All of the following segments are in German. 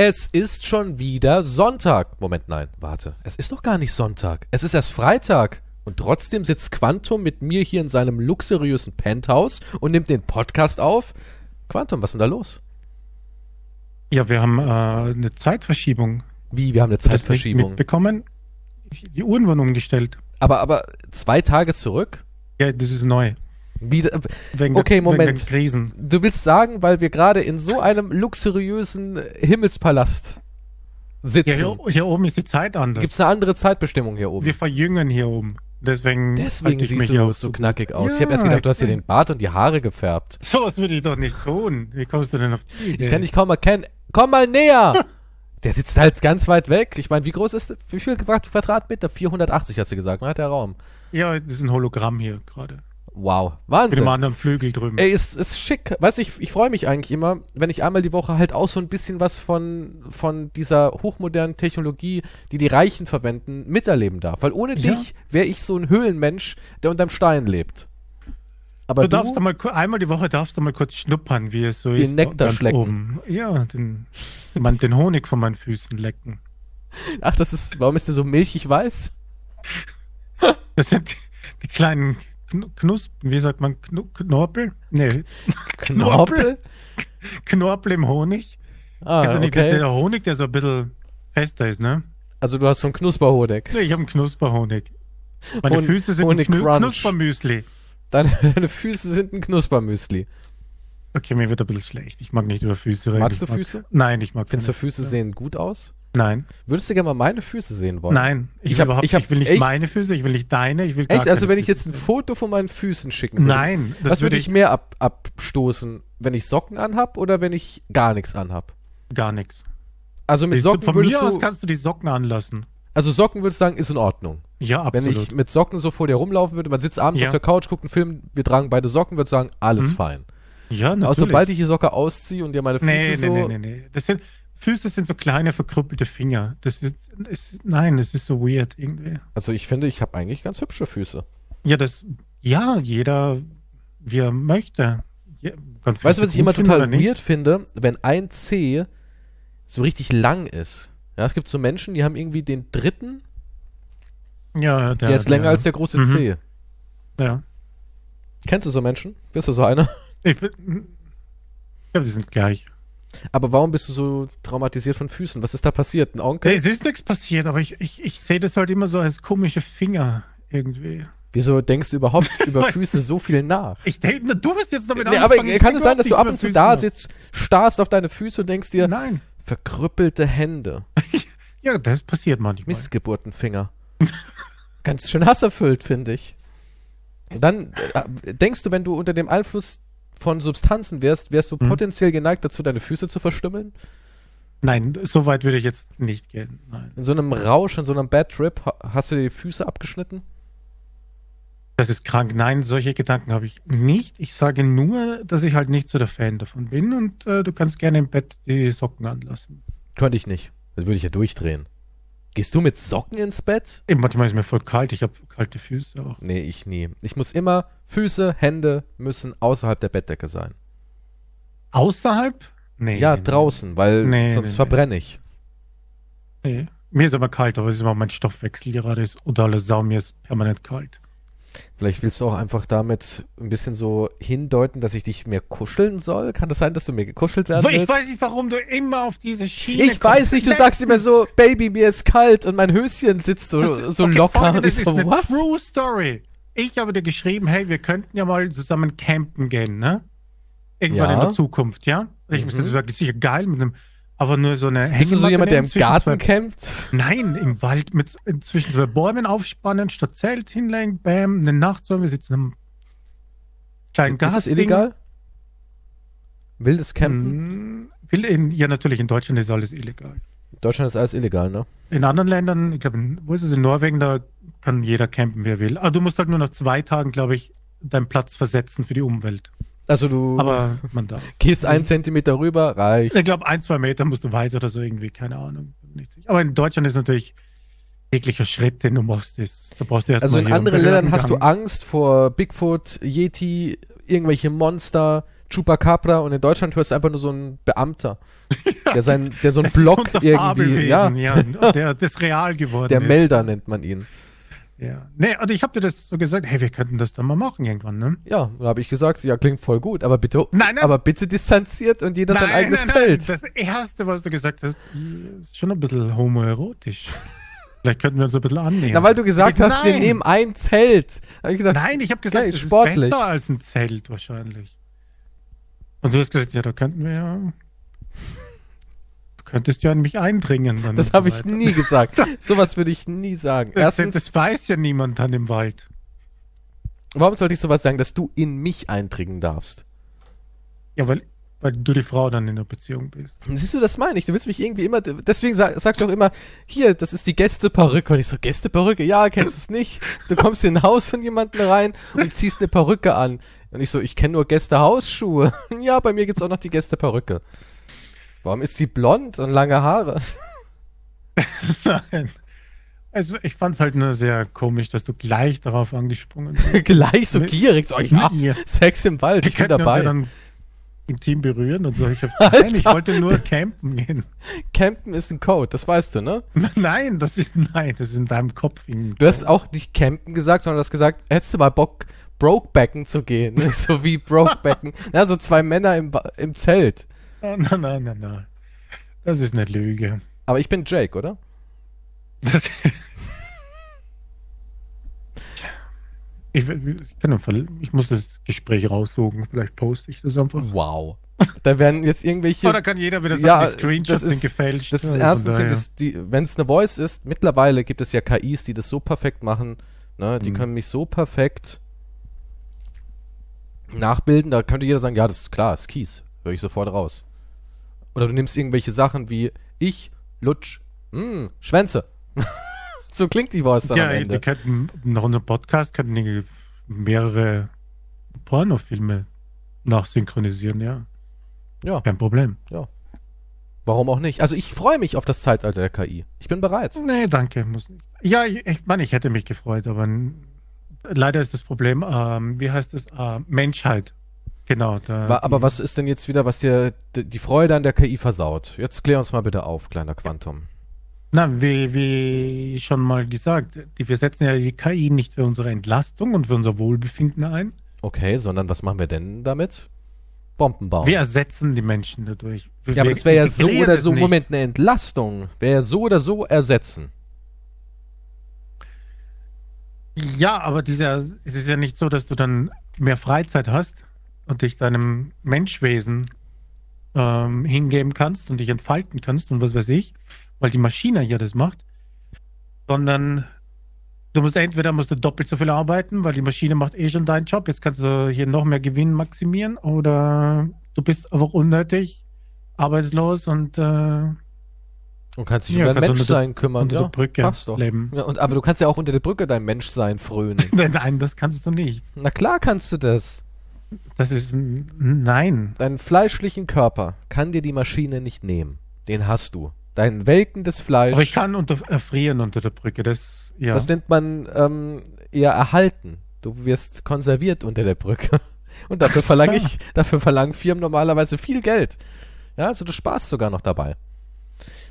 Es ist schon wieder Sonntag. Moment, nein, warte. Es ist doch gar nicht Sonntag. Es ist erst Freitag. Und trotzdem sitzt Quantum mit mir hier in seinem luxuriösen Penthouse und nimmt den Podcast auf. Quantum, was ist denn da los? Ja, wir haben äh, eine Zeitverschiebung. Wie, wir haben eine Zeitverschiebung? Bekommen. Die Uhren wurden umgestellt. Aber, aber zwei Tage zurück? Ja, das ist neu. Wie, Wegen okay, der, Moment. Der. Du willst sagen, weil wir gerade in so einem luxuriösen Himmelspalast sitzen. Hier, hier oben ist die Zeit anders. Gibt es eine andere Zeitbestimmung hier oben? Wir verjüngen hier oben. Deswegen, Deswegen halte ich siehst du so knackig aus. Ja, ich habe erst gedacht, du hast dir den Bart und die Haare gefärbt. So was würde ich doch nicht tun. Wie kommst du denn auf die Idee? Ich kann dich kaum erkennen. Komm mal näher! Der sitzt halt ganz weit weg. Ich meine, wie groß ist Wie viel Quadratmeter? 480 hast du gesagt, ne? Der Raum. Ja, das ist ein Hologramm hier gerade. Wow. Mit Wahnsinn. dem anderen Flügel drüben. Ey, ist, ist schick. Weißt du, ich, ich freue mich eigentlich immer, wenn ich einmal die Woche halt auch so ein bisschen was von, von dieser hochmodernen Technologie, die die Reichen verwenden, miterleben darf. Weil ohne Ja. dich wäre ich so ein Höhlenmensch, der unterm Stein lebt. Aber du du, darfst einmal, ku- einmal die Woche darfst du mal kurz schnuppern, wie es so Den ist. Nektar ganz schlecken. Oben. Ja, den, man, den Honig von meinen Füßen lecken. ach, das ist, warum ist der so milchig weiß? Das sind die, die kleinen Kn Knospen, wie sagt man, Kno Knorpel? Nee, Knorpel? Knorpel im Honig. Ah, also nicht der, okay. der Honig, der so ein bisschen fester ist, ne? Also du hast so ein Knusperhodeck. Nee, ich habe einen Knusperhonig. Meine Hon- Füße sind Honig ein Knu Crunch. Knuspermüsli. Deine, deine Füße sind ein Knuspermüsli. Okay, mir wird ein bisschen schlecht. Ich mag nicht über Füße reden. Magst du Füße? Nein, ich mag Findest du Füße sehen gut aus? Nein, Würdest du gerne mal meine Füße sehen wollen? nein. Ich, Ich will hab- überhaupt, ich hab ich will nicht echt- meine Füße, ich will nicht deine, ich will gar Echt? Also wenn ich jetzt ein. Foto von meinen Füßen schicken würde, Nein, das was würde würde ich mehr ab, abstoßen? Wenn ich Socken anhab oder wenn ich gar nichts anhab? gar nichts. Also mit Socken Von würdest mir aus du, kannst du die Socken anlassen. also Socken würdest du sagen, ist in Ordnung. Ja, Wenn absolut. ich mit Socken so vor dir rumlaufen würde, man sitzt abends Ja. auf der Couch, guckt einen Film, wir tragen beide Socken, würde sagen, alles Mhm. fein. ja, Aber natürlich. sobald ich die Socke ausziehe und dir meine Füße nee, nee, so... nee, nee, nee. Das sind, Füße sind so kleine, verkrüppelte Finger. Das ist, ist nein, es ist so weird irgendwie. Also ich finde, ich habe eigentlich ganz hübsche Füße. Ja, das, ja, jeder, wie er möchte. Ja, Weißt du, was ich immer total weird finde? Wenn ein C so richtig lang ist. Ja, es gibt so Menschen, die haben irgendwie den dritten, Ja, der, der ist länger als der große Mhm. C. Ja. Kennst du so Menschen? Bist du so einer? Ich, bin- ich glaube, die sind gleich. Aber warum bist du so traumatisiert von Füßen? Was ist da passiert? Ein Onkel? Es ist nichts passiert, aber ich, ich, ich sehe das halt immer so als komische Finger irgendwie. Wieso denkst du überhaupt über Füße so viel nach? Ich denke, du bist jetzt damit Nee, aber kann es sein, dass du ab und zu da sitzt, starrst auf deine Füße und denkst dir. Nein. verkrüppelte Hände, Ja, das passiert manchmal. Missgeburtenfinger. Ganz schön hasserfüllt, finde ich. Und dann äh, denkst du, wenn du unter dem Einfluss von Substanzen wärst, wärst du Mhm. potenziell geneigt dazu, deine Füße zu verstümmeln? Nein, so weit würde ich jetzt nicht gehen. Nein. In so einem Rausch, in so einem Bad Trip, ha- hast du dir die Füße abgeschnitten? Das ist krank. Nein, solche Gedanken habe ich nicht. Ich sage nur, dass ich halt nicht so der Fan davon bin und äh, du kannst gerne im Bett die Socken anlassen. Könnte ich nicht. Das würde ich ja durchdrehen. Gehst du mit Socken ins Bett? Ey, manchmal ist mir voll kalt, ich habe kalte Füße auch. Nee, ich nie. Ich muss immer, Füße, Hände müssen außerhalb der Bettdecke sein. Außerhalb? Nee. Ja, nee, draußen, weil Nee, sonst nee, verbrenne ich. Nee. Mir ist aber kalt, aber es ist immer mein Stoffwechsel gerade ist oder alles Sau, mir ist permanent kalt. Vielleicht willst du auch einfach damit ein bisschen so hindeuten, dass ich dich mehr kuscheln soll? Kann das sein, dass du mir gekuschelt werden Ich willst? weiß nicht, warum du immer auf diese Schiene Ich weiß nicht, du sagst immer so, Baby, mir ist kalt und mein Höschen sitzt so, Das- so okay, locker. Freunde, und ich das so, ist eine what? True Story. Ich habe dir geschrieben, hey, wir könnten ja mal zusammen campen gehen, ne? Irgendwann Ja. in der Zukunft, ja? Ich Mhm. ist wirklich sicher geil mit einem, aber nur so eine Bist du so Hängematte jemand, der im Garten campt? Nein, im Wald mit zwischen zwei Bäumen aufspannen, statt Zelt hinlegen, bam, eine Nacht so, wir sitzen am kleinen Ist das illegal? Wildes Campen? Hm, will in, ja, natürlich, in Deutschland ist alles illegal. Deutschland ist alles illegal, ne? In anderen Ländern, ich glaube, wo ist es? In Norwegen, da kann jeder campen, wer will. Aber du musst halt nur nach zwei Tagen, glaube ich, deinen Platz versetzen für die Umwelt. Also du Aber man darf. gehst einen Zentimeter rüber, reicht. Ich glaube, ein, zwei Meter musst du weiter oder so irgendwie, keine Ahnung. Aber in Deutschland ist natürlich jeglicher Schritt, den du machst, ist, da brauchst du erst Also in anderen Ländern hast du. Angst vor Bigfoot, Yeti, irgendwelche Monster, Chupacabra und in Deutschland hörst du einfach nur so einen Beamter, der, sein, der so einen Block irgendwie, ja, ja, der das real geworden der ist. Melder nennt man ihn. Ja. Nee, also ich habe dir das so gesagt, hey, wir könnten das dann mal machen irgendwann, ne? Ja, da habe ich gesagt, ja, klingt voll gut, aber bitte, Nein, nein. aber bitte distanziert und jeder sein eigenes Zelt. Das erste, was du gesagt hast, ist schon ein bisschen homoerotisch. Vielleicht könnten wir uns ein bisschen annähern. Na, weil du gesagt hast, wir nein. nehmen ein Zelt. Hab ich gesagt, Nein, ich habe gesagt, das sportlich. ist besser als ein Zelt wahrscheinlich. Und du hast gesagt, ja, da könnten wir ja. Du könntest ja in mich eindringen. Dann das und so habe ich nie gesagt. Sowas würde ich nie sagen. Das, Erstens, das weiß ja niemand dann im Wald. warum sollte ich sowas sagen, dass du in mich eindringen darfst? Ja, weil, weil du die Frau dann in der Beziehung bist. Siehst du, das meine ich. Du willst mich irgendwie immer, deswegen sag, sagst du auch immer, hier, das ist die Gästeperücke. Und ich so, Gästeperücke? Ja, kennst du es nicht? Du kommst in ein Haus von jemandem rein und ziehst eine Perücke an. Und ich so, ich kenne nur Gästehausschuhe. ja, bei mir gibt's auch noch die Gästeperücke. Warum ist sie blond und lange Haare? Nein. Also ich fand es halt nur sehr komisch, dass du gleich darauf angesprungen bist. Gleich so gierig. So, ich, mit ach, ihr. Sex im Wald, Wir ich bin könnten uns dabei. ja dann intim berühren und so. Ich hab, nein, ich wollte nur campen gehen. Campen ist ein Code, das weißt du, ne? Nein, das ist nein, das ist in deinem Kopf. Du hast auch nicht campen gesagt, sondern du hast gesagt, hättest du mal Bock, Brokebacken zu gehen. ne? so wie Brokebacken. Na, so zwei Männer im, im Zelt. Oh, nein, nein, nein, nein. Das ist eine Lüge. Aber ich bin Jake, oder? Das ich, ich, ich muss das Gespräch raussuchen. Vielleicht poste ich das einfach. Wow. Da werden jetzt irgendwelche. Oder kann jeder wieder sagen, Ja, die Screenshots das sind ist- gefälscht. das ist erstens, wenn es eine Voice ist, mittlerweile gibt es ja KIs, die das so perfekt machen. Ne? Die Mhm. können mich so perfekt nachbilden. Da könnte jeder sagen, ja, das ist klar, ist Kies. Höre ich sofort raus. Oder du nimmst irgendwelche Sachen wie ich, Lutsch, mh, Schwänze. so klingt die Voice dann ja, am Ende. könnten nach unserem Podcast könnten die mehrere Pornofilme nachsynchronisieren, ja. Ja, Kein Problem. warum auch nicht? Also ich freue mich auf das Zeitalter der KI. Ich bin bereit. Nee, danke. Muss nicht. Ja, ich, ich meine, ich hätte mich gefreut, aber leider ist das Problem, ähm, wie heißt es, äh, Menschheit. Genau. Da, Aber was ist denn jetzt wieder, was dir die Freude an der KI versaut? Jetzt klär uns mal bitte auf, kleiner Quantum. Na, wie, wie schon mal gesagt, wir setzen ja die KI nicht für unsere Entlastung und für unser Wohlbefinden ein. Okay, sondern was machen wir denn damit? Bomben bauen. Wir ersetzen die Menschen dadurch. Wir, ja, aber das wäre ja so oder es so. Moment, eine Entlastung. Wäre ja so oder so ersetzen. Ja, aber dieser, es ist ja nicht so, dass du dann mehr Freizeit hast und dich deinem Menschwesen ähm, hingeben kannst und dich entfalten kannst und was weiß ich, weil die Maschine ja das macht, sondern du musst entweder musst du doppelt so viel arbeiten, weil die Maschine macht eh schon deinen Job, jetzt kannst du hier noch mehr Gewinn maximieren oder du bist einfach unnötig, arbeitslos und äh, Und kannst dich Ja, um dein du Menschsein kümmern. unter Ja, der Brücke passt doch. leben. Ja, und, aber du kannst ja auch unter der Brücke dein Menschsein frönen. Nein, das kannst du nicht. Na klar kannst du das. Das ist ein Nein. Deinen fleischlichen Körper kann dir die Maschine nicht nehmen. Den hast du. Dein welkendes Fleisch. Aber ich kann unter, erfrieren unter der Brücke. Das, ja. Das nennt man ähm, eher erhalten. Du wirst konserviert unter der Brücke. Und dafür verlange ich, dafür verlangen Firmen normalerweise viel Geld. Ja, also du sparst sogar noch dabei.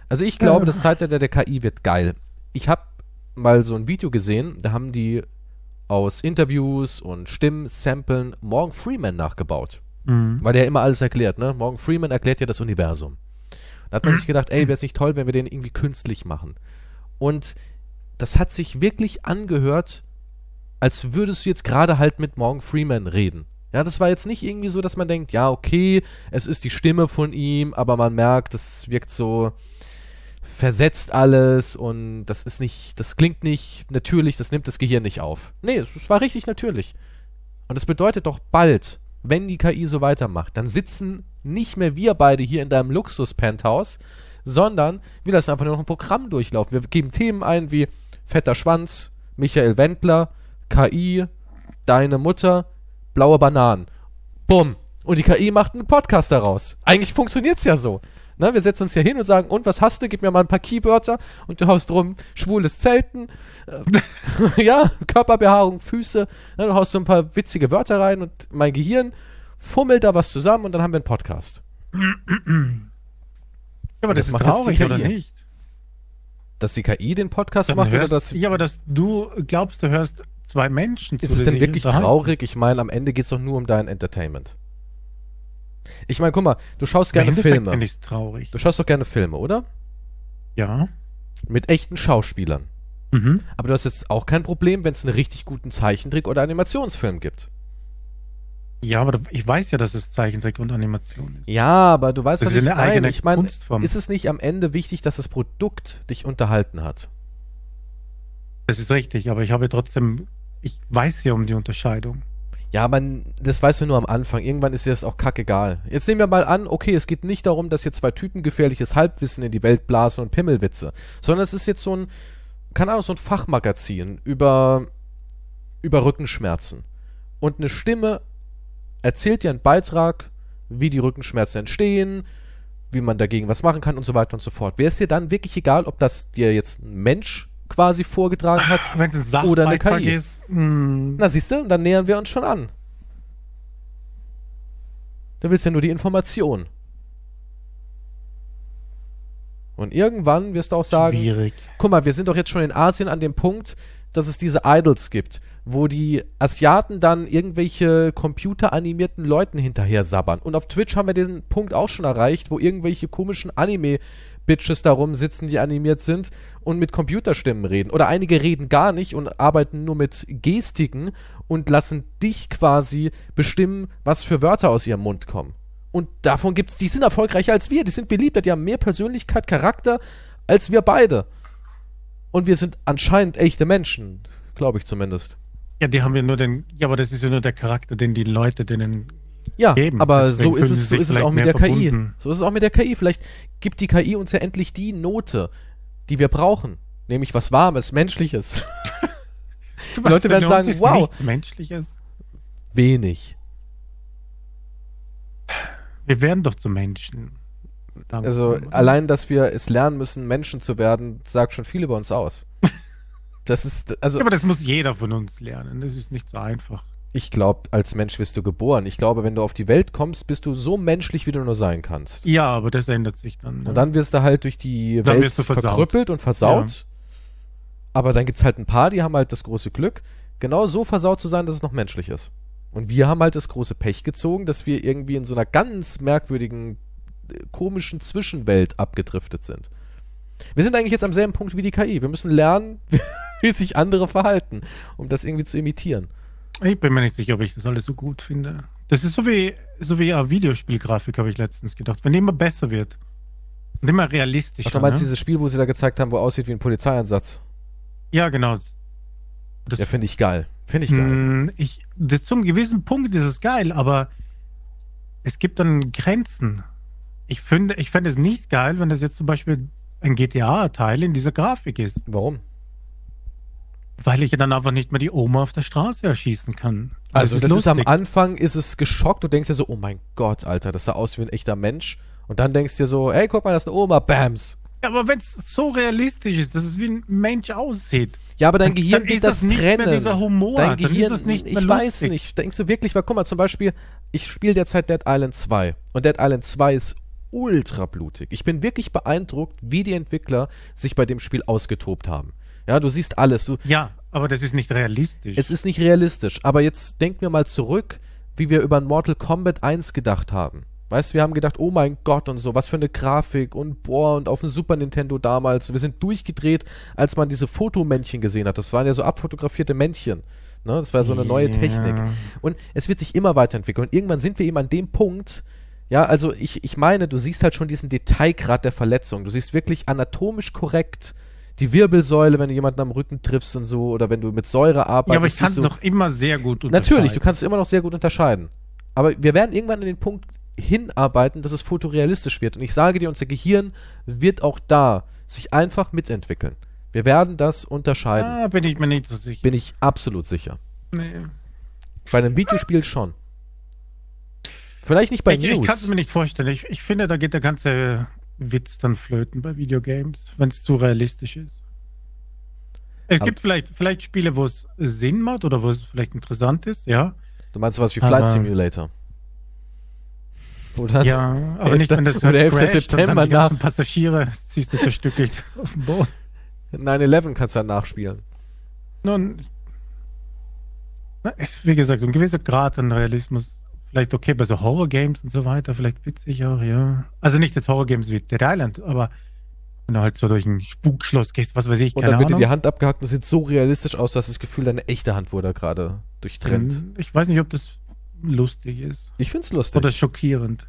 Also ich glaube, Ja. das Zeitalter der KI wird geil. Ich habe mal so ein Video gesehen, da haben die aus Interviews und Stimmsamplen Morgan Freeman nachgebaut. Mhm. Weil der immer alles erklärt, ne? Morgan Freeman erklärt ja das Universum. Da hat man sich gedacht, ey, wäre es nicht toll, wenn wir den irgendwie künstlich machen. Und das hat sich wirklich angehört, als würdest du jetzt gerade halt mit Morgan Freeman reden. Ja, das war jetzt nicht irgendwie so, dass man denkt, ja, okay, es ist die Stimme von ihm, aber man merkt, das wirkt so versetzt alles und das ist nicht, das klingt nicht natürlich, das nimmt das Gehirn nicht auf. Nee, es es war richtig natürlich. Und das bedeutet doch bald, wenn die KI so weitermacht, dann sitzen nicht mehr wir beide hier in deinem Luxus-Penthouse, sondern wir lassen einfach nur noch ein Programm durchlaufen. Wir geben Themen ein wie fetter Schwanz, Michael Wendler, KI, deine Mutter, blaue Bananen. Bumm. Und die KI macht einen Podcast daraus. Eigentlich funktioniert's ja so. Ne, wir setzen uns hier hin und sagen, und was hast du? Gib mir mal ein paar Keywörter und du haust rum, schwules Zelten, äh, ja, Körperbehaarung, Füße, ne, du haust so ein paar witzige Wörter rein und mein Gehirn fummelt da was zusammen und dann haben wir einen Podcast. Ja, aber das das, ist traurig, oder nicht? Dass die KI den Podcast Dann macht oder hörst, dass. ja, aber dass du glaubst, du hörst zwei Menschen Ist zu, es die denn wirklich traurig? Ich meine, am Ende geht es doch nur um dein Entertainment. Ich meine, guck mal, du schaust gerne Filme. finde ich es traurig. Du schaust doch gerne Filme, oder? Ja. Mit echten Schauspielern. Mhm. Aber du hast jetzt auch kein Problem, wenn es einen richtig guten Zeichentrick- oder Animationsfilm gibt. Ja, aber ich weiß ja, dass es Zeichentrick und Animation ist. Ja, aber du weißt, Das was ist ich eine meine. Ich meine, ist es nicht am Ende wichtig, dass das Produkt dich unterhalten hat? Das ist richtig, aber ich habe trotzdem, ich weiß ja um die Unterscheidung. Ja, man, das weißt du nur am Anfang. Irgendwann ist dir das auch kackegal. Jetzt nehmen wir mal an, okay, es geht nicht darum, dass hier zwei Typen gefährliches Halbwissen in die Welt blasen und Pimmelwitze, sondern es ist jetzt so ein, keine Ahnung, so ein Fachmagazin über, über Rückenschmerzen. Und eine Stimme erzählt dir einen Beitrag, wie die Rückenschmerzen entstehen, wie man dagegen was machen kann und so weiter und so fort. Wäre es dir dann wirklich egal, ob das dir jetzt ein Mensch quasi vorgetragen hat Wenn es ein Oder eine KI. ist, mh, Na, siehst du, dann nähern wir uns schon an. Du willst ja nur die Information. Und irgendwann wirst du auch sagen, schwierig. guck mal, wir sind doch jetzt schon in Asien an dem Punkt, dass es diese Idols gibt, wo die Asiaten dann irgendwelche computeranimierten Leuten hinterher sabbern. Und auf Twitch haben wir diesen Punkt auch schon erreicht, wo irgendwelche komischen Anime-Bitches da rumsitzen, die animiert sind und mit Computerstimmen reden. Oder einige reden gar nicht und arbeiten nur mit Gestiken und lassen dich quasi bestimmen, was für Wörter aus ihrem Mund kommen. Und davon gibt's, die sind erfolgreicher als wir, die sind beliebter, die haben mehr Persönlichkeit, Charakter als wir beide. Und wir sind anscheinend echte Menschen, glaube ich zumindest. Ja, die haben ja nur den, ja, aber das ist ja nur der Charakter, den die Leute denen Ja, Eben, aber deswegen so ist es, so ist es auch mit der KI. verbunden. So ist es auch mit der KI. Vielleicht gibt die KI uns ja endlich die Note, die wir brauchen. Nämlich was Warmes, Menschliches. Die Leute werden sagen, wow. Nichts Menschliches. Wenig. Wir werden doch zu Menschen. Danke. Also allein, dass wir es lernen müssen, Menschen zu werden, sagt schon viel über uns aus. Das ist, also Ja, aber das muss jeder von uns lernen. Das ist nicht so einfach. Ich glaube, als Mensch wirst du geboren. Ich glaube, wenn du auf die Welt kommst, bist du so menschlich, wie du nur sein kannst. Ja, aber das ändert sich dann. ne? Und dann wirst du halt durch die Dann Welt verkrüppelt und versaut. Aber dann gibt's halt ein paar, die haben halt das große Glück, genau so versaut zu sein, dass es noch menschlich ist. Und wir haben halt das große Pech gezogen, dass wir irgendwie in so einer ganz merkwürdigen, äh, komischen Zwischenwelt abgedriftet sind. Wir sind eigentlich jetzt am selben Punkt wie die KI. Wir müssen lernen, wie sich andere verhalten, um das irgendwie zu imitieren. Ich bin mir nicht sicher, ob ich das alles so gut finde. Das ist so wie, so wie eine Videospielgrafik, habe ich letztens gedacht. Wenn die immer besser wird und immer realistischer. Ach, du meinst ne? dieses Spiel, wo sie da gezeigt haben, wo aussieht wie ein Polizeieinsatz? Ja, genau. Das, Ja, finde ich geil. Finde ich geil. Hm, ich, das zum gewissen Punkt ist es geil, aber es gibt dann Grenzen. Ich finde, ich fände es nicht geil, wenn das jetzt zum Beispiel ein GTA-Teil in dieser Grafik ist, Warum? Weil ich ja dann einfach nicht mehr die Oma auf der Straße erschießen kann. Also das ist, am lustig. Anfang ist es geschockt, du denkst dir so, oh mein Gott, Alter, das sah aus wie ein echter Mensch. Und dann denkst du dir so, ey, guck mal, das ist eine Oma, Bams. Ja, aber wenn es so realistisch ist, dass es wie ein Mensch aussieht, Ja, aber dein Gehirn will ist das das nicht mehr trennen. dieser Humor, Dein dann ist Gehirn, es nicht ich weiß lustig. nicht. Denkst du wirklich, weil guck mal, zum Beispiel, ich spiele derzeit Dead Island 2. Und Dead Island 2 ist ultra blutig. Ich bin wirklich beeindruckt, wie die Entwickler sich bei dem Spiel ausgetobt haben. Ja, du siehst alles. Du, ja, aber das ist nicht realistisch. Es ist nicht realistisch, aber jetzt denken wir mal zurück, wie wir über Mortal Kombat 1 gedacht haben. Weißt du, wir haben gedacht, oh mein Gott und so, was für eine Grafik und boah, und auf dem Super Nintendo damals. Wir sind durchgedreht, als man diese Fotomännchen gesehen hat. Das waren ja so abfotografierte Männchen. Ne? Das war so eine neue. Technik. Und es wird sich immer weiterentwickeln. Und irgendwann sind wir eben an dem Punkt, ja, also ich, ich meine, du siehst halt schon diesen Detailgrad der Verletzung. Du siehst wirklich anatomisch korrekt die Wirbelsäule, wenn du jemanden am Rücken triffst und so, oder wenn du mit Säure arbeitest. ja, aber ich kann es doch immer sehr gut Natürlich, du unterscheiden. kannst es immer noch sehr gut unterscheiden. Aber wir werden irgendwann an den Punkt hinarbeiten, dass es fotorealistisch wird. Und ich sage dir, unser Gehirn wird auch da sich einfach mitentwickeln. Wir werden das unterscheiden. Ah, bin ich mir nicht so sicher. Bin ich absolut sicher. nee. Bei einem Videospiel schon. Vielleicht nicht bei ich ich News. kann es mir nicht vorstellen. Ich, ich finde, da geht der ganze Witz dann flöten bei Videogames, wenn es zu realistisch ist. Es Aber- gibt vielleicht, vielleicht Spiele, wo es Sinn macht oder wo es vielleicht interessant ist, ja. du meinst sowas wie Flight Aber- Simulator. Dann Ja, aber nicht, wenn das so oder 11. crasht und September dann die nach Passagiere siehst du zerstückelt auf dem Boden. 9-11 kannst du dann nachspielen. Nun, na, ist, wie gesagt, so ein gewisser Grad an Realismus. Vielleicht okay bei so Horror-Games und so weiter, vielleicht witzig auch, ja. Also nicht jetzt Horror-Games wie Dead Island, aber wenn du halt so durch ein Spukschloss gehst, was weiß ich, Und keine dann wird dir die Hand abgehackt und es sieht so realistisch aus, dass das Gefühl, deine echte Hand wurde gerade durchtrennt. Dann- Ich weiß nicht, ob das lustig ist. Ich find's lustig. Oder schockierend.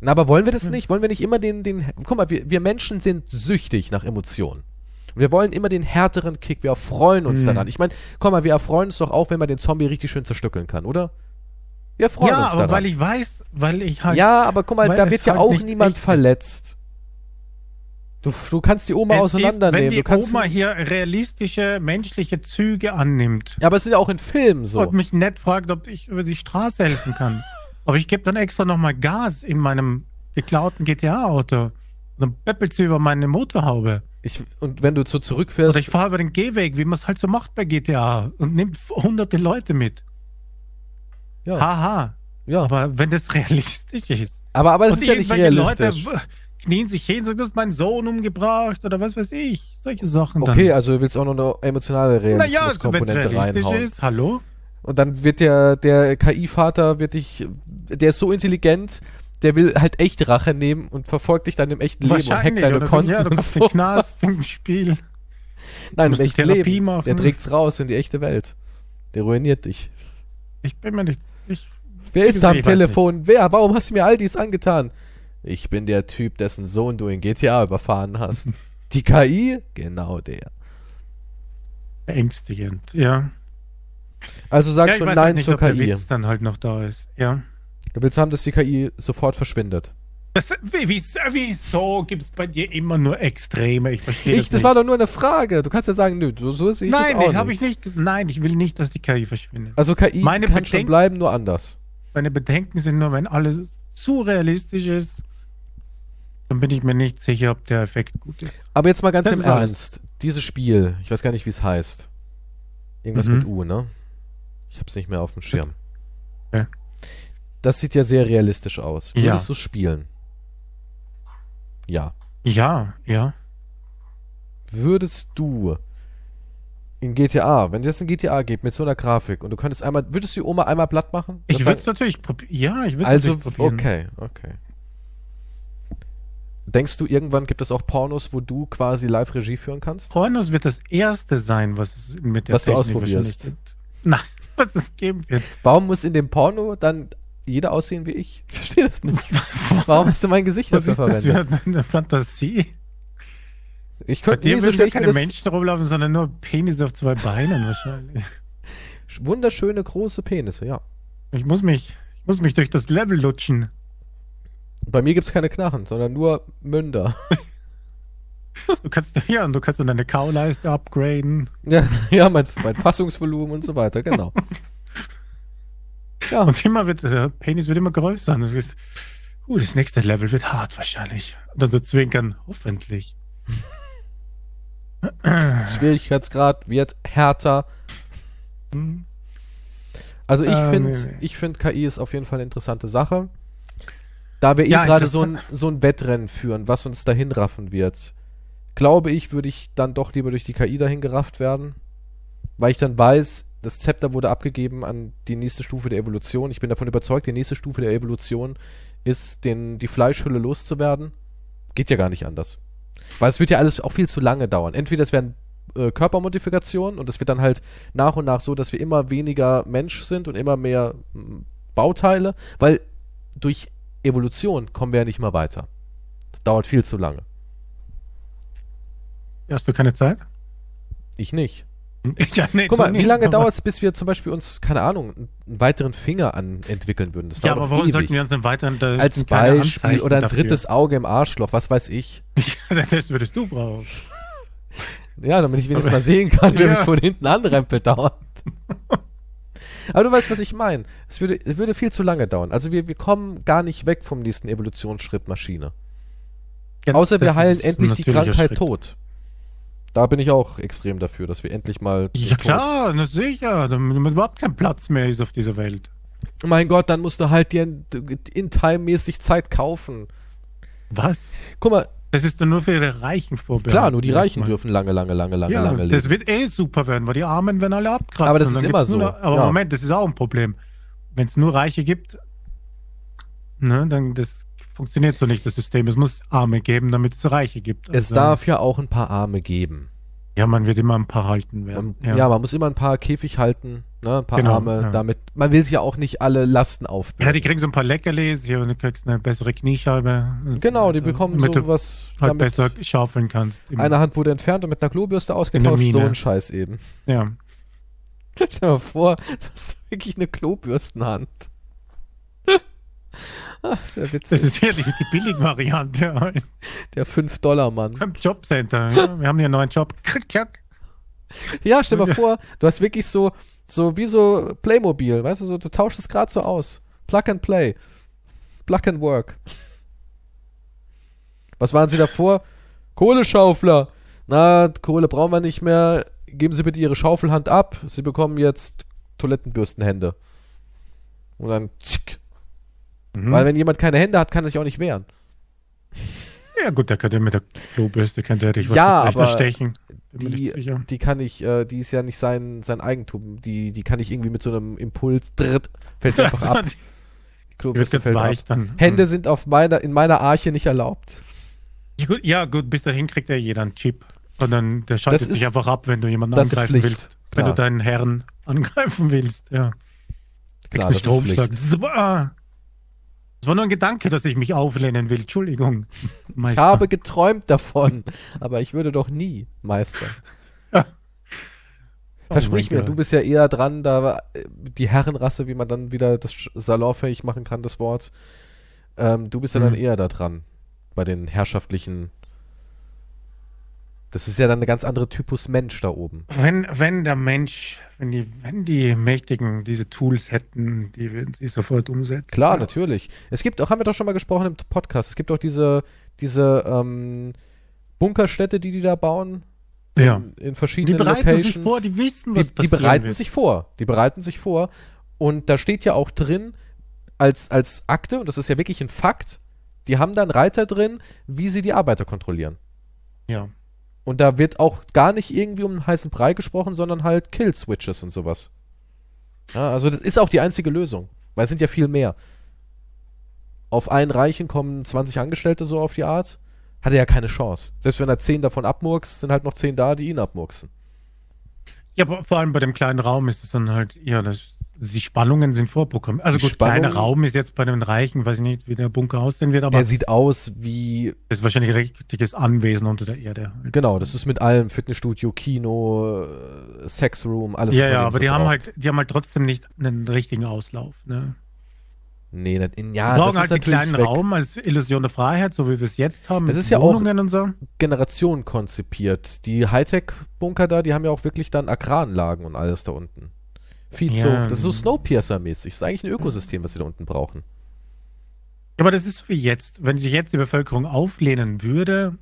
Na, aber wollen wir das nicht? Wollen wir nicht immer den, den, guck mal, wir, wir Menschen sind süchtig nach Emotionen. Und wir wollen immer den härteren Kick, wir erfreuen uns Mhm. daran. Ich meine, guck mal, wir erfreuen uns doch auch, wenn man den Zombie richtig schön zerstückeln kann, oder? Wir freuen ja, uns aber daran. weil ich weiß, weil ich halt. ja, aber guck mal, da wird ja halt auch niemand ist. verletzt. Du, du kannst die Oma es auseinandernehmen. Ist, wenn du die kannst, Oma hier realistische menschliche Züge annimmt ja, aber es sind ja auch in Filmen so. und mich nett fragt, ob ich über die Straße helfen kann. aber ich gebe dann extra nochmal Gas in meinem geklauten GTA-Auto. Und dann peppelt sie über meine Motorhaube. Ich, und wenn du so zurückfährst, Oder ich fahre über den Gehweg, wie man es halt so macht bei GTA und nimmt hunderte Leute mit. Ja, Haha. ja. Aber, Aber wenn das realistisch ist. aber es und ist ja nicht realistisch. Leute knien sich hin, sagen, du hast meinen Sohn umgebracht oder was weiß ich. Solche Sachen dann. Okay, also du willst auch noch eine emotionale es Realismuskomponente realistisch reinhauen. ist, hallo? Und dann wird der, der KI-Vater, wird dich, der ist so intelligent, der will halt echt Rache nehmen und verfolgt dich dann im echten Leben und hackt deine oder Konten ja, du und kommst so. in den Knast im Spiel. Nein, im echten Leben. machen. Der trägt's raus in die echte Welt. Der ruiniert dich. Ich bin mir nicht. Ich, Wer ist da am Telefon? Wer? Warum hast du mir all dies angetan? Ich bin der Typ, dessen Sohn du in GTA überfahren hast. Die KI? Genau der. beängstigend, ja. Also sag ja, schon Nein halt nicht, zur ob der KI. Witz dann halt noch da ist. Ja. Du willst haben, dass die KI sofort verschwindet. Das, wie, wie, wieso gibt es bei dir immer nur Extreme? Ich verstehe Ich, das nicht. war doch nur eine Frage. Du kannst ja sagen, nö, so, so sehe ich Nein, das auch nicht. ich nicht. Nein, ich will nicht, dass die KI verschwindet. Also KI Meine kann schon Bedenk- bleiben, nur anders. Meine Bedenken sind nur, wenn alles zu realistisch ist, dann bin ich mir nicht sicher, ob der Effekt gut ist. Aber jetzt mal ganz Das im ist. Ernst. Dieses Spiel, ich weiß gar nicht, wie es heißt. Irgendwas Mhm. mit U, ne? Ich hab's nicht mehr auf dem Schirm. Ja. Das sieht ja sehr realistisch aus. Ja. Würdest du spielen? Ja. Ja, ja. Würdest du in GTA, wenn es jetzt ein GTA gibt mit so einer Grafik und du könntest einmal, würdest du die Oma einmal platt machen? Ich Das würde es natürlich probieren. Ja, ich würde es Also, natürlich probieren. okay, okay. Denkst du, irgendwann gibt es auch Pornos, wo du quasi live Regie führen kannst? Pornos wird das erste sein, was es mit der Was du Technik ausprobierst. wahrscheinlich gibt. Nein, was es geben wird. Warum muss in dem Porno dann jeder aussehen wie ich? Ich verstehe das nicht. Warum hast du mein Gesicht Was dafür ist das verwendet? für eine Fantasie? Ich Bei könnte dir nie so würden keine das Menschen rumlaufen, sondern nur Penis auf zwei Beinen wahrscheinlich. wunderschöne große Penisse, ja. Ich muss mich, ich muss mich durch das Level lutschen. Bei mir gibt's keine Knarren, sondern nur Münder. Du kannst, ja, und du kannst dann deine Kauleiste upgraden. ja, ja mein, mein Fassungsvolumen und so weiter, genau. Ja, Und immer wird, der Penis wird immer größer. Und du wirst, uh, das nächste Level wird hart wahrscheinlich. Und dann so zwinkern, hoffentlich. Schwierigkeitsgrad wird härter. Hm. Also ich Ähm, finde, ich finde KI ist auf jeden Fall eine interessante Sache. Da wir eh Ja, gerade so ein, so ein Wettrennen führen, was uns dahin raffen wird, glaube ich, würde ich dann doch lieber durch die KI dahin gerafft werden, weil ich dann weiß, das Zepter wurde abgegeben an die nächste Stufe der Evolution. Ich bin davon überzeugt, die nächste Stufe der Evolution ist, den, die Fleischhülle loszuwerden. Geht ja gar nicht anders. Weil es wird ja alles auch viel zu lange dauern. Entweder es werden äh, Körpermodifikationen und es wird dann halt nach und nach so, dass wir immer weniger Mensch sind und immer mehr m, Bauteile, weil durch Evolution kommen wir ja nicht mehr weiter. Das dauert viel zu lange. Hast du keine Zeit? Ich nicht. Ja, nee, Guck mal, wie lange dauert es, bis wir zum Beispiel uns, keine Ahnung, einen einen weiteren Finger an entwickeln würden? Das Ja, dauert aber warum ewig. sollten wir uns denn weiter da Als Beispiel Anzeichen oder ein dafür. drittes Auge im Arschloch, was weiß ich. das würdest du brauchen. Ja, damit ich wenigstens Aber- mal sehen kann, wer Ja. mich von hinten anrempelt dauernd. Aber du weißt, was ich meine. Es würde, es würde viel zu lange dauern. Also wir, wir kommen gar nicht weg vom nächsten Evolutionsschritt Maschine. Ja, Außer wir heilen endlich die Krankheit Schritt. tot. Da bin ich auch extrem dafür, dass wir endlich mal. Ja klar, na sicher, damit überhaupt kein Platz mehr ist auf dieser Welt. Mein Gott, dann musst du halt dir in-time-mäßig Zeit kaufen. Was? Guck mal, Das ist dann nur für die Reichen vorbereitet. klar, nur die Reichen erstmal. dürfen lange, lange, lange, lange, Ja, lange leben. das wird eh super werden, weil die Armen werden alle abkratzen. Aber das ist immer nur so, noch- aber ja. Moment, das ist auch ein Problem. Wenn es nur Reiche gibt, ne, dann das funktioniert so nicht, das System. Es muss Arme geben, damit es Reiche gibt. Es Also, darf ja auch ein paar Arme geben. Ja, man wird immer ein paar halten werden. Man, ja. man muss immer ein paar Käfig halten, ne, ein paar Genau, Arme, ja. damit, man will sich ja auch nicht alle Lasten aufbürden. Ja, die kriegen so ein paar Leckerlis, hier, und du kriegst eine bessere Kniescheibe. genau, die bekommen damit du sowas, halt damit besser schaufeln kannst. Eine Hand wurde entfernt und mit einer Klobürste ausgetauscht, so ein Scheiß eben. Ja. Stell dir mal vor, das ist wirklich eine Klobürstenhand. Ach, das wäre witzig. Das ist wirklich die Billigvariante. Der 5-Dollar-Mann. Beim Jobcenter. Ja, wir haben hier einen neuen Job. Ja, stell mal vor, du hast wirklich so, so wie so Playmobil, weißt du, so, du tauschst es gerade so aus. Plug and Play. Plug and Work. Was waren sie davor? Kohleschaufler. Na, Kohle brauchen wir nicht mehr. Geben Sie bitte Ihre Schaufelhand ab. Sie bekommen jetzt Toilettenbürstenhände. Und dann zick. Mhm. Weil wenn jemand keine Hände hat, kann er sich auch nicht wehren. Ja, gut, der könnte mit der Klobürste, könnte er dich was Ja, leichter aber stechen. Die, die kann ich, äh, die ist ja nicht sein, sein Eigentum. Die, die kann ich irgendwie mit so einem Impuls, dritt, fällt sie einfach ab. Die Klobürste fällt ab. dann. Hände sind auf meiner, in meiner Arche nicht erlaubt. Ja, gut, ja, gut, bis dahin kriegt ja jeder einen Chip. Und dann der schaltet sich einfach ab, wenn du jemanden angreifen willst. Wenn klar. du deinen Herrn angreifen willst, ja. Klar, Kriegst das du ist Stromschlag. Pflicht. Das war, nur ein Gedanke, dass ich mich auflehnen will. Entschuldigung. Ich Meister. habe geträumt davon, aber ich würde doch nie Meister. Oh Versprich mein mir, Gott. du bist ja eher dran, da die Herrenrasse, wie man dann wieder das salonfähig machen kann, das Wort. Ähm, du bist ja dann Mhm. eher da dran, bei den herrschaftlichen. Das ist ja dann eine ganz andere Typus Mensch da oben. Wenn, wenn der Mensch, wenn die, wenn die Mächtigen diese Tools hätten, die würden sie sofort umsetzen. Klar, ja. natürlich. Es gibt auch, haben wir doch schon mal gesprochen im Podcast, es gibt auch diese, diese ähm, Bunkerstädte, die die da bauen. Ja. In, in Die verschiedenen bereiten Locations. sich vor, die wissen, die, was die passieren bereiten wird. sich vor. Die bereiten sich vor. Und da steht ja auch drin, als, als Akte, und das ist ja wirklich ein Fakt, die haben dann Reiter drin, wie sie die Arbeiter kontrollieren. Ja. Und da wird auch gar nicht irgendwie um einen heißen Brei gesprochen, sondern halt Kill-Switches und sowas. Ja, also das ist auch die einzige Lösung, weil es sind ja viel mehr. Auf einen Reichen kommen 20 Angestellte so auf die Art, hat er ja keine Chance. Selbst wenn er 10 davon abmurkst, sind halt noch 10 da, die ihn abmurksen. Ja, aber vor allem bei dem kleinen Raum ist es dann halt, ja, das, die Spannungen sind vorprogrammiert. Also Die gut, kleiner Spannungen- Raum ist jetzt bei den Reichen, weiß ich nicht, wie der Bunker aussehen wird, aber Der sieht aus wie das ist wahrscheinlich ein richtiges Anwesen unter der Erde. Genau, das ist mit allem Fitnessstudio, Kino, äh, Sexroom, alles. ja, ja, aber so die haben braucht. halt, die haben halt trotzdem nicht einen richtigen Auslauf. Ne? Nee, nicht in, Wir ja, brauchen das ist halt den natürlich kleinen weg. Raum als Illusion der Freiheit, so wie wir es jetzt haben. Das ist ja auch- Wohnungen und so. Generation konzipiert. Die Hightech-Bunker da, die haben ja auch wirklich dann Agraranlagen und alles da unten. Viel zu. Das ist so Snowpiercer-mäßig. Das ist eigentlich ein Ökosystem, was sie da unten brauchen. Aber das ist wie jetzt. Wenn sich jetzt die Bevölkerung auflehnen würde,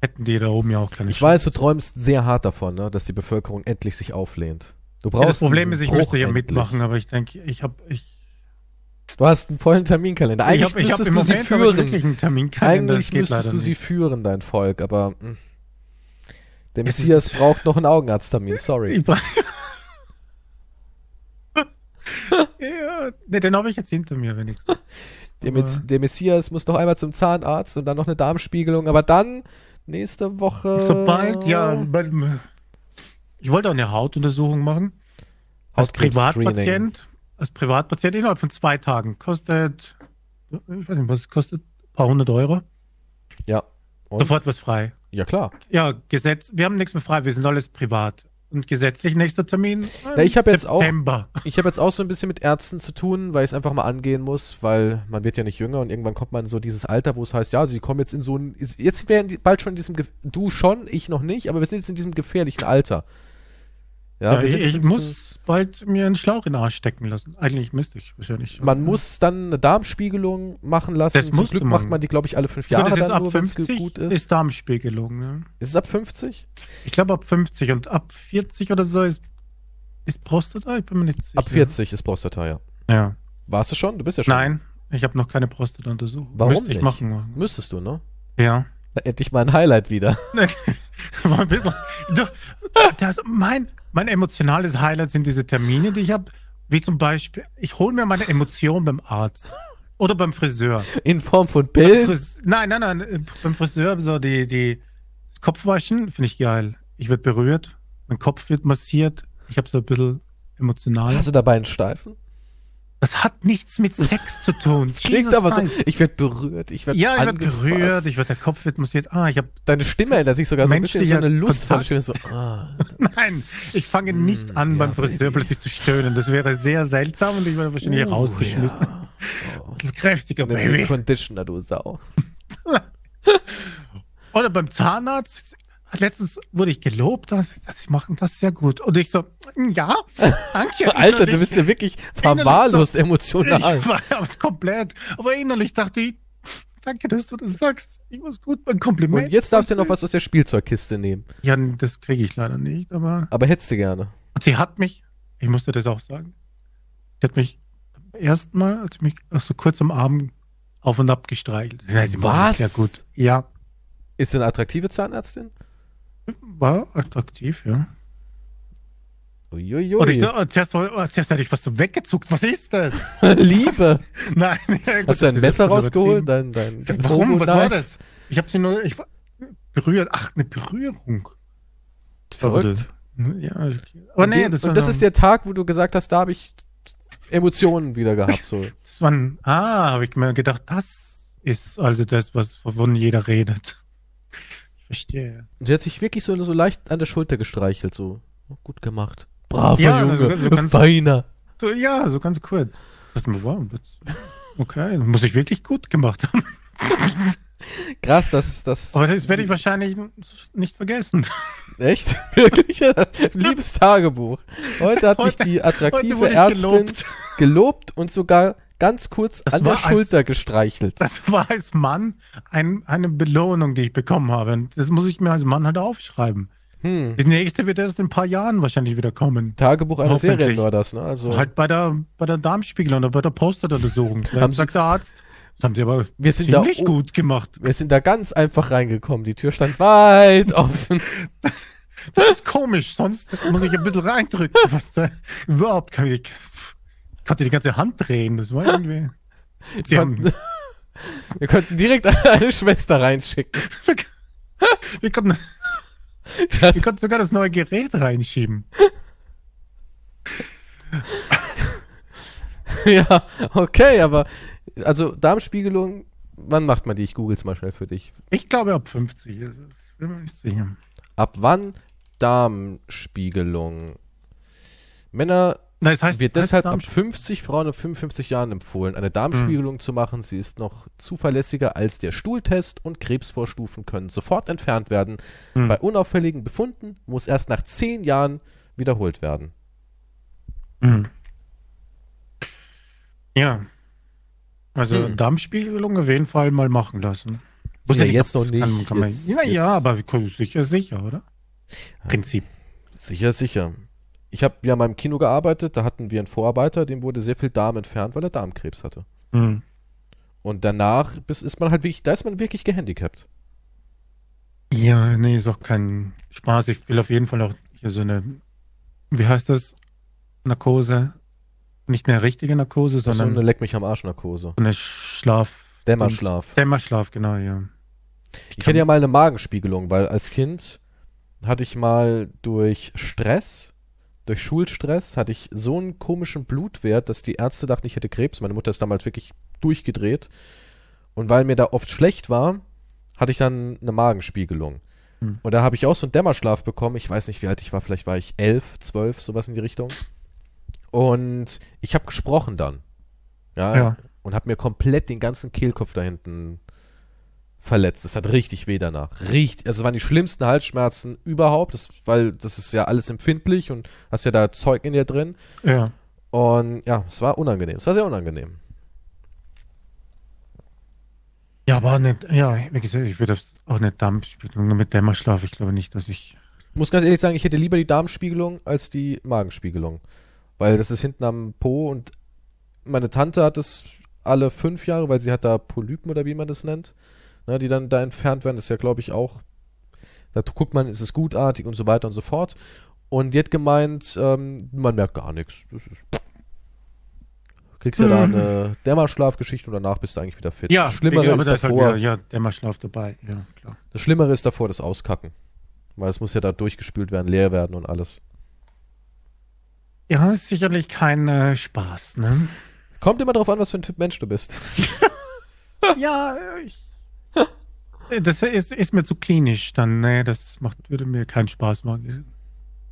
hätten die da oben ja auch keine Ich weiß, du träumst sehr hart davon, ne, dass die Bevölkerung endlich sich auflehnt. Du brauchst Ja, das Problem ist, ich Bruch müsste ja endlich. mitmachen, aber ich denke, ich habe ich, Du hast einen vollen Terminkalender. ich Eigentlich hab, ich hab müsstest im du sie Moment aber führen. wirklich einen Terminkalender. Eigentlich müsstest du sie nicht. führen, dein Volk, aber mh. der Es Messias braucht noch einen Augenarzttermin, sorry. Ja, ne, den habe ich jetzt hinter mir wenigstens. Der, Mess- der Messias muss noch einmal zum Zahnarzt und dann noch eine Darmspiegelung, aber dann nächste Woche. Sobald, ja, bei- ich wollte auch eine Hautuntersuchung machen. Als. Privatpatient, als Privatpatient innerhalb von zwei Tagen. Kostet, ich weiß nicht, was kostet, ein paar hundert Euro. Ja. Und? Sofort was frei. Ja, klar. Ja, Gesetz, wir haben nichts mehr frei, wir sind alles privat. Und gesetzlich nächster Termin? Ja, ich hab jetzt auch-. Ich habe jetzt auch so ein bisschen mit Ärzten zu tun, weil ich es einfach mal angehen muss, weil man wird ja nicht jünger und irgendwann kommt man in so dieses Alter, wo es heißt, ja, sie kommen jetzt in so ein. Jetzt wären die bald schon in diesem. Du schon, ich noch nicht, aber wir sind jetzt in diesem gefährlichen Alter. Ja, Ja, ich ich muss bald mir einen Schlauch in den Arsch stecken lassen. Eigentlich müsste ich wahrscheinlich. Man muss dann eine Darmspiegelung machen lassen. Das Zum Glück man. macht man die, glaube ich, alle fünf Ja, Jahre das ist dann ab nur, wenn es 50 gut ist. ist. Darmspiegelung. Ne? Ist es ab 50? Ich glaube ab 50 und ab 40 oder so ist, ist Prostata, ich bin mir nicht sicher. Ab 40 ist Prostata, ja. Ja. Warst du schon? Du bist ja schon. Nein, ich habe noch keine Prostata-Untersuchung. Warum Müsste ich nicht? machen. Müsstest du, ne? Ja. Da hätte ich mal ein Highlight wieder. War ein bisschen, du, das, mein, mein emotionales Highlight sind diese Termine, die ich habe. Wie zum Beispiel, ich hole mir meine Emotionen beim Arzt. Oder beim Friseur. In Form von Pillen. Nein, nein, nein. äh, Beim Friseur so die, die das Kopfwaschen finde ich geil. Ich werde berührt, mein Kopf wird massiert. Ich habe so ein bisschen emotional. Hast du dabei einen Steifen? Das hat nichts mit Sex zu tun. Das klingt Jesus aber so. Ich werde berührt, ich werde Ja, ich werde berührt, ich werd, der Kopf wird massiert. Ah, ich habe Deine Stimme ändert sich sogar so ein bisschen so eine Stimme. Kontakt. So, ah. Nein, ich fange nicht an, Mm, ja, beim Friseur Baby. plötzlich zu stöhnen. Das wäre sehr seltsam und ich würde wahrscheinlich Uh, rausgeschmissen. ja. Oh. Kräftiger Baby. Conditioner, du Sau. Oder beim Zahnarzt. Letztens wurde ich gelobt, dass, sie machen das sehr gut. Und ich so, ja, danke. Alter, du bist ja wirklich verwahrlost so- emotional. Ich war ja komplett. Aber innerlich dachte ich, danke, dass du das sagst. Ich was gut, mein Kompliment. Und jetzt darfst du noch was aus der Spielzeugkiste nehmen. Ja, das kriege ich leider nicht, aber. Aber hättest du gerne. Und sie hat mich, ich musste das auch sagen, sie hat mich beim ersten Mal, als sie mich so kurz am Arm auf und ab gestreichelt. Ja, sie war Was? Sehr gut. Ja, Ist sie eine attraktive Zahnärztin? War attraktiv, ja. Uiuiui. Und ich, oh, zuerst, war- zuerst hatte ich was so weggezuckt. Was ist das? Liebe. Nein. ja, gut, Hast du ein Messer rausgeholt? Dein, dein, Warum? Was war das? Ich habe sie nur, ich berührt. Ach, eine Berührung. Verrückt. Ja, okay. aber nee, und das, und das ist der Tag, wo du gesagt hast, da habe ich Emotionen wieder gehabt. So. das war ein, ah, habe ich mir gedacht, das ist also das, was wovon jeder redet. Verstehe. Sie hat sich wirklich so, so leicht an der Schulter gestreichelt. So, Oh, gut gemacht. Braver Ja, Junge. also so ganz- Feiner. So, ja, so ganz kurz. Wow, okay, muss ich wirklich gut gemacht haben. Krass, das, das, Aber das werde ich wahrscheinlich nicht vergessen. echt? Wirklich? Liebes Tagebuch. Heute hat mich Heute- die attraktive Ärztin gelobt. gelobt und sogar ganz kurz Das an der war als- Schulter gestreichelt. Das war als Mann ein, eine Belohnung, die ich bekommen habe. Und Das muss ich mir als Mann halt aufschreiben. Hm. Die nächste wird erst in ein paar Jahren wahrscheinlich wieder kommen. Tagebuch eines Hoffentlich. Serienmörders, ne? Also, Halt bei der, bei der Darmspiegel oder bei der Prostatuntersuchung. Haben sagt der Arzt, das haben sie aber wir sind da, ziemlich oh, gut gemacht. wir sind da ganz einfach reingekommen. Die Tür stand weit offen. Das ist komisch, sonst muss ich ein bisschen reindrücken. Was da, überhaupt kann ich, ich konnte die ganze Hand drehen. Das war irgendwie. Sie Wir haben, konnten, wir konnten direkt eine Schwester reinschicken. wir, konnten, wir konnten sogar das neue Gerät reinschieben. ja, okay, aber also Darmspiegelung, wann macht man die? Ich google's mal schnell für dich. Ich glaube ab 50. Ich bin mir nicht sicher. Ab wann Darmspiegelung? Männer Nein, es heißt, wird deshalb ab Darmspie- 50, Frauen ab 55 Jahren empfohlen, eine Darmspiegelung zu machen. Sie ist noch zuverlässiger als der Stuhltest und Krebsvorstufen können sofort entfernt werden. Hm. Bei unauffälligen Befunden muss erst nach 10 Jahren wiederholt werden. Mhm. Ja. Also Hm. Darmspiegelung auf jeden Fall mal machen lassen. Ja, ich, jetzt noch nicht. Kann, kann man, Jetzt- ja, ja, jetzt- aber sicher, sicher, oder? Prinzip. Sicher, sicher. Ich habe ja mal im Kino gearbeitet, da hatten wir einen Vorarbeiter, dem wurde sehr viel Darm entfernt, weil er Darmkrebs hatte. Mhm. Und danach bis ist man halt wirklich, da ist man wirklich gehandicapt. Ja, nee, ist auch kein Spaß. Ich will auf jeden Fall auch hier so eine, wie heißt das? Narkose. Nicht eine richtige Narkose, So sondern eine Leck mich am Arsch Narkose. so eine Schlaf. Dämmerschlaf. Dämmerschlaf, genau, ja. Ich hatte ja mal eine Magenspiegelung, weil als Kind hatte ich mal durch Stress, durch Schulstress, hatte ich so einen komischen Blutwert, dass die Ärzte dachten, ich hätte Krebs. Meine Mutter ist damals wirklich durchgedreht. Und weil mir da oft schlecht war, hatte ich dann eine Magenspiegelung. Hm. Und da habe ich auch so einen Dämmerschlaf bekommen. Ich weiß nicht, wie alt ich war. Vielleicht war ich elf, zwölf, sowas in die Richtung. Und ich habe gesprochen dann. Ja. Ja. Und habe mir komplett den ganzen Kehlkopf da hinten verletzt. Das hat richtig weh danach. Richtig. Also es waren die schlimmsten Halsschmerzen überhaupt, das, weil das ist ja alles empfindlich und hast ja da Zeug in dir drin. Ja. Und ja, es war unangenehm. Es war sehr unangenehm. Ja, aber nicht, ja, wie gesagt, ich würde auch nicht Darmspiegelung, nur mit Dämmerschlaf. Ich glaube nicht, dass ich. Muss ganz ehrlich sagen, ich hätte lieber die Darmspiegelung als die Magenspiegelung. Weil das ist hinten am Po und meine Tante hat es alle fünf Jahre, weil sie hat da Polypen oder wie man das nennt, ne, die dann da entfernt werden. Das ist ja, glaube ich, auch. Da guckt man, ist es gutartig und so weiter und so fort. Und die hat gemeint, ähm, man merkt gar nichts. Das ist, kriegst ja da eine Dämmerschlafgeschichte und danach bist du eigentlich wieder fit. Ja, das Schlimmere ist da davor. wieder- ja, Dämmerschlaf dabei. Ja, klar. Das Schlimmere ist davor das Auskacken. Weil es muss ja da durchgespült werden, leer werden und alles. Ja, ist sicherlich kein äh, Spaß, ne? Kommt immer darauf an, was für ein Typ Mensch du bist. ja, ich, das ist, ist mir zu klinisch dann. Nee, das macht, würde mir keinen Spaß machen.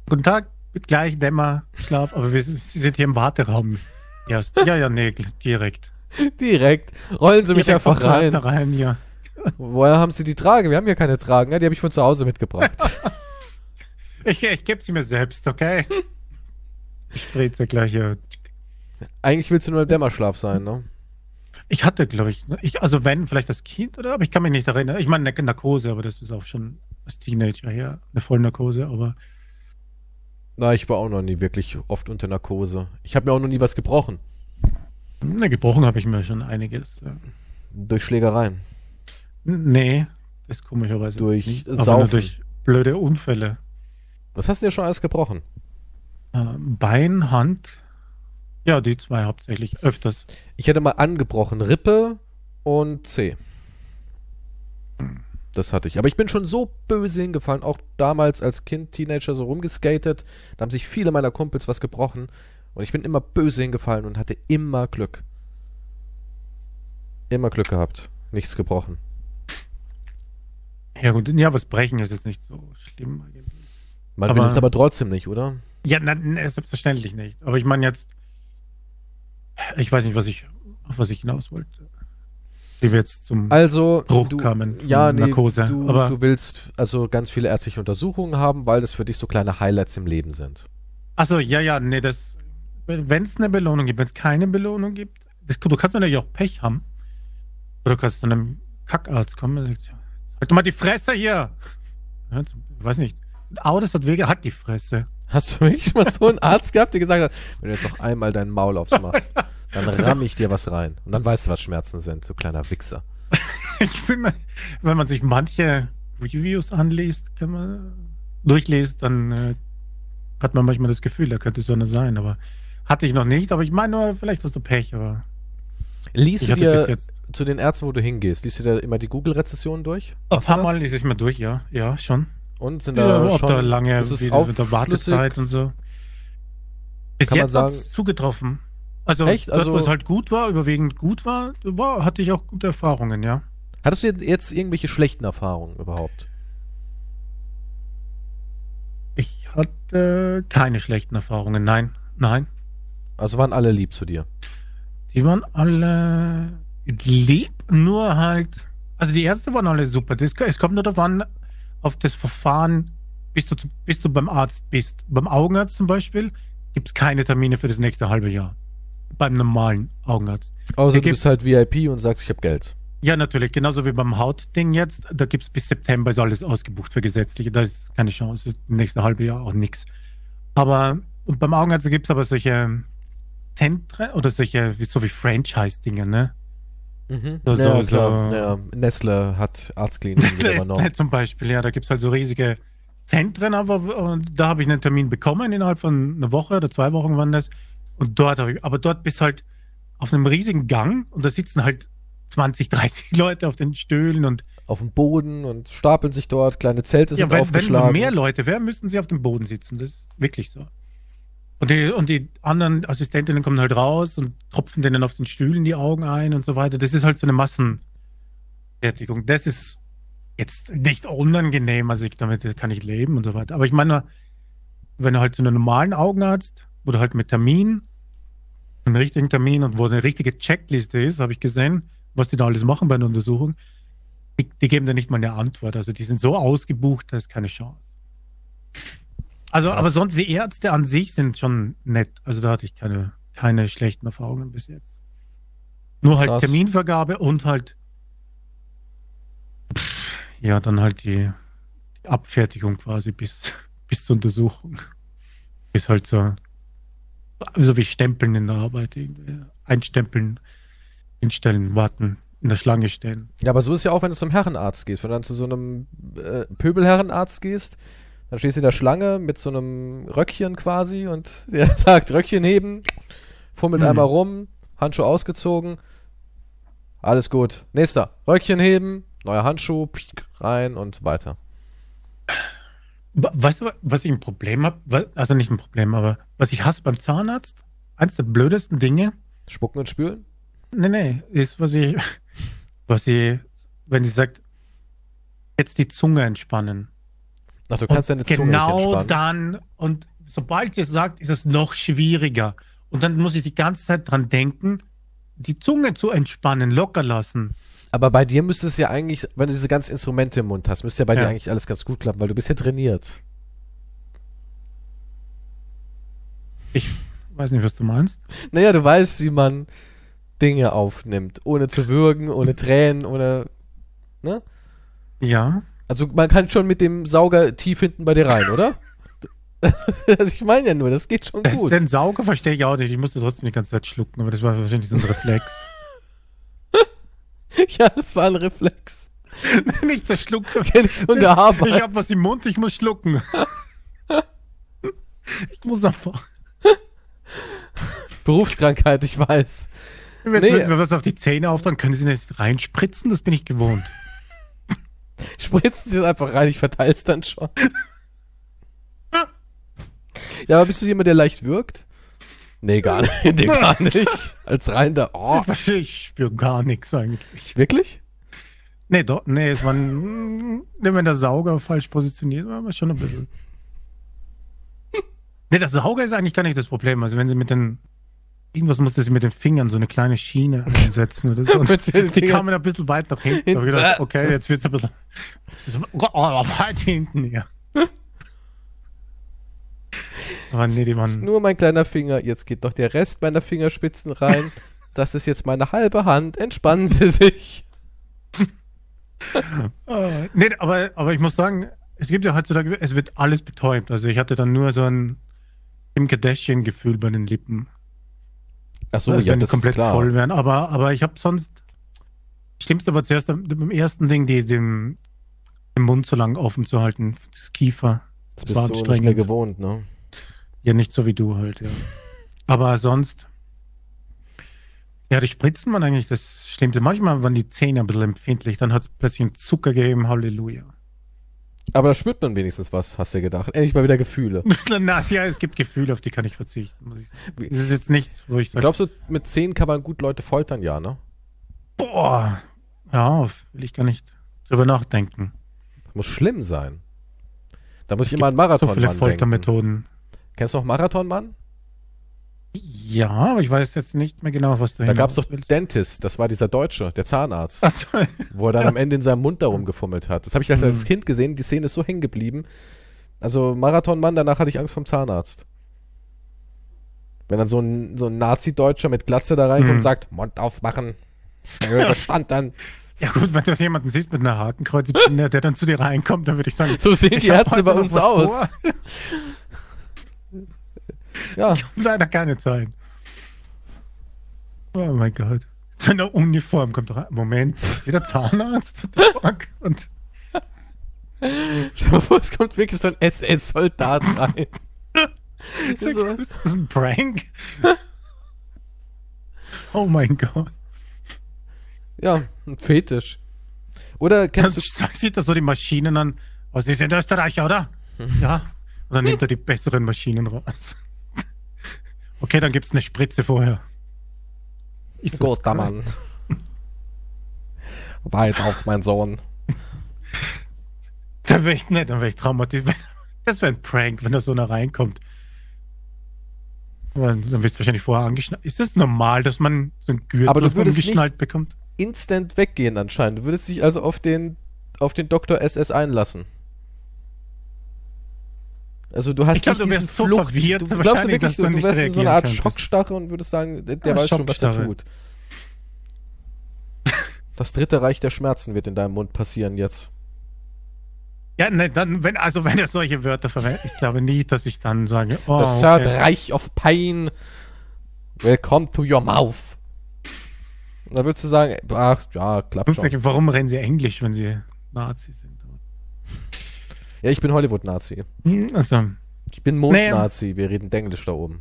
Guten Tag, mit gleich Dämmerschlaf, aber wir sind, Sie hier im Warteraum. Erst. Ja, ja, nee, direkt. Direkt. Rollen sie mich direkt einfach vom rein. Rein, ja. Woher haben sie die Trage? Wir haben hier keine Tragen. Ja, die habe ich von zu Hause mitgebracht. Ich, ich gebe sie mir selbst, okay? Ich drehe ja gleich hier. Eigentlich willst du nur im Dämmerschlaf sein, ne? Ich hatte, glaube ich, ne, ich, also wenn, vielleicht das Kind oder, aber ich kann mich nicht erinnern. Ich meine, eine Narkose, aber das ist auch schon als Teenager her, eine Vollnarkose, aber Na, ich war auch noch nie wirklich oft unter Narkose. Ich habe mir auch noch nie was gebrochen. ne, gebrochen habe ich mir schon einiges. Ja. Durch Schlägereien. Nee, das ist komischerweise Durch nicht, Saufen. durch blöde Unfälle. Was hast du dir schon alles gebrochen? Äh, Bein, Hand, ja, die zwei hauptsächlich, öfters. Ich hätte mal angebrochen Rippe und C. Das hatte ich. Aber ich bin schon so böse hingefallen, auch damals als Kind, Teenager so rumgeskatet. Da haben sich viele meiner Kumpels was gebrochen. Und ich bin immer böse hingefallen und hatte immer Glück. Immer Glück gehabt. Nichts gebrochen. Ja gut, ja, was brechen ist jetzt nicht so schlimm eigentlich. Man Aber- will es aber trotzdem nicht, oder? Ja, na, na, selbstverständlich nicht. Aber ich meine jetzt, ich weiß nicht, was ich, auf was ich hinaus wollte. Wie wir jetzt zum Also, Bruch du, kamen ja, nee, Narkose. Du, Aber- du willst also ganz viele ärztliche Untersuchungen haben, weil das für dich so kleine Highlights im Leben sind. Achso, ja, ja, nee, das, wenn es eine Belohnung gibt, wenn es keine Belohnung gibt, das, du kannst natürlich auch Pech haben. Oder du kannst zu einem Kackarzt kommen und sagt, halt doch mal die Fresse hier. Ja, ich weiß nicht. Au, das hat Wege, hat die Fresse. Hast du wirklich mal so einen Arzt gehabt, der gesagt hat, wenn du jetzt noch einmal dein Maul aufmachst, dann ramm ich dir was rein. Und dann weißt du, was Schmerzen sind, du kleiner Wichser. Ich bin mal, wenn man sich manche Reviews anliest, kann man durchliest, dann äh, hat man manchmal das Gefühl, da könnte so eine sein, aber hatte ich noch nicht, aber ich meine nur, vielleicht hast du Pech, aber Liest du dir jetzt zu den Ärzten, wo du hingehst, liest du dir immer die Google-Rezessionen durch? ein Machst paar? Mal lese ich mal durch, ja, ja, schon. Und sind Ja, da schon da lange ist es wieder mit der? Wartezeit und so. Bis Kann jetzt sagen- hat's zugetroffen. Also, Echt? Also- wo es halt gut war, überwiegend gut war, war, hatte ich auch gute Erfahrungen, ja. Hattest du jetzt irgendwelche schlechten Erfahrungen überhaupt? Ich hatte keine schlechten Erfahrungen, nein, nein. Also waren alle lieb zu dir. Die waren alle lieb, nur halt. Also die Ärzte waren alle super. Das, es kommt nur darauf an, auf das Verfahren, bis du, bis du beim Arzt bist. Beim Augenarzt zum Beispiel gibt es keine Termine für das nächste halbe Jahr. Beim normalen Augenarzt. Außer du bist halt VIP und sagst, ich habe Geld. Ja, natürlich. Genauso wie beim Hautding jetzt. Da gibt es bis September ist alles ausgebucht für gesetzliche. Da ist keine Chance. Nächste halbe Jahr auch nichts. Aber und beim Augenarzt gibt es aber solche Zentren oder solche, wie, so wie Franchise-Dinge, ne? Mhm. So- ja, so- klar. so- Ja, Nestle hat Arztkliniken wieder übernommen. Nestle zum Beispiel, ja, da gibt es halt so riesige Zentren, aber und da habe ich einen Termin bekommen innerhalb von einer Woche oder zwei Wochen waren das. Und dort habe ich, aber dort bist halt auf einem riesigen Gang und da sitzen halt 20, 30 Leute auf den Stühlen und Auf dem Boden und stapeln sich dort, kleine Zelte ja, sind wenn, wenn aufgeschlagen. noch mehr Leute wären, müssten sie auf dem Boden sitzen. Das ist wirklich so. Und die, und die anderen Assistentinnen kommen halt raus und tropfen denen auf den Stühlen die Augen ein und so weiter. Das ist halt so eine Massenfertigung. Das ist jetzt nicht unangenehm, also ich, damit kann ich leben und so weiter. Aber ich meine, wenn du halt zu einem normalen Augenarzt, du halt mit Termin, einen richtigen Termin und wo eine richtige Checkliste ist, habe ich gesehen, was die da alles machen bei einer Untersuchung, die, die geben da nicht mal eine Antwort. Also die sind so ausgebucht, da ist keine Chance. Also, Krass. aber sonst die Ärzte an sich sind schon nett. Also da hatte ich keine, keine schlechten Erfahrungen bis jetzt. Nur halt Krass. Terminvergabe und halt ja, dann halt die, die Abfertigung quasi bis, bis zur Untersuchung. Ist halt so, so wie Stempeln in der Arbeit einstempeln, hinstellen, warten, in der Schlange stehen. Ja, aber so ist ja auch, wenn du zum Herrenarzt gehst. Wenn du dann zu so einem äh, Pöbelherrenarzt gehst, dann stehst du in der Schlange mit so einem Röckchen quasi und der sagt, Röckchen heben, fummelt Hm. einmal rum, Handschuh ausgezogen, alles gut. Nächster, Röckchen heben, neuer Handschuh, rein und weiter. Weißt du, was ich ein Problem habe? Also nicht ein Problem, aber was ich hasse beim Zahnarzt, eins der blödesten Dinge, Spucken und spülen? nee, nee, ist, was ich, was sie, wenn sie sagt, jetzt die Zunge entspannen. Ach, du kannst deine Zunge genau dann, und sobald sie es sagt, ist es noch schwieriger. Und dann muss ich die ganze Zeit dran denken, die Zunge zu entspannen, locker lassen. Aber bei dir müsste es ja eigentlich, wenn du diese ganzen Instrumente im Mund hast, müsste ja bei dir Ja. eigentlich alles ganz gut klappen, weil du bist ja trainiert. Ich weiß nicht, was du meinst. Naja, du weißt, wie man Dinge aufnimmt, ohne zu würgen, ohne Tränen, ohne. Ne? Ja. Also man kann schon mit dem Sauger tief hinten bei dir rein, oder? also ich meine ja nur, das geht schon Das, gut. den Sauger verstehe ich auch nicht. Ich musste trotzdem die ganze Zeit schlucken, aber das war wahrscheinlich so ein Reflex. ja, das war ein Reflex. nicht der Schlucken. Kenn ich von der Ich Arbeit. habe was im Mund, ich muss schlucken. ich muss einfach. Berufskrankheit, ich weiß. Jetzt Nee. müssen wir was auf die Zähne auftragen. Können Sie nicht reinspritzen? Das bin ich gewohnt. Spritzen sie es einfach rein, ich verteil's dann schon. ja, aber bist du jemand, der leicht wirkt? Nee, gar nicht. Nee, gar nicht. Als rein da. Oh, Ich spüre gar nichts eigentlich. wirklich? Nee, doch, nee, es war ein, wenn der Sauger falsch positioniert war, war schon ein bisschen. Nee, der Sauger ist eigentlich gar nicht das Problem. Also wenn sie mit den, irgendwas musste sie mit den Fingern so eine kleine Schiene einsetzen oder so. Und die kamen ein bisschen weit nach hinten. Da gedacht, okay, jetzt wird's ein bisschen, es oh, oh, weit hinten hier. Aber nee, die Das ist waren, nur mein kleiner Finger. Jetzt geht doch der Rest meiner Fingerspitzen rein. Das ist jetzt meine halbe Hand. Entspannen Sie sich. äh, nee, aber, aber ich muss sagen, es gibt ja heutzutage, es wird alles betäubt. Also ich hatte dann nur so ein Kim Kardashian-Gefühl bei den Lippen. Ach so, Also ja, das komplett klar. voll werden. Aber, aber ich habe sonst. Schlimmste war zuerst beim ersten Ding, die, den, den Mund so lang offen zu halten. Das Kiefer. Das Das war du nicht mehr gewohnt, ne? Ja, nicht so wie du halt, ja. Aber sonst. Ja, die Spritzen waren eigentlich das Schlimmste. Manchmal waren die Zähne ein bisschen empfindlich. Dann hat es plötzlich einen Zucker gegeben. Halleluja. Aber da spürt man wenigstens was, hast du gedacht. Endlich mal wieder Gefühle. Na, ja, es gibt Gefühle, auf die kann ich verzichten. Ich. Es ist jetzt nichts, wo ich sage, Glaubst du, mit 10 kann man gut Leute foltern? Ja, ne? boah, hör auf, will ich gar nicht drüber nachdenken. Das muss schlimm sein. Da muss ich Es immer an gibt so Marathonmann viele denken. Foltermethoden. Kennst du noch Marathonmann? Ja, aber ich weiß jetzt nicht mehr genau, was du Da gab's doch hinaus willst. Dentist, das war dieser Deutsche, der Zahnarzt, Ach so, wo er dann am Ende in seinem Mund darum gefummelt hat. Das habe ich als, als Mhm. Kind gesehen, die Szene ist so hängen geblieben. Also Marathonmann, danach hatte ich Angst vom Zahnarzt. Wenn dann so ein, so ein Nazi-Deutscher mit Glatze da reinkommt Mhm. und sagt, Mund aufmachen, schnell Bestand dann. ja gut, wenn du jemanden siehst mit einer Hakenkreuzbinde, der dann zu dir reinkommt, dann würde ich sagen, So sehen die Ärzte bei uns was aus. vor. Ja, Leider keine Zeit. Oh mein Gott. So eine Uniform kommt rein. Moment, wieder Zahnarzt? Und dir mal es kommt wirklich so ein SS-Soldat rein. ist das, So. ist das ein Prank? Oh mein Gott. Ja, ein Fetisch. Oder Dann kennst du, sieht er so die Maschinen an. Was ist in Österreich, oder? Ja. Und dann nimmt er die besseren Maschinen raus. Okay, dann gibt's eine Spritze vorher. Jesus guter. Mann. Weit auf, mein Sohn. Da wäre ich, nee, dann wäre ich traumatisiert. Das wäre ein Prank, wenn da so einer reinkommt. Aber dann wirst du wahrscheinlich vorher angeschnallt. Ist es das normal, dass man so ein Gürtel Aber du würdest bekommt? Instant weggehen anscheinend. Du würdest dich also auf den, auf den Dr. SS einlassen. Also du hast Ich glaub, nicht du diesen so Flucht. verwirrt, du glaubst wahrscheinlich, wirklich, du du, du wärst in so eine Art könntest. Schockstarre und würdest sagen, der, Ja, weiß schon, was er tut. Das dritte Reich der Schmerzen wird in deinem Mund passieren jetzt. Ja, ne, dann, wenn, also wenn er solche Wörter verwendet, ich glaube nicht, dass ich dann sage, oh, Das Third okay. Reich of Pain. Welcome to your mouth. Und dann würdest du sagen, ach, ja, klappt schon. Warum rennen sie Englisch, wenn sie Nazi sind? Ja, ich bin Hollywood-Nazi. Hm, Also, Ich bin Mond-Nazi. Wir reden Englisch da oben.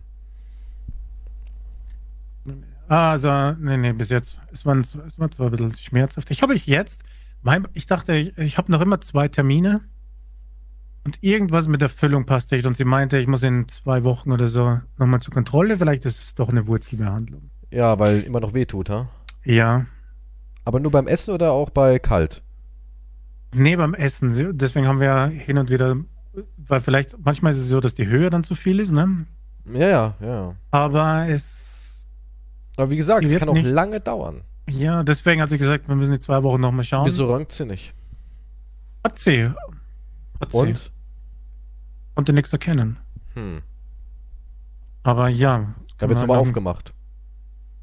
also, nee, nee, bis jetzt. Es war, es war zwar ein bisschen schmerzhaft. Ich habe ich jetzt, mein, ich dachte, ich, ich habe noch immer zwei Termine und irgendwas mit der Füllung passt nicht. Und sie meinte, ich muss in zwei Wochen oder so nochmal zur Kontrolle. Vielleicht ist es doch eine Wurzelbehandlung. Ja, weil immer noch wehtut, ha? Ja, Aber nur beim Essen oder auch bei kalt? Nee, beim Essen. Sie- Deswegen haben wir hin und wieder, weil vielleicht, manchmal ist es so, dass die Höhe dann zu viel ist, ne? Ja, ja, ja. Aber es, Aber wie gesagt, es kann auch nicht- lange dauern. ja, deswegen hat sie gesagt, wir müssen die zwei Wochen nochmal schauen. Wieso röntgt sie nicht? Hat sie. Hat sie. Und? Konnte nichts erkennen. Hm. Aber ja. Da wird's kann aber aufgemacht.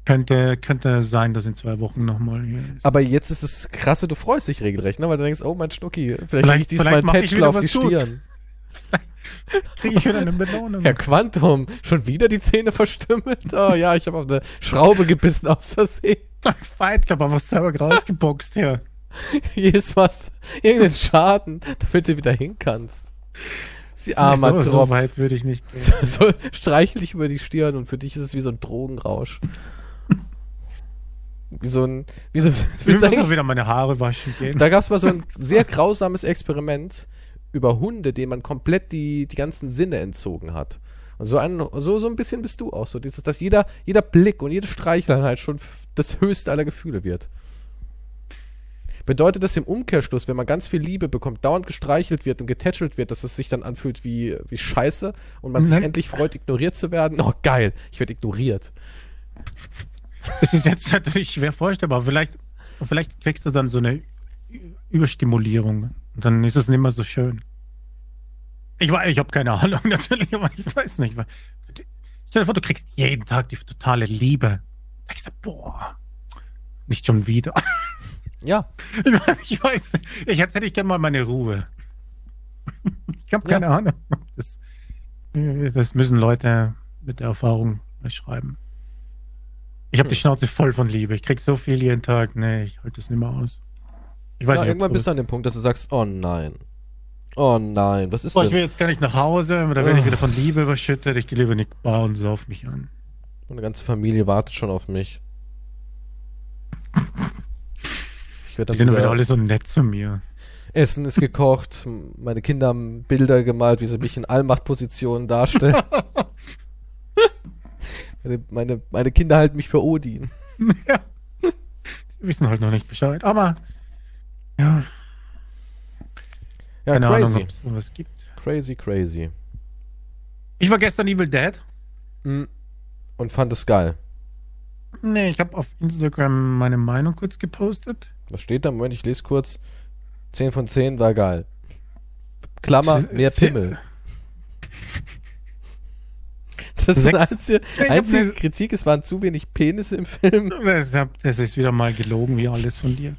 Könnte, könnte sein, dass in zwei Wochen nochmal hier ist. Aber jetzt ist es krasse, du freust dich regelrecht, ne? Weil du denkst, oh mein Schnucki, vielleicht, Vielleicht- ich diesmal einen wieder auf die was. Stirn. Kriege ich wieder eine Belohnung. Herr Quantum, schon wieder die Zähne verstümmelt? Oh ja, ich habe auf eine Schraube gebissen aus Versehen. Fight Club einfach selber rausgeboxt hier. Jedes Mal irgendeinen Schaden, damit du wieder hin kannst. Sie armer so, so Tropf. weit würde ich nicht gehen. So, streichel dich über die Stirn und für dich ist es wie so ein Drogenrausch. Wie so ein, wie so, Ich wie muss so auch wieder meine Haare waschen gehen. Da gab es mal so ein sehr grausames Experiment über Hunde, denen man komplett die, die ganzen Sinne entzogen hat. Und so ein, so, so ein bisschen bist du auch so, dieses, dass jeder, jeder Blick und jede Streicheleinheit schon f- das höchste aller Gefühle wird. Bedeutet das im Umkehrschluss, wenn man ganz viel Liebe bekommt, dauernd gestreichelt wird und getätschelt wird, dass es sich dann anfühlt wie, wie Scheiße und man sich Nein. endlich freut, ignoriert zu werden? Oh, geil, ich werde ignoriert. Das ist jetzt natürlich schwer vorstellbar. Vielleicht, vielleicht kriegst du dann so eine Überstimulierung. Und dann ist es nicht mehr so schön. Ich, wei- ich habe keine Ahnung natürlich, aber ich weiß nicht. Stell dir vor, du kriegst jeden Tag die totale Liebe. Da denkst du, boah, nicht schon wieder. Ja, Ich weiß nicht. Ich, jetzt hätte ich gerne mal meine Ruhe. Ich habe Ja. keine Ahnung. Das, das müssen Leute mit der Erfahrung beschreiben. Ich habe die. Schnauze voll von Liebe. Ich krieg so viel jeden Tag. Nee, ich halte das nicht mehr aus. Ich weiß ja nicht, irgendwann bist du an dem Punkt, dass du sagst, oh nein. Oh nein, was ist Boah, ich denn? will jetzt gar nicht nach Hause, da werde ich Ah. wieder von Liebe überschüttet. Ich gehe lieber nicht Bar und sauf mich an. Meine ganze Familie wartet schon auf mich. Ich werde Die dann sind aber wieder alle so nett zu mir. Essen ist gekocht, meine Kinder haben Bilder gemalt, wie sie mich in Allmachtpositionen darstellen. meine, meine, meine Kinder halten mich für Odin. ja. Die wissen halt noch nicht Bescheid. Aber, ja, Ja, keine crazy. Ahnung, ob es gibt. Crazy, crazy. Ich war gestern Evil Dead. Mm. Und fand es geil. Nee, ich habe auf Instagram meine Meinung kurz gepostet. Was steht da? Moment, ich lese kurz. 10 von 10 war geil. Klammer, mehr Pimmel. Das ist die Sechs- einzige, einzige Kritik, es waren zu wenig Penisse im Film. Das ist wieder mal gelogen, wie alles von dir.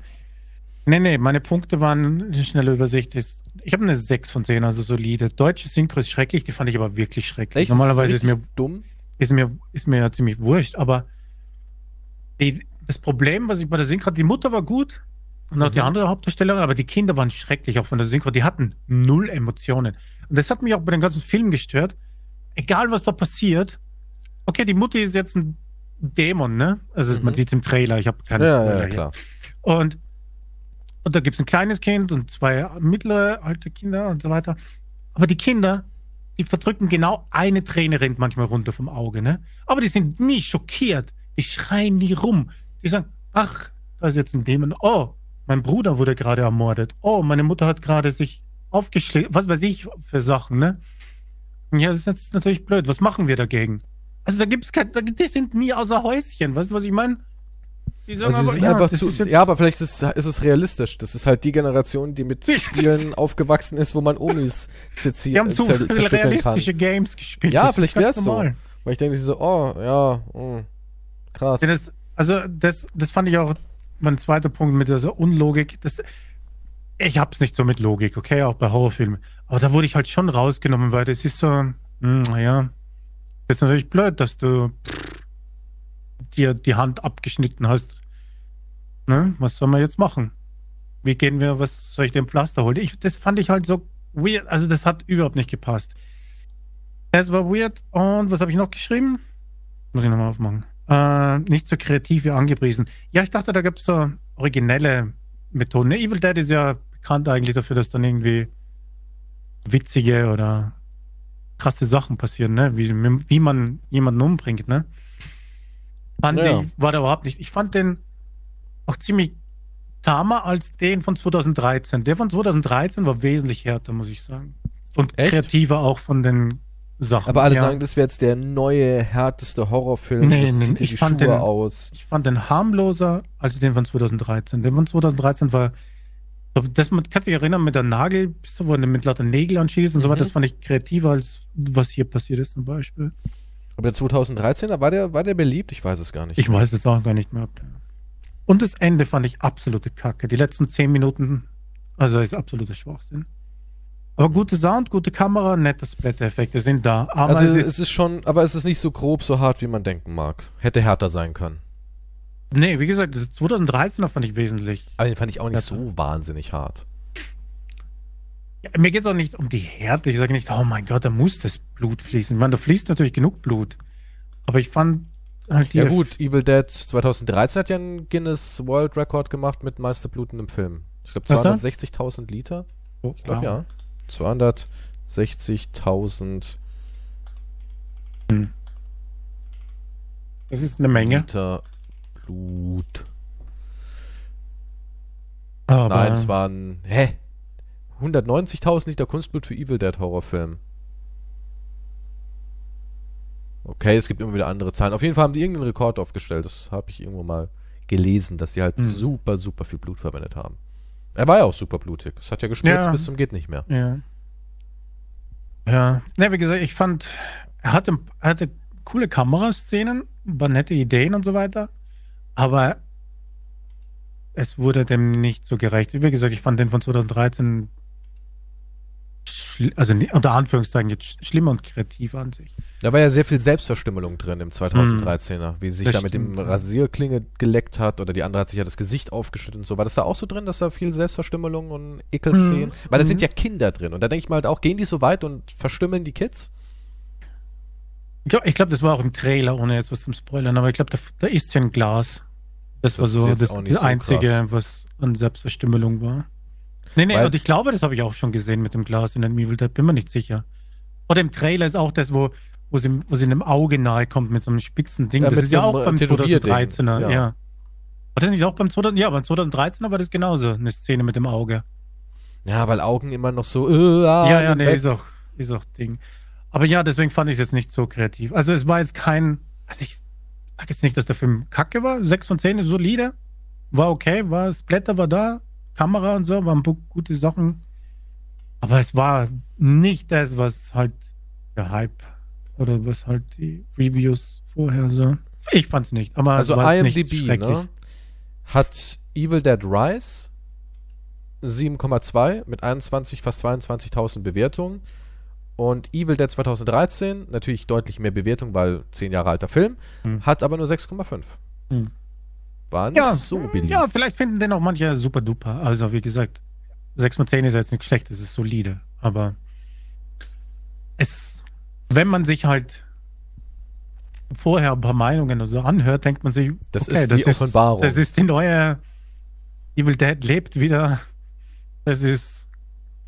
Nee, nee, meine Punkte waren eine schnelle Übersicht. Ist, ich habe eine 6 von 10, also solide. Deutsche Synchro ist schrecklich, die fand ich aber wirklich schrecklich. Echt? Normalerweise Das ist mir, dumm. ist, mir, ist mir ja ziemlich wurscht, aber die, das Problem, was ich bei der Synchro die Mutter war gut und auch die Mhm. andere Hauptdarstellerin, aber die Kinder waren schrecklich, auch von der Synchro. Die hatten null Emotionen. Und das hat mich auch bei den ganzen Filmen gestört. Egal, was da passiert. Okay, die Mutti ist jetzt ein Dämon, ne? Also Mhm. man sieht im Trailer, ich habe keine Ja, Spoiler ja, hier. klar. Und, und da gibt's ein kleines Kind und zwei mittlere, alte Kinder und so weiter. Aber die Kinder, die verdrücken genau eine Träne rennt manchmal runter vom Auge, ne? Aber die sind nie schockiert. Die schreien nie rum. Die sagen, ach, da ist jetzt ein Dämon. Oh, mein Bruder wurde gerade ermordet. Oh, meine Mutter hat gerade sich aufgeschlägt. Was weiß ich für Sachen, ne? Ja, das ist jetzt natürlich blöd. Was machen wir dagegen? Also da gibt's kein, da, die sind nie außer Häuschen. Weißt du, was ich meine? Die sagen Also aber, ja, einfach zu, ja, aber vielleicht ist, ist es realistisch. Das ist halt die Generation, die mit Spielen aufgewachsen ist, wo man Omis zerzie- Die haben zu zer zerstückeln kann. realistische Games gespielt. Ja, Das vielleicht ganz wär's so. normal. Weil ich denke sie so, oh, ja, mm, krass. Ja, Das, also, das, das fand ich auch mein zweiter Punkt mit dieser Unlogik. Das, ich hab's nicht so mit Logik, okay, auch bei Horrorfilmen. Aber da wurde ich halt schon rausgenommen, weil das ist so, hm, naja, das ist natürlich blöd, dass du dir die Hand abgeschnitten hast Ne? Was soll man jetzt machen? Wie gehen wir, was soll ich dem Pflaster holen? Ich, das fand ich halt so weird, also das hat überhaupt nicht gepasst. Es war weird und was habe ich noch geschrieben? Muss ich nochmal aufmachen. Äh, nicht so kreativ wie angepriesen. Ja, ich dachte, da gibt es so originelle Methoden. Ne, Evil Dead ist ja bekannt eigentlich dafür, dass dann irgendwie witzige oder krasse Sachen passieren, ne? Wie, wie man jemanden umbringt, ne? Fand Ja. ich, war da überhaupt nicht. Ich fand den auch ziemlich zahmer als den von 2013. Der von 2013 war wesentlich härter, muss ich sagen. Und Echt? kreativer auch von den Sachen. Aber alle ja. sagen, das wäre jetzt der neue, härteste Horrorfilm. Nee, nee, ich fand Schuhe den- aus. Ich fand den harmloser als den von 2013. Der von 2013 war. Das, man kann sich erinnern mit der Nagel, wo er mit lauter Nägel anschießt und so Mhm. weiter. Das fand ich kreativer als was hier passiert ist zum Beispiel. Aber der 2013er, war der, war der beliebt? Ich weiß es gar nicht. Ich weiß es auch gar nicht mehr. Und das Ende fand ich absolute Kacke. Die letzten zehn Minuten, also ist absoluter Schwachsinn. Aber gute Sound, gute Kamera, nette Splatter-Effekte sind da. Aber also es ist, es ist schon, aber es ist nicht so grob, so hart, wie man denken mag. Hätte härter sein können. Nee, wie gesagt, das 2013er fand ich wesentlich. Aber den fand ich auch nicht so wahnsinnig hart. Ja, mir geht es auch nicht um die Härte. Ich sage nicht, oh mein Gott, da muss das Blut fließen. Ich meine, da fließt natürlich genug Blut. Aber ich fand halt die Ja gut, Evil Dead 2013 hat ja einen Guinness World Record gemacht mit meistblutendem Film. Ich glaube Was da? 260.000 Liter. Oh, Ich glaube wow. ja. 260.000 Das ist eine Menge. Liter Blut. Aber Nein, es waren, hä? 190.000 Liter Kunstblut für Evil Dead Horrorfilm. Okay, es gibt immer wieder andere Zahlen. Auf jeden Fall haben die irgendeinen Rekord aufgestellt. Das habe ich irgendwo mal gelesen, dass die halt Hm. super, super viel Blut verwendet haben. Er war ja auch super blutig. Es hat ja gespritzt Ja. bis zum geht nicht mehr. Ja. Ja. Ne, wie gesagt, ich fand, er hatte, er hatte coole Kameraszenen, war nette Ideen und so weiter. Aber es wurde dem nicht so gerecht. Wie gesagt, ich fand den von 2013 schl- also unter Anführungszeichen jetzt sch- schlimmer und kreativ an sich. Da war ja sehr viel Selbstverstümmelung drin im 2013er, wie sie sich Das da mit dem stimmt, ja. Rasierklinge geleckt hat oder die andere hat sich ja das Gesicht aufgeschnitten und so. War das da auch so drin, dass da viel Selbstverstümmelung und Ekelszenen? Weil da sind Mhm. ja Kinder drin und da denke ich mal halt auch, gehen die so weit und verstümmeln die Kids? Ich glaube, glaub, das war auch im Trailer, ohne jetzt was zum Spoilern, aber ich glaube, da, da ist ja ein Glas. Das, Das war so das, das so Einzige, krass. was an Selbstverstümmelung war. Nee, nee, Weil- und ich glaube, das habe ich auch schon gesehen mit dem Glas in den Evil Dead, bin mir nicht sicher. Oder im Trailer ist auch das, wo, wo, sie, wo sie einem Auge nahe kommt mit so einem spitzen Ding. Ja, das ist ja so einem, auch äh, beim Tätowierding, 2013er, ja. ja. War das nicht auch beim 2000, ja, beim 2013er war das genauso, eine Szene mit dem Auge. Ja, weil Augen immer noch so, äh, ah, ja, ja, nee, weg. ist auch, ist auch Ding. Aber ja, deswegen fand ich es jetzt nicht so kreativ. Also es war jetzt kein, also ich sag jetzt nicht, dass der Film kacke war. 6 von 10 ist solide. War okay, war, Splatter war da, Kamera und so, waren gute Sachen. Aber es war nicht das, was halt der Hype oder was halt die Reviews vorher so. Ich fand's nicht, aber Also es war IMDb, ne, hat Evil Dead Rise 7,2 mit 21, fast 22.000 Bewertungen. Und Evil Dead 2013, natürlich deutlich mehr Bewertung, weil 10 Jahre alter Film, Hm. hat aber nur 6,5. Hm. War nicht Ja, so beliebt. ja, vielleicht finden den auch manche super duper. Also wie gesagt, 6 von 10 ist jetzt nicht schlecht, es ist solide. Aber es, wenn man sich halt vorher ein paar Meinungen oder so anhört, denkt man sich, Das ist die Offenbarung. Das ist die neue Evil Dead lebt wieder. Das ist,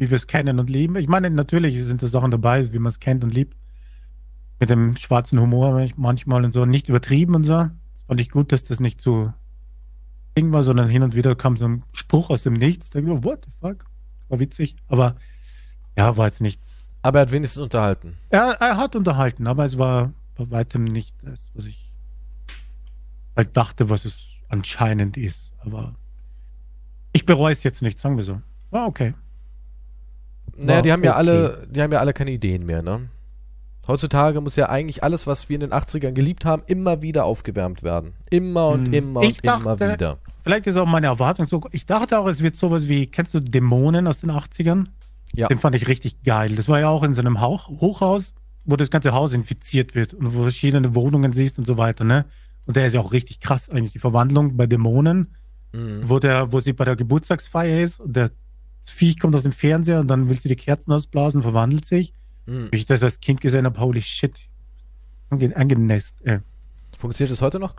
wie wir es kennen und lieben. Ich meine, natürlich sind da Sachen dabei, wie man es kennt und liebt. Mit dem schwarzen Humor manchmal und so, nicht übertrieben und so. Das fand ich gut, dass das nicht so Ding war, sondern hin und wieder kam so ein Spruch aus dem Nichts. Da ich, what the fuck? War witzig, aber ja, war jetzt nicht. Aber er hat wenigstens unterhalten. Er, er hat unterhalten, aber es war bei weitem nicht das, was ich halt dachte, was es anscheinend ist. Aber ich bereue es jetzt nicht, sagen wir so. War okay. Naja, die haben ja okay. alle, die haben ja alle keine Ideen mehr, ne? Heutzutage muss ja eigentlich alles, was wir in den 80ern geliebt haben, immer wieder aufgewärmt werden. Immer und Hm. immer und immer dachte- wieder. Vielleicht ist auch meine Erwartung so. Ich dachte auch, es wird sowas wie, kennst du Dämonen aus den 80ern? Ja. Den fand ich richtig geil. Das war ja auch in so einem Hauch, Hochhaus, wo das ganze Haus infiziert wird und wo du verschiedene Wohnungen siehst und so weiter, ne? Und der ist ja auch richtig krass eigentlich, die Verwandlung bei Dämonen. mhm. wo, der, wo sie bei der Geburtstagsfeier ist und der das Viech kommt aus dem Fernseher und dann will sie die Kerzen ausblasen, verwandelt sich. Wie ich das als Kind gesehen habe, holy shit. Angenässt. Äh. Funktioniert das heute noch?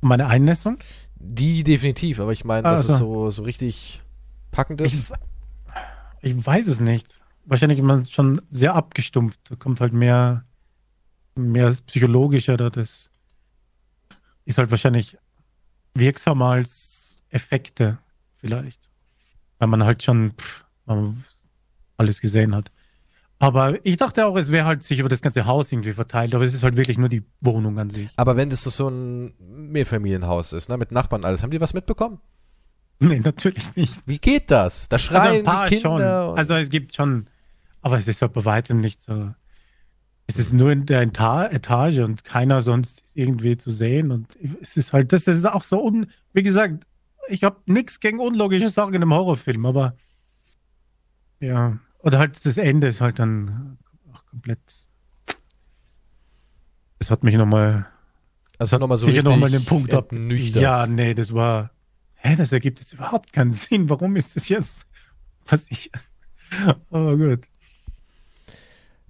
Meine Einnässung? Die definitiv, aber ich meine, dass also. es so, so richtig packend ist. Ich, ich weiß es nicht. Wahrscheinlich immer schon sehr abgestumpft. Da kommt halt mehr, mehr psychologischer. Das ist halt wahrscheinlich wirksamer als Effekte vielleicht weil man halt schon pff, alles gesehen hat. Aber ich dachte auch, es wäre halt sich über das ganze Haus irgendwie verteilt, aber es ist halt wirklich nur die Wohnung an sich. Aber wenn das so ein Mehrfamilienhaus ist, ne, mit Nachbarn alles, haben die was mitbekommen? Nee, natürlich nicht. Wie geht das? Da schreien also ein paar die Kinder. Schon. Also es gibt schon, aber es ist halt bei weitem nicht so. Es ist nur in der Etage und keiner sonst irgendwie zu sehen und es ist halt, das ist auch so un, wie gesagt, ich habe nichts gegen unlogische Sachen in einem Horrorfilm, aber ja, oder halt das Ende ist halt dann auch komplett. Das hat mich nochmal. Also nochmal so sicher nochmal den Punkt ab. Ja, nee, das war. Hä, das ergibt jetzt überhaupt keinen Sinn. Warum ist das jetzt passiert? Aber gut.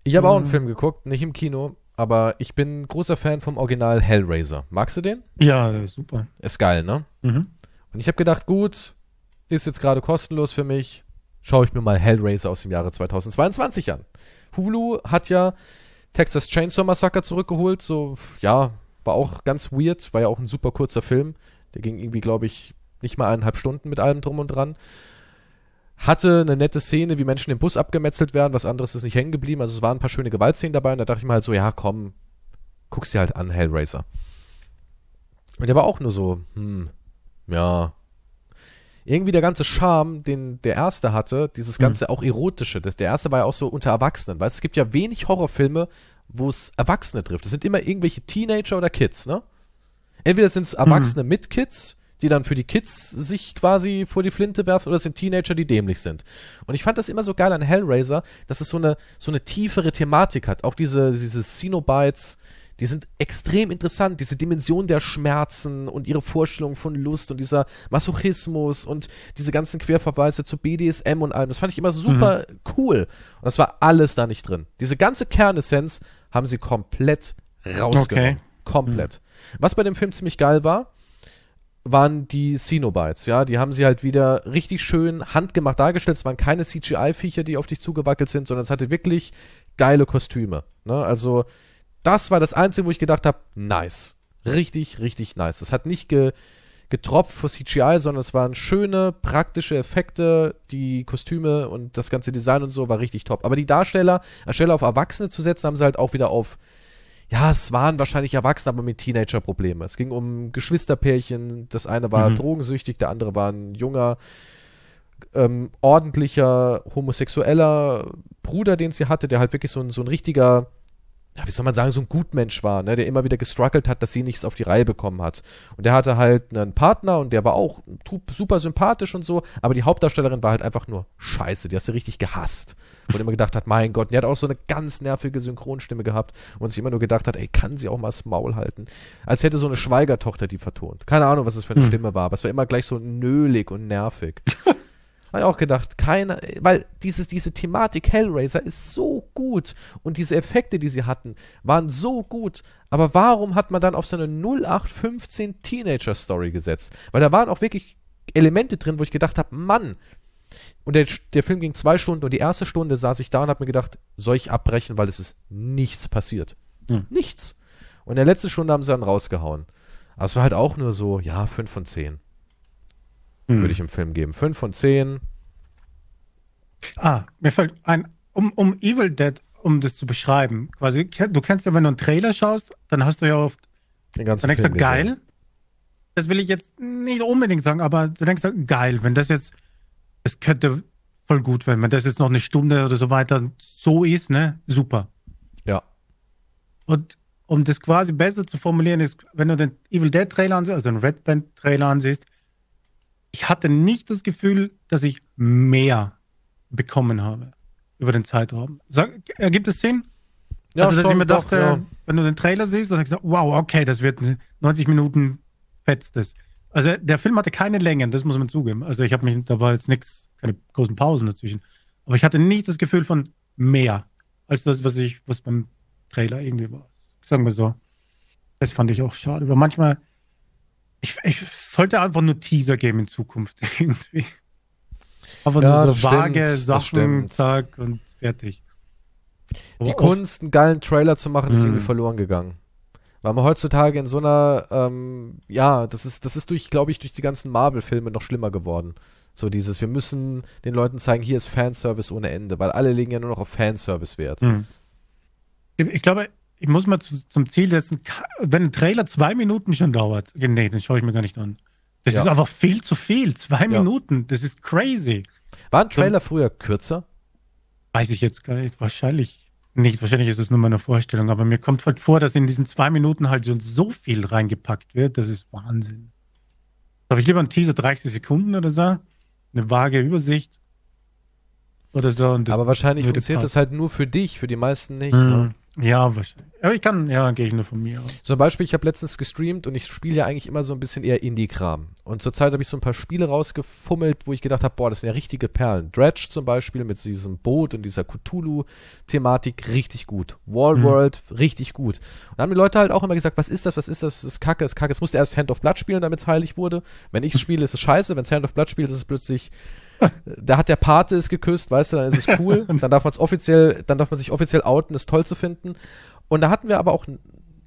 Ich habe auch einen Film geguckt, nicht im Kino, aber ich bin großer Fan vom Original Hellraiser. Magst du den? Ja, super. Ist geil, ne? Mhm. Und ich habe gedacht, gut, ist jetzt gerade kostenlos für mich, schaue ich mir mal Hellraiser aus dem Jahre 2022 an. Hulu hat ja Texas Chainsaw Massacre zurückgeholt, so, ja, war auch ganz weird, war ja auch ein super kurzer Film. Der ging irgendwie, glaube ich, nicht mal eineinhalb Stunden mit allem drum und dran. Hatte eine nette Szene, wie Menschen im Bus abgemetzelt werden, was anderes ist nicht hängen geblieben. Also es waren ein paar schöne Gewaltszenen dabei und da dachte ich mir halt so, ja, komm, guck's dir halt an, Hellraiser. Und der war auch nur so, hm, ja. Irgendwie der ganze Charme, den der erste hatte, dieses hm. ganze mhm. auch erotische, das, der erste war ja auch so unter Erwachsenen, weil es gibt ja wenig Horrorfilme, wo es Erwachsene trifft. Es sind immer irgendwelche Teenager oder Kids, ne? Entweder sind es Erwachsene mhm. mit Kids, die dann für die Kids sich quasi vor die Flinte werfen, oder es sind Teenager, die dämlich sind. Und ich fand das immer so geil an Hellraiser, dass es so eine, so eine tiefere Thematik hat. Auch diese, diese Cenobites, die sind extrem interessant. Diese Dimension der Schmerzen und ihre Vorstellung von Lust und dieser Masochismus und diese ganzen Querverweise zu BDSM und allem. Das fand ich immer super mhm. cool. Und das war alles da nicht drin. Diese ganze Kernessenz haben sie komplett rausgenommen. Okay. Komplett. Mhm. Was bei dem Film ziemlich geil war, waren die Cenobites, ja, die haben sie halt wieder richtig schön handgemacht dargestellt. Es waren keine CGI-Viecher, die auf dich zugewackelt sind, sondern es hatte wirklich geile Kostüme. Ne? Also das war das Einzige, wo ich gedacht habe, nice. Richtig, richtig nice. Das hat nicht ge, getropft für CGI, sondern es waren schöne, praktische Effekte. Die Kostüme und das ganze Design und so war richtig top. Aber die Darsteller, anstelle auf Erwachsene zu setzen, haben sie halt auch wieder auf ja, es waren wahrscheinlich Erwachsene, aber mit Teenager-Problemen. Es ging um Geschwisterpärchen. Das eine war mhm. drogensüchtig, der andere war ein junger, ähm, ordentlicher, homosexueller Bruder, den sie hatte, der halt wirklich so ein, so ein richtiger ja, wie soll man sagen, so ein Gutmensch war, ne, der immer wieder gestruggelt hat, dass sie nichts auf die Reihe bekommen hat. Und der hatte halt einen Partner und der war auch super sympathisch und so, aber die Hauptdarstellerin war halt einfach nur scheiße, die hast du richtig gehasst. Und immer gedacht hat, mein Gott, die hat auch so eine ganz nervige Synchronstimme gehabt und sich immer nur gedacht hat, ey, kann sie auch mal das Maul halten. Als hätte so eine Schweigertochter die vertont. Keine Ahnung, was das für eine hm. Stimme war, aber es war immer gleich so nölig und nervig. Habe ich auch gedacht, keine, weil dieses, diese Thematik Hellraiser ist so gut und diese Effekte, die sie hatten, waren so gut. Aber warum hat man dann auf so eine 0815 Teenager-Story gesetzt? Weil da waren auch wirklich Elemente drin, wo ich gedacht habe, Mann, und der, der Film ging zwei Stunden und die erste Stunde saß ich da und habe mir gedacht, soll ich abbrechen, weil es ist nichts passiert. Hm. Nichts. Und in der letzten Stunde haben sie dann rausgehauen. Aber es war halt auch nur so, ja, 5 von 10 hm. würde ich im Film geben. Fünf von zehn. Ah, mir fällt ein, um, um Evil Dead, um das zu beschreiben, quasi, du kennst ja, wenn du einen Trailer schaust, dann hast du ja oft den ganzen dann denkst du, geil. Das will ich jetzt nicht unbedingt sagen, aber du denkst, geil, wenn das jetzt, es könnte voll gut werden, wenn das jetzt noch eine Stunde oder so weiter so ist, ne, super. Ja. Und um das quasi besser zu formulieren, ist, wenn du den Evil Dead Trailer ansiehst, also den Red Band Trailer ansiehst, ich hatte nicht das Gefühl, dass ich mehr bekommen habe über den Zeitraum. Sag, ergibt es Sinn? Ja, also, dass ich mir doch, dachte, ja. wenn du den Trailer siehst, dann denkst du, wow, okay, das wird 90 Minuten fetzt es. Also der Film hatte keine Längen, das muss man zugeben. Also ich habe mich, da war jetzt nichts, keine großen Pausen dazwischen. Aber ich hatte nicht das Gefühl von mehr als das, was ich, was beim Trailer irgendwie war. Sagen wir so. Das fand ich auch schade. Aber manchmal, ich, ich sollte einfach nur Teaser geben in Zukunft irgendwie. Aber Ja, nur so vage stimmt, Sachen, zack und fertig. Die Aber Kunst, einen geilen Trailer zu machen, ist Mhm. irgendwie verloren gegangen. Weil man heutzutage in so einer, ähm, ja, das ist, das ist durch, glaube ich, durch die ganzen Marvel-Filme noch schlimmer geworden. So dieses, wir müssen den Leuten zeigen, hier ist Fanservice ohne Ende, weil alle legen ja nur noch auf Fanservice Wert. Hm. Ich glaube, ich muss mal zu, zum Ziel setzen, wenn ein Trailer zwei Minuten schon dauert, nee, den schaue ich mir gar nicht an. Das Ja. ist einfach viel zu viel. Zwei Ja. Minuten, das ist crazy. War ein Trailer früher kürzer? Weiß ich jetzt gar nicht. Wahrscheinlich nicht. Wahrscheinlich ist es nur meine Vorstellung. Aber mir kommt halt vor, dass in diesen zwei Minuten halt schon so viel reingepackt wird. Das ist Wahnsinn. Habe ich lieber einen Teaser 30 Sekunden oder so? Eine vage Übersicht oder so. Und das Aber wahrscheinlich funktioniert das halt nur für dich, für die meisten nicht. Ne? Ja, wahrscheinlich. Aber ich kann, ja, gehe ich nur von mir aus. Zum Beispiel, ich habe letztens gestreamt und ich spiele ja eigentlich immer so ein bisschen eher Indie-Kram. Und zurzeit habe ich so ein paar Spiele rausgefummelt, wo ich gedacht habe, boah, das sind ja richtige Perlen. Dredge zum Beispiel mit diesem Boot und dieser Cthulhu-Thematik, richtig gut. Wallworld, richtig gut. Und dann haben die Leute halt auch immer gesagt, was ist das, was ist das, das ist kacke, das ist kacke. Es musste erst Hand of Blood spielen, damit es heilig wurde. Wenn ich es spiele, ist es scheiße. Wenn es Hand of Blood spielt, ist es plötzlich da hat der Pate es geküsst, weißt du, dann ist es cool. dann darf man es offiziell, dann darf man sich offiziell outen, es toll zu finden. Und da hatten wir aber auch,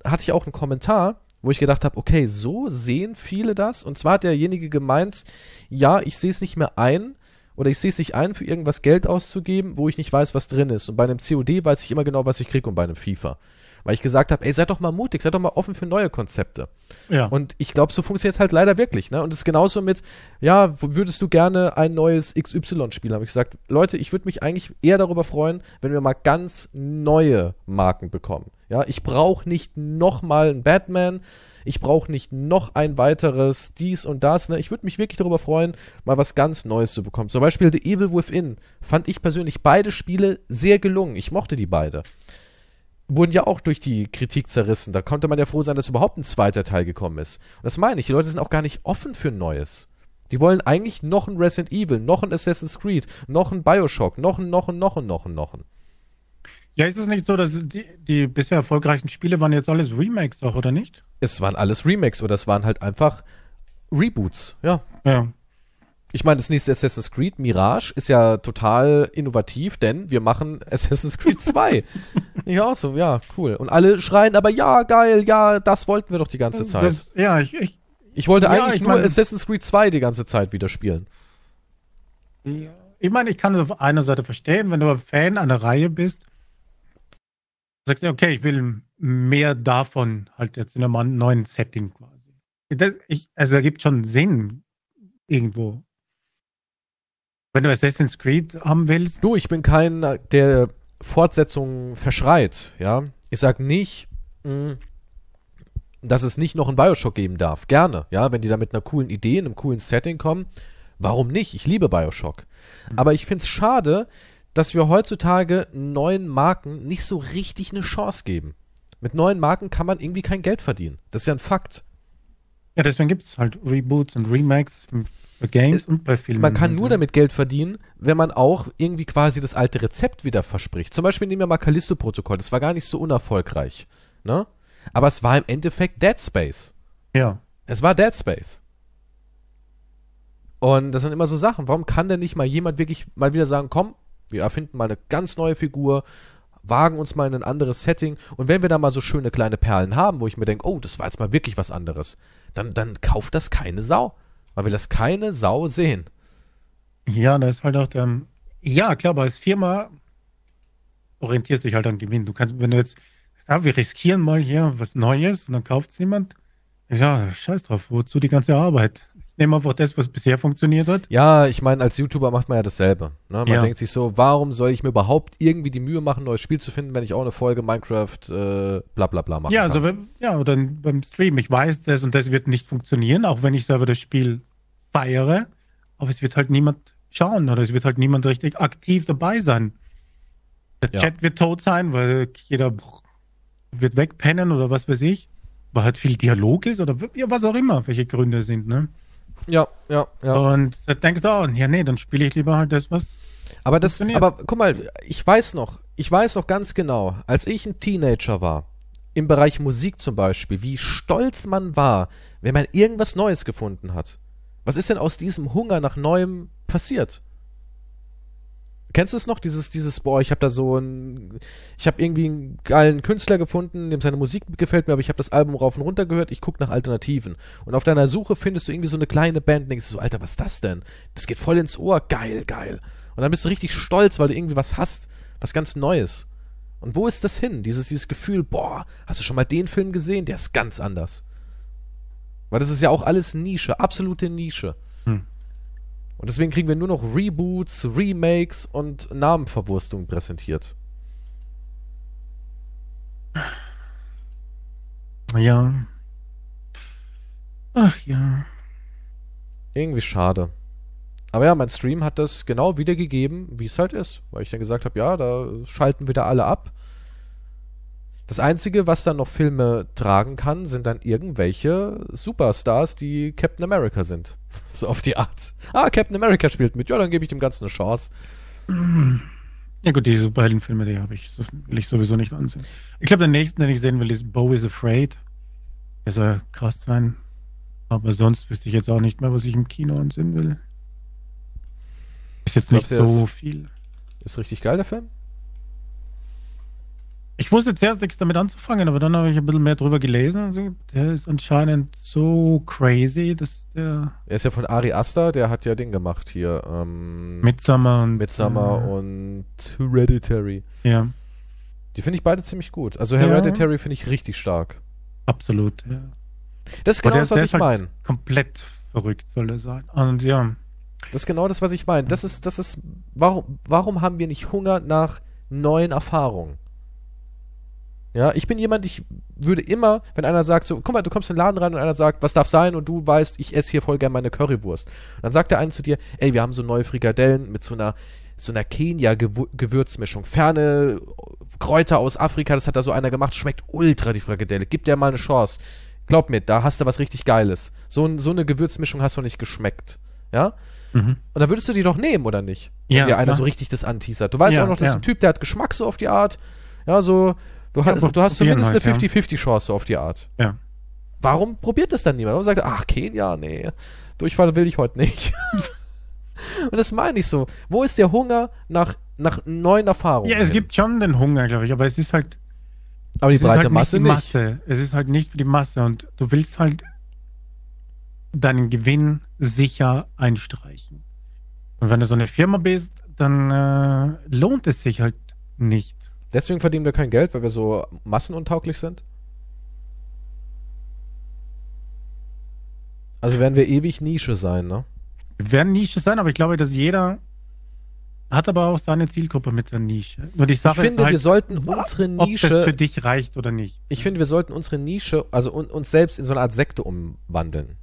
hatte ich auch einen Kommentar, wo ich gedacht habe, okay, so sehen viele das. Und zwar hat derjenige gemeint, ja, ich sehe es nicht mehr ein oder ich sehe es nicht ein, für irgendwas Geld auszugeben, wo ich nicht weiß, was drin ist. Und bei einem COD weiß ich immer genau, was ich kriege und bei einem FIFA. Weil ich gesagt habe, ey, seid doch mal mutig, seid doch mal offen für neue Konzepte. Ja. Und ich glaube, so funktioniert es halt leider wirklich. Ne? Und es ist genauso mit, ja, würdest du gerne ein neues XY-Spiel haben? Ich gesagt, Leute, ich würde mich eigentlich eher darüber freuen, wenn wir mal ganz neue Marken bekommen. Ja, ich brauche nicht noch mal einen Batman. Ich brauche nicht noch ein weiteres dies und das. Ne? Ich würde mich wirklich darüber freuen, mal was ganz Neues zu bekommen. Zum Beispiel The Evil Within fand ich persönlich beide Spiele sehr gelungen. Ich mochte die beide wurden ja auch durch die Kritik zerrissen. Da konnte man ja froh sein, dass überhaupt ein zweiter Teil gekommen ist. Und das meine ich, die Leute sind auch gar nicht offen für Neues. Die wollen eigentlich noch ein Resident Evil, noch ein Assassin's Creed, noch ein Bioshock, noch ein, noch ein, noch ein, noch ein, noch ein. Ja, ist es nicht so, dass die, die bisher erfolgreichen Spiele waren jetzt alles Remakes auch, oder nicht? Es waren alles Remakes oder es waren halt einfach Reboots, ja. Ja. Ich meine, das nächste Assassin's Creed, Mirage, ist ja total innovativ, denn wir machen Assassin's Creed 2. ja, auch so, ja, cool. Und alle schreien aber, ja, geil, ja, das wollten wir doch die ganze Zeit. Das, ja, ich, ich, Ich wollte Ja, eigentlich ich nur mein- Assassin's Creed 2 die ganze Zeit wieder spielen. ich meine, ich kann es auf einer Seite verstehen, wenn du ein Fan einer Reihe bist, sagst du, okay, ich will mehr davon halt jetzt in einem neuen Setting quasi. Das, ich, also ergibt schon Sinn irgendwo. Wenn du Assassin's Creed haben willst, Du, ich bin kein, der Fortsetzungen verschreit, ja. Ich sag nicht, mh, dass es nicht noch ein Bioshock geben darf. Gerne, ja. Wenn die da mit einer coolen Idee, einem coolen Setting kommen, warum nicht? Ich liebe Bioshock. Aber ich find's schade, dass wir heutzutage neuen Marken nicht so richtig eine Chance geben. Mit neuen Marken kann man irgendwie kein Geld verdienen. Das ist ja ein Fakt. ja, deswegen gibt es halt Reboots und Remakes bei Games und bei Filmen. Man kann Also, nur damit Geld verdienen, wenn man auch irgendwie quasi das alte Rezept wieder verspricht. Zum Beispiel nehmen wir mal Callisto-Protokoll. Das war gar nicht so unerfolgreich. Ne? Aber es war im Endeffekt Dead Space. Ja. Es war Dead Space. Und das sind immer so Sachen. Warum kann denn nicht mal jemand wirklich mal wieder sagen, komm, wir erfinden mal eine ganz neue Figur, wagen uns mal in ein anderes Setting. Und wenn wir da mal so schöne kleine Perlen haben, wo ich mir denke, oh, das war jetzt mal wirklich was anderes, dann, dann kauft das keine Sau. Weil wir das keine Sau sehen. Ja, da ist halt auch der. Ja, klar, aber als Firma orientierst dich halt an Gewinn. Du kannst, wenn du jetzt, ja, wir riskieren mal hier was Neues und dann kauft es jemand. Ja, scheiß drauf, wozu die ganze Arbeit? Ich nehme einfach das, was bisher funktioniert hat. Ja, ich meine, als YouTuber macht man ja dasselbe. Ne? Man Ja. denkt sich so, warum soll ich mir überhaupt irgendwie die Mühe machen, ein neues Spiel zu finden, wenn ich auch eine Folge Minecraft äh, bla bla bla machen Ja, also wenn- ja, oder beim Stream. Ich weiß, das und das wird nicht funktionieren, auch wenn ich selber das Spiel feiere. Aber es wird halt niemand schauen oder es wird halt niemand richtig aktiv dabei sein. Der Ja. Chat wird tot sein, weil jeder wird wegpennen oder was weiß ich. weil halt viel Dialog ist oder was auch immer, welche Gründe sind, ne? Ja, ja, ja. Und da denkst du auch, ja, nee, dann spiele ich lieber halt das, was. Aber das, aber guck mal, ich weiß noch, ich weiß noch ganz genau, als ich ein Teenager war, im Bereich Musik zum Beispiel, wie stolz man war, wenn man irgendwas Neues gefunden hat. Was ist denn aus diesem Hunger nach Neuem passiert? Kennst du es noch? Dieses, dieses, boah, ich habe da so ein, ich habe irgendwie einen geilen Künstler gefunden, dem seine Musik gefällt mir, aber ich habe das Album rauf und runter gehört, ich gucke nach Alternativen. Und auf deiner Suche findest du irgendwie so eine kleine Band und denkst so, Alter, was ist das denn? Das geht voll ins Ohr, geil, geil. Und dann bist du richtig stolz, weil du irgendwie was hast, was ganz Neues. Und wo ist das hin? Dieses, dieses Gefühl, boah, hast du schon mal den Film gesehen? Der ist ganz anders. Weil das ist ja auch alles Nische, absolute Nische. Hm. Und deswegen kriegen wir nur noch Reboots, Remakes und Namenverwurstungen präsentiert. Ja. Ach ja. Irgendwie schade. Aber ja, mein Stream hat das genau wiedergegeben, wie es halt ist. Weil ich dann gesagt habe, ja, da schalten wieder alle ab. Das Einzige, was dann noch Filme tragen kann, sind dann irgendwelche Superstars, die Captain America sind. So auf die Art. Ah, Captain America spielt mit. Ja, dann gebe ich dem Ganzen eine Chance. Ja gut, die Superheldenfilme, die habe ich, will ich sowieso nicht ansehen. Ich glaube, der nächste, den ich sehen will, ist Bo is Afraid. Der soll krass sein. Aber sonst wüsste ich jetzt auch nicht mehr, was ich im Kino ansehen will. Ist jetzt nicht Glaubst so er viel. Ist richtig geil, der Film? Ich wusste zuerst nichts damit anzufangen, aber dann habe ich ein bisschen mehr drüber gelesen. Also, der ist anscheinend so crazy, dass der Er ist ja von Ari Aster, der hat ja Ding gemacht hier. Ähm, Midsummer und Midsommar äh, und Hereditary. Ja, Die finde ich beide ziemlich gut. Also Ja. Hereditary finde ich richtig stark. absolut. Ja. Das ist genau das, was ich halt- meine. Komplett verrückt soll er sein. Und ja, Das ist genau das, was ich meine. Das ist, das ist, warum, warum haben wir nicht Hunger nach neuen Erfahrungen? Ja, ich bin jemand, ich würde immer, wenn einer sagt, so, guck mal, du kommst in den Laden rein und einer sagt, was darf sein und du weißt, ich esse hier voll gern meine Currywurst. Und dann sagt der eine zu dir, ey, wir haben so neue Frikadellen mit so einer, so einer Kenia-Gewürzmischung. Ferne Kräuter aus Afrika, das hat da so einer gemacht, schmeckt ultra die Frikadelle. Gib dir mal eine Chance. Glaub mir, da hast du was richtig Geiles. So, so eine Gewürzmischung hast du nicht geschmeckt. Ja? mhm. Und dann würdest du die doch nehmen, oder nicht? Wenn Ja, dir einer klar. so richtig das anteasert. Du weißt Ja, auch noch, das ist ja. ein Typ, der hat Geschmack so auf die Art. Ja, so, du, Ja, hast, aber du hast zumindest halt, eine ja. 50-50-Chance so auf die Art. ja. Warum probiert das dann niemand? Warum sagt er, ach, Kenia, nee, Durchfall will ich heute nicht. Und das meine ich so. Wo ist der Hunger nach, nach neuen Erfahrungen? Ja, es hin? gibt schon den Hunger, glaube ich, aber es ist halt, aber die breite halt Masse nicht. Masse. Es ist halt nicht für die Masse und du willst halt deinen Gewinn sicher einstreichen. Und wenn du so eine Firma bist, dann äh, lohnt es sich halt nicht. Deswegen verdienen wir kein Geld, weil wir so massenuntauglich sind. Also werden wir ewig Nische sein, ne? Wir werden Nische sein, aber ich glaube, dass jeder hat aber auch seine Zielgruppe mit der Nische. Die Ich Sache finde, halt, wir sollten unsere ob das Nische für dich reicht oder nicht. Ich finde, wir sollten unsere Nische, also un uns selbst in so eine Art Sekte umwandeln.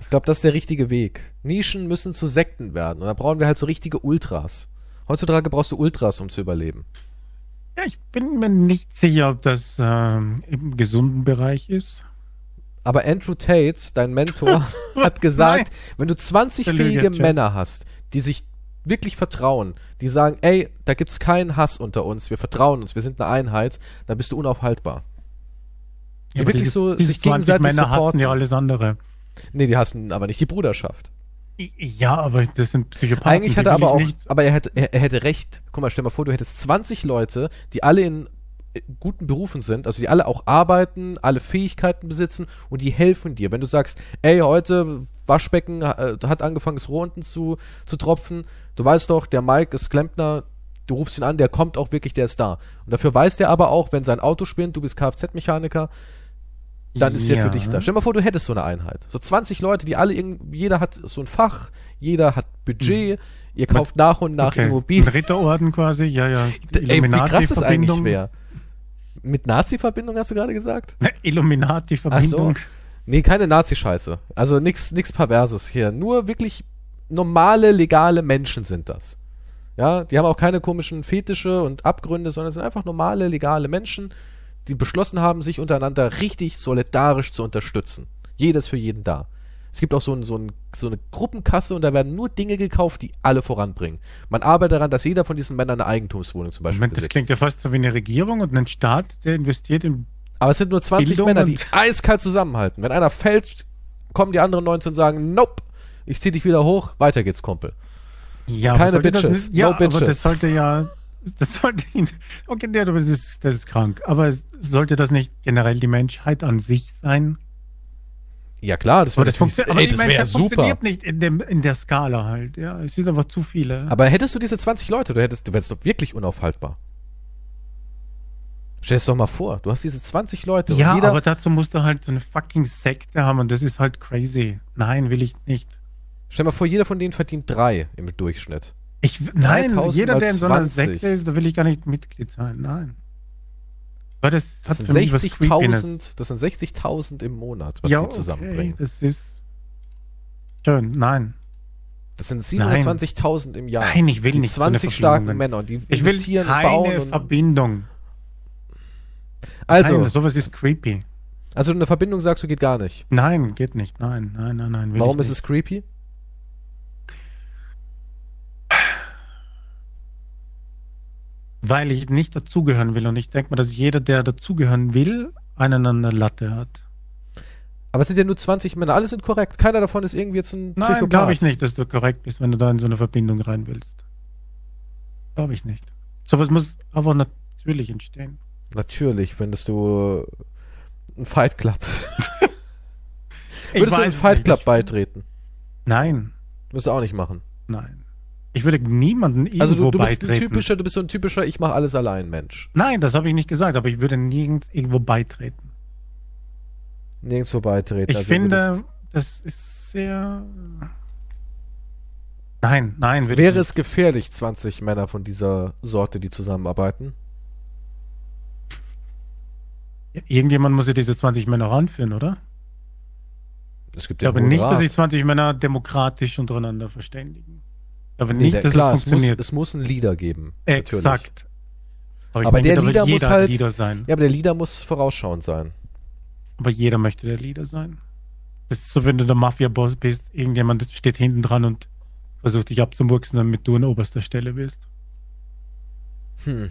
Ich glaube, das ist der richtige Weg. Nischen müssen zu Sekten werden. Und da brauchen wir halt so richtige Ultras. Heutzutage brauchst du Ultras, um zu überleben. Ja, ich bin mir nicht sicher, ob das ähm, im gesunden Bereich ist. Aber Andrew Tate, dein Mentor, hat gesagt, wenn du 20 Der Lüge, fähige Jack. Männer hast, die sich wirklich vertrauen, die sagen, ey, da gibt's keinen Hass unter uns, wir vertrauen uns, wir sind eine Einheit, dann bist du unaufhaltbar. Die aber wirklich diese- so diese sich gegenseitig Männer hassen supporten. ja alles andere. Nee, die hassen aber nicht die Bruderschaft. Ja, aber das sind Psychopathen. Eigentlich hat er aber auch, aber er hätte, er, er hätte recht. Guck mal, stell mal vor, du hättest 20 Leute, die alle in äh, guten Berufen sind, also die alle auch arbeiten, alle Fähigkeiten besitzen und die helfen dir. Wenn du sagst, ey, heute Waschbecken äh, hat angefangen, das Rohr unten zu, zu tropfen, du weißt doch, der Mike ist Klempner, du rufst ihn an, der kommt auch wirklich, der ist da. Und dafür weiß der aber auch, wenn sein Auto spinnt, du bist Kfz-Mechaniker, dann ist der Ja. für dich da. Stell dir mal vor, du hättest so eine Einheit. So 20 Leute, die alle, irgend, jeder hat so ein Fach, jeder hat Budget, ihr kauft nach und nach Hm. okay. Immobilien. Ein Ritterorden quasi, ja, ja. Ey, wie krass das eigentlich wäre. Mit Nazi-Verbindung hast du gerade gesagt? So. Illuminati-Verbindung. Nee, keine Nazi-Scheiße. Also nix, nix Perverses hier. Nur wirklich normale, legale Menschen sind das. Ja, die haben auch keine komischen Fetische und Abgründe, sondern sind einfach normale, legale Menschen, die beschlossen haben, sich untereinander richtig solidarisch zu unterstützen. Jeder ist für jeden da. Es gibt auch so, ein, so, ein, so eine Gruppenkasse und da werden nur Dinge gekauft, die alle voranbringen. Man arbeitet daran, dass jeder von diesen Männern eine Eigentumswohnung zum Beispiel Moment, das besitzt. klingt ja fast so wie eine Regierung und ein Staat, der investiert in. Aber es sind nur 20 Bildung Männer, die eiskalt zusammenhalten. Wenn einer fällt, kommen die anderen 19 und sagen, nope, ich zieh dich wieder hoch, weiter geht's, Kumpel. Ja, Keine aber das Bitches, nicht- ja, no aber bitches. das sollte ja. Das sollte ihn. Okay, der, das ist, das ist krank. Aber sollte das nicht generell die Menschheit an sich sein? Ja klar, das wäre das, funktio ey, das wär super. funktioniert nicht in, dem, in der Skala halt. Ja, es sind einfach zu viele. Aber hättest du diese 20 Leute, du hättest, du wärst doch wirklich unaufhaltbar. Stell es doch mal vor, du hast diese 20 Leute ja, und jeder, aber dazu musst du halt so eine fucking Sekte haben und das ist halt crazy. Nein, will ich nicht. stell mal vor, jeder von denen verdient drei im Durchschnitt. Ich, nein, 3000 jeder, der in so einer 20. Sekte ist, da will ich gar nicht Mitglied sein. Nein. Weil das, Das hat sind für mich was Creepiness. 60.000, das sind 60.000 im Monat, was Ja, die zusammenbringen. okay, das ist schön. Nein. Das sind 27.000 im Jahr. Nein, ich will die nicht so eine 20 starken Verbindungen. Männer, die Ich will bauen. keine Und, Verbindung. also, Nein, sowas ist creepy. also eine Verbindung sagst du geht gar nicht. Nein, geht nicht. Nein, nein, nein, nein. Warum ist es creepy? Weil ich nicht dazugehören will. Und ich denke mal, dass jeder, der dazugehören will, einen an der Latte hat. Aber es sind ja nur 20 Männer, alle sind korrekt. Keiner davon ist irgendwie jetzt ein Nein, glaube ich nicht, dass du korrekt bist, wenn du da in so eine Verbindung rein willst. Glaube ich nicht. Sowas muss aber natürlich entstehen. Natürlich, findest du einen Fight Club. Würdest du einem Fight. Club beitreten? Nein, Würdest du auch nicht machen. nein. Ich würde niemanden irgendwo Also du, du bist ein beitreten. typischer, du bist so ein typischer, ich mache alles allein Mensch. Nein, das habe ich nicht gesagt, aber ich würde nirgends irgendwo beitreten. Nirgendwo beitreten. Ich also finde, das ist sehr. Nein, nein, wäre es gefährlich, 20 Männer von dieser Sorte, die zusammenarbeiten? Irgendjemand muss ja diese 20 Männer ranführen, oder? Es gibt Ich glaube nicht, dass sich 20 Männer demokratisch untereinander verständigen. Nee, nicht, der- dass klar, es es muss, funktioniert. es muss einen Leader geben. Natürlich. Exakt. Aber, ich Aber denke, der da Leader muss halt- Leader sein. Ja, aber der Leader muss vorausschauend sein. Aber jeder möchte der Leader sein. Das ist so, wenn du der Mafia-Boss bist, irgendjemand steht hinten dran und versucht dich abzumurksen, damit du an oberster Stelle wirst. Hm.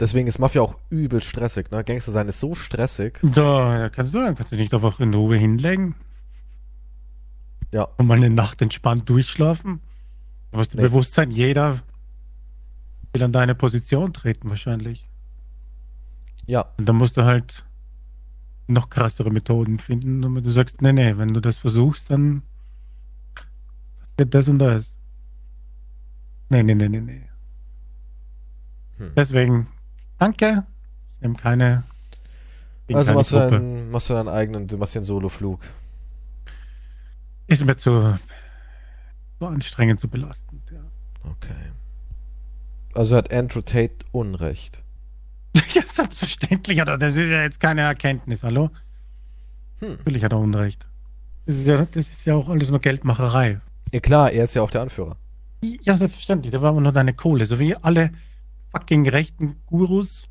Deswegen ist Mafia auch übel stressig, ne? Gangster sein ist so stressig. Da ja, kannst du, kannst du nicht einfach in Ruhe hinlegen Ja. und mal eine Nacht entspannt durchschlafen. Du musst dir Nee. bewusst sein, jeder will an deine Position treten wahrscheinlich. Ja. Und dann musst du halt noch krassere Methoden finden, damit du sagst, nee, nee, wenn du das versuchst, dann wird das und das. Nee, nee, nee, nee, nee. Hm. Deswegen, danke. Ich nehme keine. Also machst du, Gruppe. einen, machst du deinen eigenen, du machst den Soloflug. Ist mir zu, zu anstrengend, zu belastend. Ja. Okay. Also hat Andrew Tate Unrecht. ja, selbstverständlich hat er. Das ist ja jetzt keine Erkenntnis, hallo? Hm. Natürlich hat er Unrecht. Das ist ja, das ist ja auch alles nur Geldmacherei. Ja klar, er ist ja auch der Anführer. Ja, selbstverständlich. Da war aber nur deine Kohle. So wie alle fucking rechten Gurus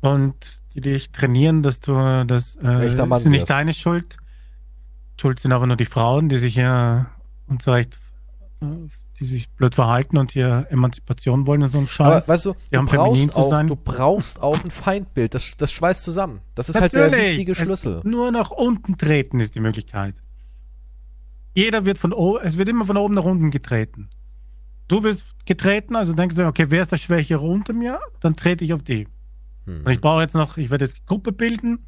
und die dich trainieren, dass du das äh, ist nicht wirst. deine Schuld. Schuld sind aber nur die Frauen, die sich ja unzurecht, die sich blöd verhalten und hier Emanzipation wollen und so ein Scheiß. Aber weißt du, Die du brauchst, auch, du brauchst auch ein Feindbild. Das, das schweißt zusammen. Das ist halt der Natürlich. wichtige Es- Schlüssel. Nur nach unten treten ist die Möglichkeit. Jeder wird von oben, es wird immer von oben nach unten getreten. Du wirst getreten, also denkst du, okay, wer ist der Schwächere unter mir? Dann trete ich auf die. Hm. Und ich brauche jetzt noch, ich werde jetzt Gruppe bilden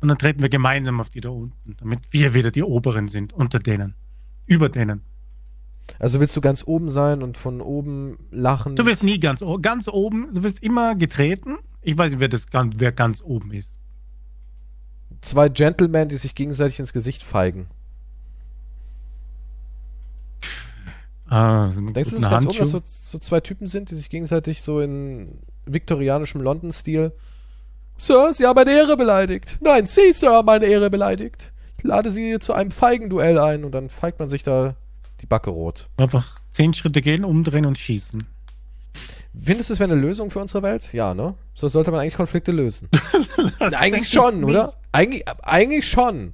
und dann treten wir gemeinsam auf die da unten, damit wir wieder die Oberen sind, unter denen, über denen. Also willst du ganz oben sein und von oben lachen? Du wirst nie ganz, ganz oben, du wirst immer getreten. Ich weiß nicht, wer, das, ganz- wer ganz oben ist. Zwei Gentlemen, die sich gegenseitig ins Gesicht feigen. Ah, Denkst du, es ist ganz oben, dass so, so zwei Typen sind, die sich gegenseitig so in viktorianischem London-Stil. Sir, Sie haben meine Ehre beleidigt. Nein, Sie, Sir, haben meine Ehre beleidigt. Ich lade Sie zu einem Feigenduell ein und dann feigt man sich da die Backe rot. Einfach zehn Schritte gehen, umdrehen und schießen. Findest du, es wäre eine Lösung für unsere Welt? Ja, ne? So sollte man eigentlich Konflikte lösen. Das eigentlich schon, oder? Eigentlich, eigentlich schon.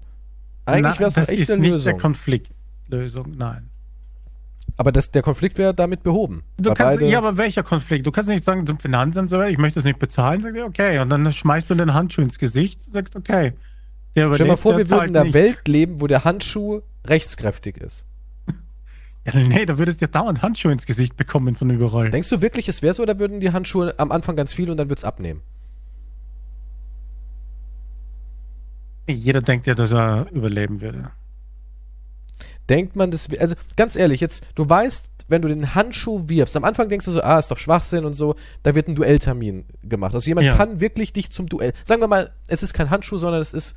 Eigentlich wäre es das echt ist eine nicht Lösung. der Konfliktlösung, nein. Aber das, der Konflikt wäre damit behoben. Du kannst, beide- ja, aber welcher Konflikt? Du kannst nicht sagen zum Finanzamt, ich möchte das nicht bezahlen, sagst du, okay, und dann schmeißt du den Handschuh ins Gesicht, sagst, okay. Stell dir mal vor, wir würden in einer. Welt leben, wo der Handschuh rechtskräftig ist. Ja, nee, da würdest du ja dauernd Handschuhe ins Gesicht bekommen von überall. Denkst du wirklich, es wäre so, oder würden die Handschuhe am Anfang ganz viel und dann wird's abnehmen? Jeder denkt ja, dass er überleben würde. Denkt man das, also ganz ehrlich, jetzt, du weißt, wenn du den Handschuh wirfst, am Anfang denkst du so, ah, ist doch Schwachsinn und so, da wird ein Duelltermin gemacht. Also jemand Ja. kann wirklich dich zum Duell, sagen wir mal, es ist kein Handschuh, sondern es ist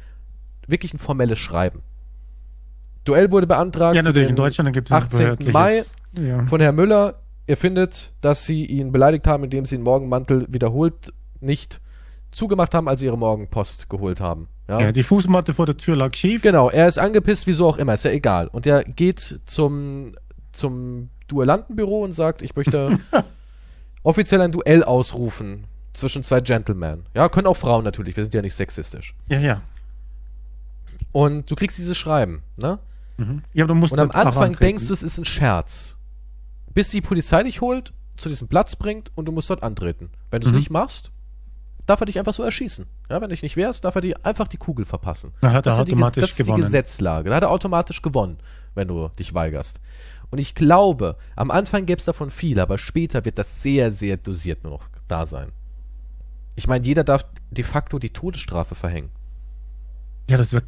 wirklich ein formelles Schreiben. Duell wurde beantragt Ja, natürlich, in Deutschland gibt es ein 18. behördliches- Mai Ja. von Herrn Müller. Er findet, dass sie ihn beleidigt haben, indem sie den Morgenmantel wiederholt nicht zugemacht haben, als sie ihre Morgenpost geholt haben. Ja? ja, die Fußmatte vor der Tür lag schief. Genau, er ist angepisst, wieso auch immer, ist ja egal. Und er geht zum, zum Duellantenbüro und sagt, ich möchte offiziell ein Duell ausrufen zwischen zwei Gentlemen. Ja, können auch Frauen natürlich, wir sind ja nicht sexistisch. Ja, ja. Und du kriegst dieses Schreiben, ne? Mhm. Ja, du musst Und am daran Anfang denkst du, es ist ein Scherz. Bis die Polizei dich holt, zu diesem Platz bringt und du musst dort antreten. Wenn du es Mhm. nicht machst, darf er dich einfach so erschießen. Ja, wenn du dich nicht wehrst, darf er dir einfach die Kugel verpassen. Dann hat er das sind die, automatisch das ist die gewonnen. Gesetzlage. Da hat er automatisch gewonnen, wenn du dich weigerst. Und ich glaube, am Anfang gäbe es davon viel, aber später wird das sehr, sehr dosiert nur noch da sein. Ich meine, jeder darf de facto die Todesstrafe verhängen. Ja, das c-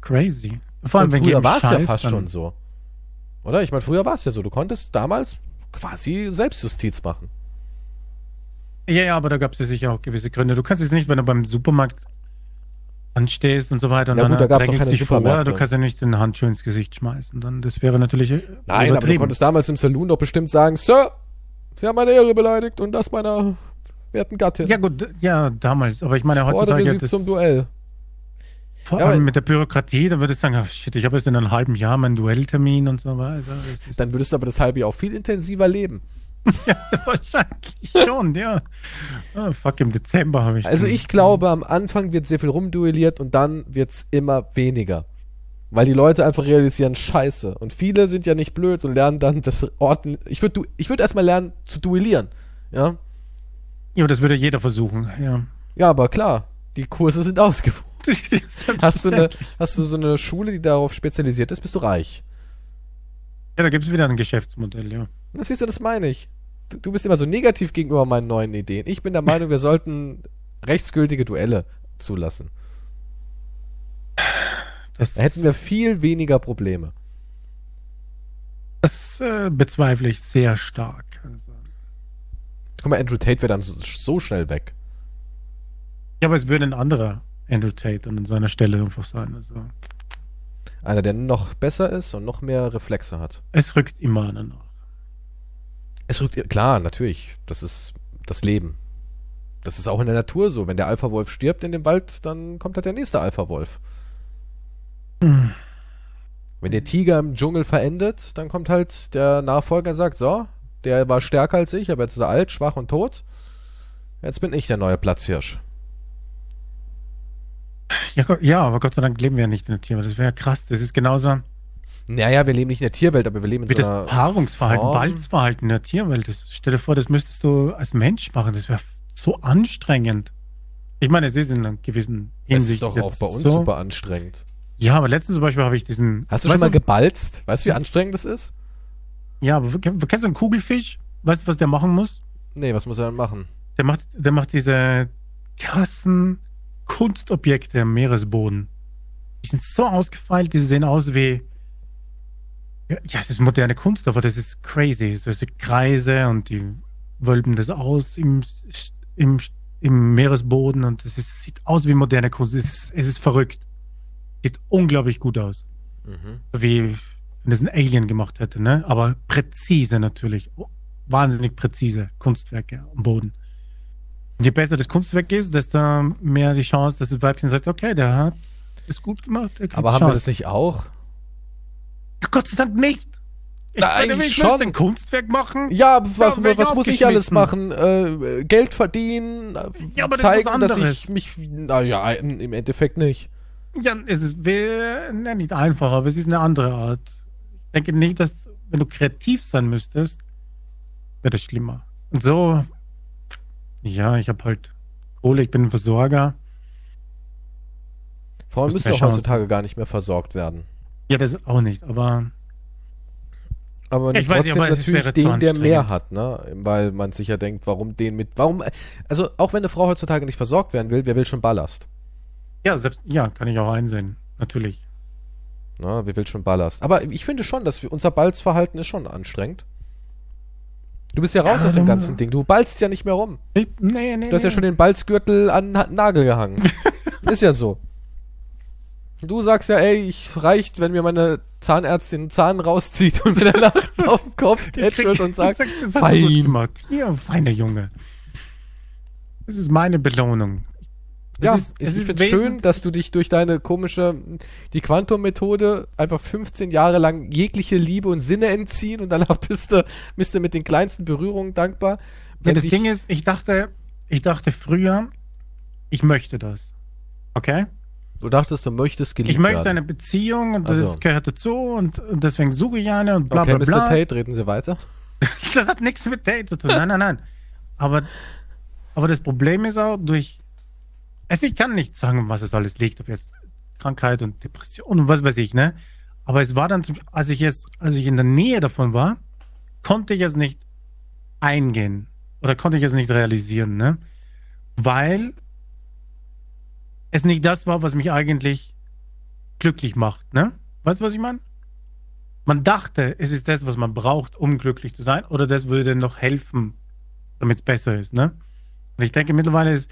crazy. Vor allem, wenn früher war es ja fast schon so. Oder? Ich meine, früher war es ja so. Du konntest damals quasi Selbstjustiz machen. Ja, ja, aber da gab es ja sicher auch gewisse Gründe. Du kannst jetzt nicht, wenn du beim Supermarkt anstehst und so weiter und Ja, dann gut, da gab's drängelt doch keine sich vor, Supermärkte. du kannst ja nicht den Handschuh ins Gesicht schmeißen. Dann, das wäre natürlich Nein, aber du konntest damals im Saloon doch bestimmt sagen, Sir, Sie haben meine Ehre beleidigt und das meiner werten Gattin. Ja gut, ja, damals. Aber ich meine, Fordere heutzutage Sie das, zum Duell. Vor Ja, allem mit der Bürokratie, da würde ich sagen, shit, ich habe jetzt in einem halben Jahr meinen Duelltermin und so weiter. Dann würdest du aber das halbe Jahr auch viel intensiver leben. ja, wahrscheinlich schon, ja. Ah, fuck, im Dezember habe ich. Also ich glaube, am Anfang wird sehr viel rumduelliert und dann wird's immer weniger. Weil die Leute einfach realisieren, scheiße. Und viele sind ja nicht blöd und lernen dann das Orten. Ich würde ich würd erstmal lernen zu duellieren. Ja? Ja, aber das würde jeder versuchen, ja. Ja, aber klar, die Kurse sind ausgebucht. Hast du, eine, hast du so eine Schule, die darauf spezialisiert ist, bist du reich. Ja, da gibt es wieder ein Geschäftsmodell, ja. Das siehst du, das meine ich. Du, du bist immer so negativ gegenüber meinen neuen Ideen. Ich bin der Meinung, wir sollten rechtsgültige Duelle zulassen. Das, Da hätten wir viel weniger Probleme. das äh, bezweifle ich sehr stark. Also. Guck mal, Andrew Tate wäre dann so, so schnell weg. Ja, aber es würde ein anderer Andrew Tate an seiner Stelle einfach sein. Also. Einer, der noch besser ist und noch mehr Reflexe hat. Es rückt immer einer nach. Es rückt, klar, natürlich. Das ist das Leben. Das ist auch in der Natur so. Wenn der Alpha-Wolf stirbt in dem Wald, dann kommt halt der nächste Alpha-Wolf. Hm. Wenn der Tiger im Dschungel verendet, dann kommt halt der Nachfolger und sagt, so, der war stärker als ich, aber jetzt ist er alt, schwach und tot. Jetzt bin ich der neue Platzhirsch. Ja, ja, aber Gott sei Dank leben wir ja nicht in der Tierwelt. Das wäre ja krass. Das ist genauso Naja, wir leben nicht in der Tierwelt, aber wir leben in wie so das einer Paarungsverhalten, Form. Balzverhalten in der Tierwelt. Das, stell dir vor, das müsstest du als Mensch machen. Das wäre so anstrengend. Ich meine, es ist in einer gewissen Es Hinsicht ist doch auch bei uns so. super anstrengend. Ja, aber letztens zum Beispiel habe ich diesen. Hast du schon mal gebalzt? Weißt du, wie anstrengend das ist? Ja, aber kennst du einen Kugelfisch? Weißt du, was der machen muss? Nee, was muss er dann machen? Der macht, der macht diese krassen Kunstobjekte am Meeresboden. Die sind so ausgefeilt, die sehen aus wie. Ja, es ist moderne Kunst, aber das ist crazy. So diese Kreise und die wölben das aus im, im, im Meeresboden und es ist, sieht aus wie moderne Kunst. Es ist, es ist verrückt. Sieht unglaublich gut aus. Mhm. Wie wenn das ein Alien gemacht hätte, ne? Aber präzise natürlich. Wahnsinnig präzise Kunstwerke am Boden. Je besser das Kunstwerk ist, desto mehr die Chance, dass das Weibchen sagt, okay, der hat es gut gemacht. Aber haben wir Chance. das nicht auch? Ja, Gott sei Dank nicht. Ich Na, meine, eigentlich schon. ein Kunstwerk machen. Ja, was, Ja, was muss ich alles machen? Äh, Geld verdienen, Ja, aber das ist zeigen, was dass ich mich. Naja, im Endeffekt nicht. Ja, es ist ne, nicht einfach, aber es ist eine andere Art. Ich denke nicht, dass, wenn du kreativ sein müsstest, wäre das schlimmer. Und so, ja, ich habe halt Kohle, ich bin ein Versorger. Frauen müssen auch heutzutage gar nicht mehr versorgt werden. Ja, das auch nicht, aber Aber Ja, ich weiß, trotzdem aber es natürlich den, der mehr hat, ne? Weil man sich ja denkt, warum den mit. Warum. Also, auch wenn eine Frau heutzutage nicht versorgt werden will, wer will schon Ballast? ja, selbst, ja, kann ich auch einsehen, natürlich. Ne? Wer will schon Ballast? Aber ich finde schon, dass wir, unser Balzverhalten ist schon anstrengend. Du bist ja raus Ja, aus dem dann- ganzen Ding. Du ballst ja nicht mehr rum. Ich, nee, nee, Du hast ja nee. schon den Balzgürtel an den Nagel gehangen. ist ja so. Du sagst ja, ey, ich reicht, wenn mir meine Zahnärztin einen Zahn rauszieht und wieder lacht auf den Kopf tätschelt und sagt, gut fein. Ja, feiner Junge. Das ist meine Belohnung. Es Ja, ist- es ich ist finde schön, dass du dich durch deine komische, die Quantum-Methode einfach 15 Jahre lang jegliche Liebe und Sinne entziehen und danach bist du, bist du mit den kleinsten Berührungen dankbar. Ja, das dich- Ding ist, ich dachte, ich dachte früher, ich möchte das. Okay? du dachtest, du möchtest geliebt Ich möchte eine Beziehung und das Ach so. ist, gehört dazu und, und deswegen suche ich eine und bla okay, bla bla. Mr. Tate, reden Sie weiter. Das hat nichts mit Date zu tun. Nein, nein, nein. Aber, aber das Problem ist auch durch. Also ich kann nicht sagen, was es alles liegt, ob jetzt Krankheit und Depression und was weiß ich, ne? Aber es war dann, als ich jetzt, als ich in der Nähe davon war, konnte ich es nicht eingehen oder konnte ich es nicht realisieren, ne? Weil es nicht das war, was mich eigentlich glücklich macht, ne? Weißt du, was ich meine? Man dachte, es ist das, was man braucht, um glücklich zu sein, oder das würde noch helfen, damit es besser ist, ne? Und ich denke mittlerweile ist,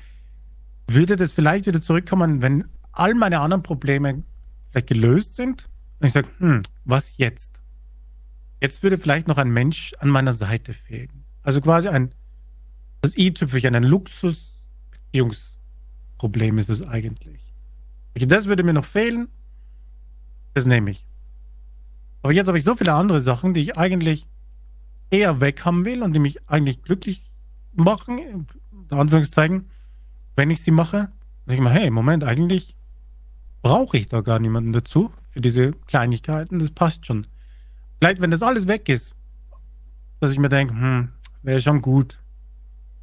würde das vielleicht wieder zurückkommen, wenn all meine anderen Probleme vielleicht gelöst sind und ich sage, hm, was jetzt? Jetzt würde vielleicht noch ein Mensch an meiner Seite fehlen. Also quasi ein, das i-Tüpfelchen, ein Luxus-Beziehungsproblem ist es eigentlich. Okay, Das würde mir noch fehlen, das nehme ich. Aber jetzt habe ich so viele andere Sachen, die ich eigentlich eher weg haben will und die mich eigentlich glücklich machen, in Anführungszeichen, wenn ich sie mache. Denke ich mir, hey, Moment, eigentlich brauche ich da gar niemanden dazu für diese Kleinigkeiten, das passt schon. Vielleicht, wenn das alles weg ist, dass ich mir denke, hm, wäre schon gut,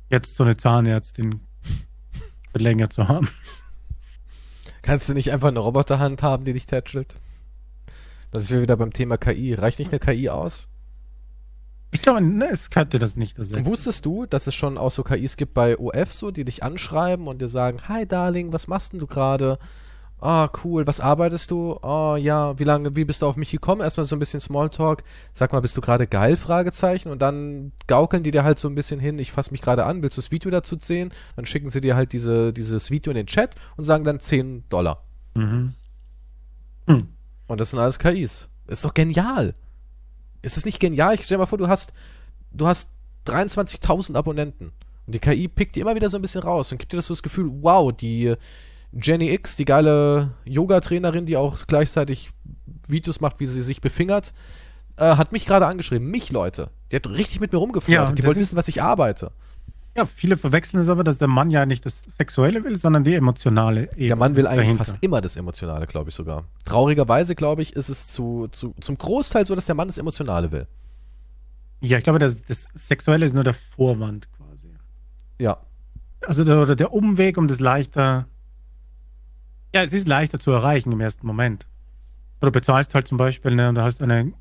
jetzt so eine Zahnärztin länger zu haben. Kannst du nicht einfach eine Roboterhand haben, die dich tätschelt? Das ist wieder beim Thema KI. Reicht nicht eine KI aus? Ich glaube, ne, es könnte das nicht ersetzen. wusstest du, dass es schon auch so KIs gibt bei OF so, die dich anschreiben und dir sagen, hi Darling, was machst denn du gerade? Ah, cool, was arbeitest du? Oh, ja, wie lange, wie bist du auf mich gekommen? Erstmal so ein bisschen Smalltalk. Sag mal, bist du gerade geil? Fragezeichen. Und dann gaukeln die dir halt so ein bisschen hin, ich fasse mich gerade an, willst du das Video dazu sehen? Dann schicken sie dir halt diese, dieses Video in den Chat und sagen dann 10 Dollar. Mhm. Hm. Und das sind alles KIs. Ist doch genial. Ist es nicht genial? Ich stell dir mal vor, du hast, du hast 23.000 Abonnenten. Und die KI pickt dir immer wieder so ein bisschen raus und gibt dir das so das Gefühl, wow, die Jenny X, die geile Yoga-Trainerin, die auch gleichzeitig Videos macht, wie sie sich befingert, äh, hat mich gerade angeschrieben. Mich, Leute. Die hat richtig mit mir rumgeflirtet. Ja, die wollte wissen, was ich arbeite. Ja, viele verwechseln es aber, dass der Mann ja nicht das Sexuelle will, sondern die emotionale Ebene. Der Mann will eigentlich dahinter. fast immer das Emotionale, glaube ich sogar. Traurigerweise, glaube ich, ist es zu, zu, zum Großteil so, dass der Mann das Emotionale will. Ja, ich glaube, das, das Sexuelle ist nur der Vorwand quasi. Ja. Also der, oder der Umweg, um das leichter. Ja, es ist leichter zu erreichen im ersten Moment. Oder du bezahlst halt zum Beispiel, ne, und du hast eine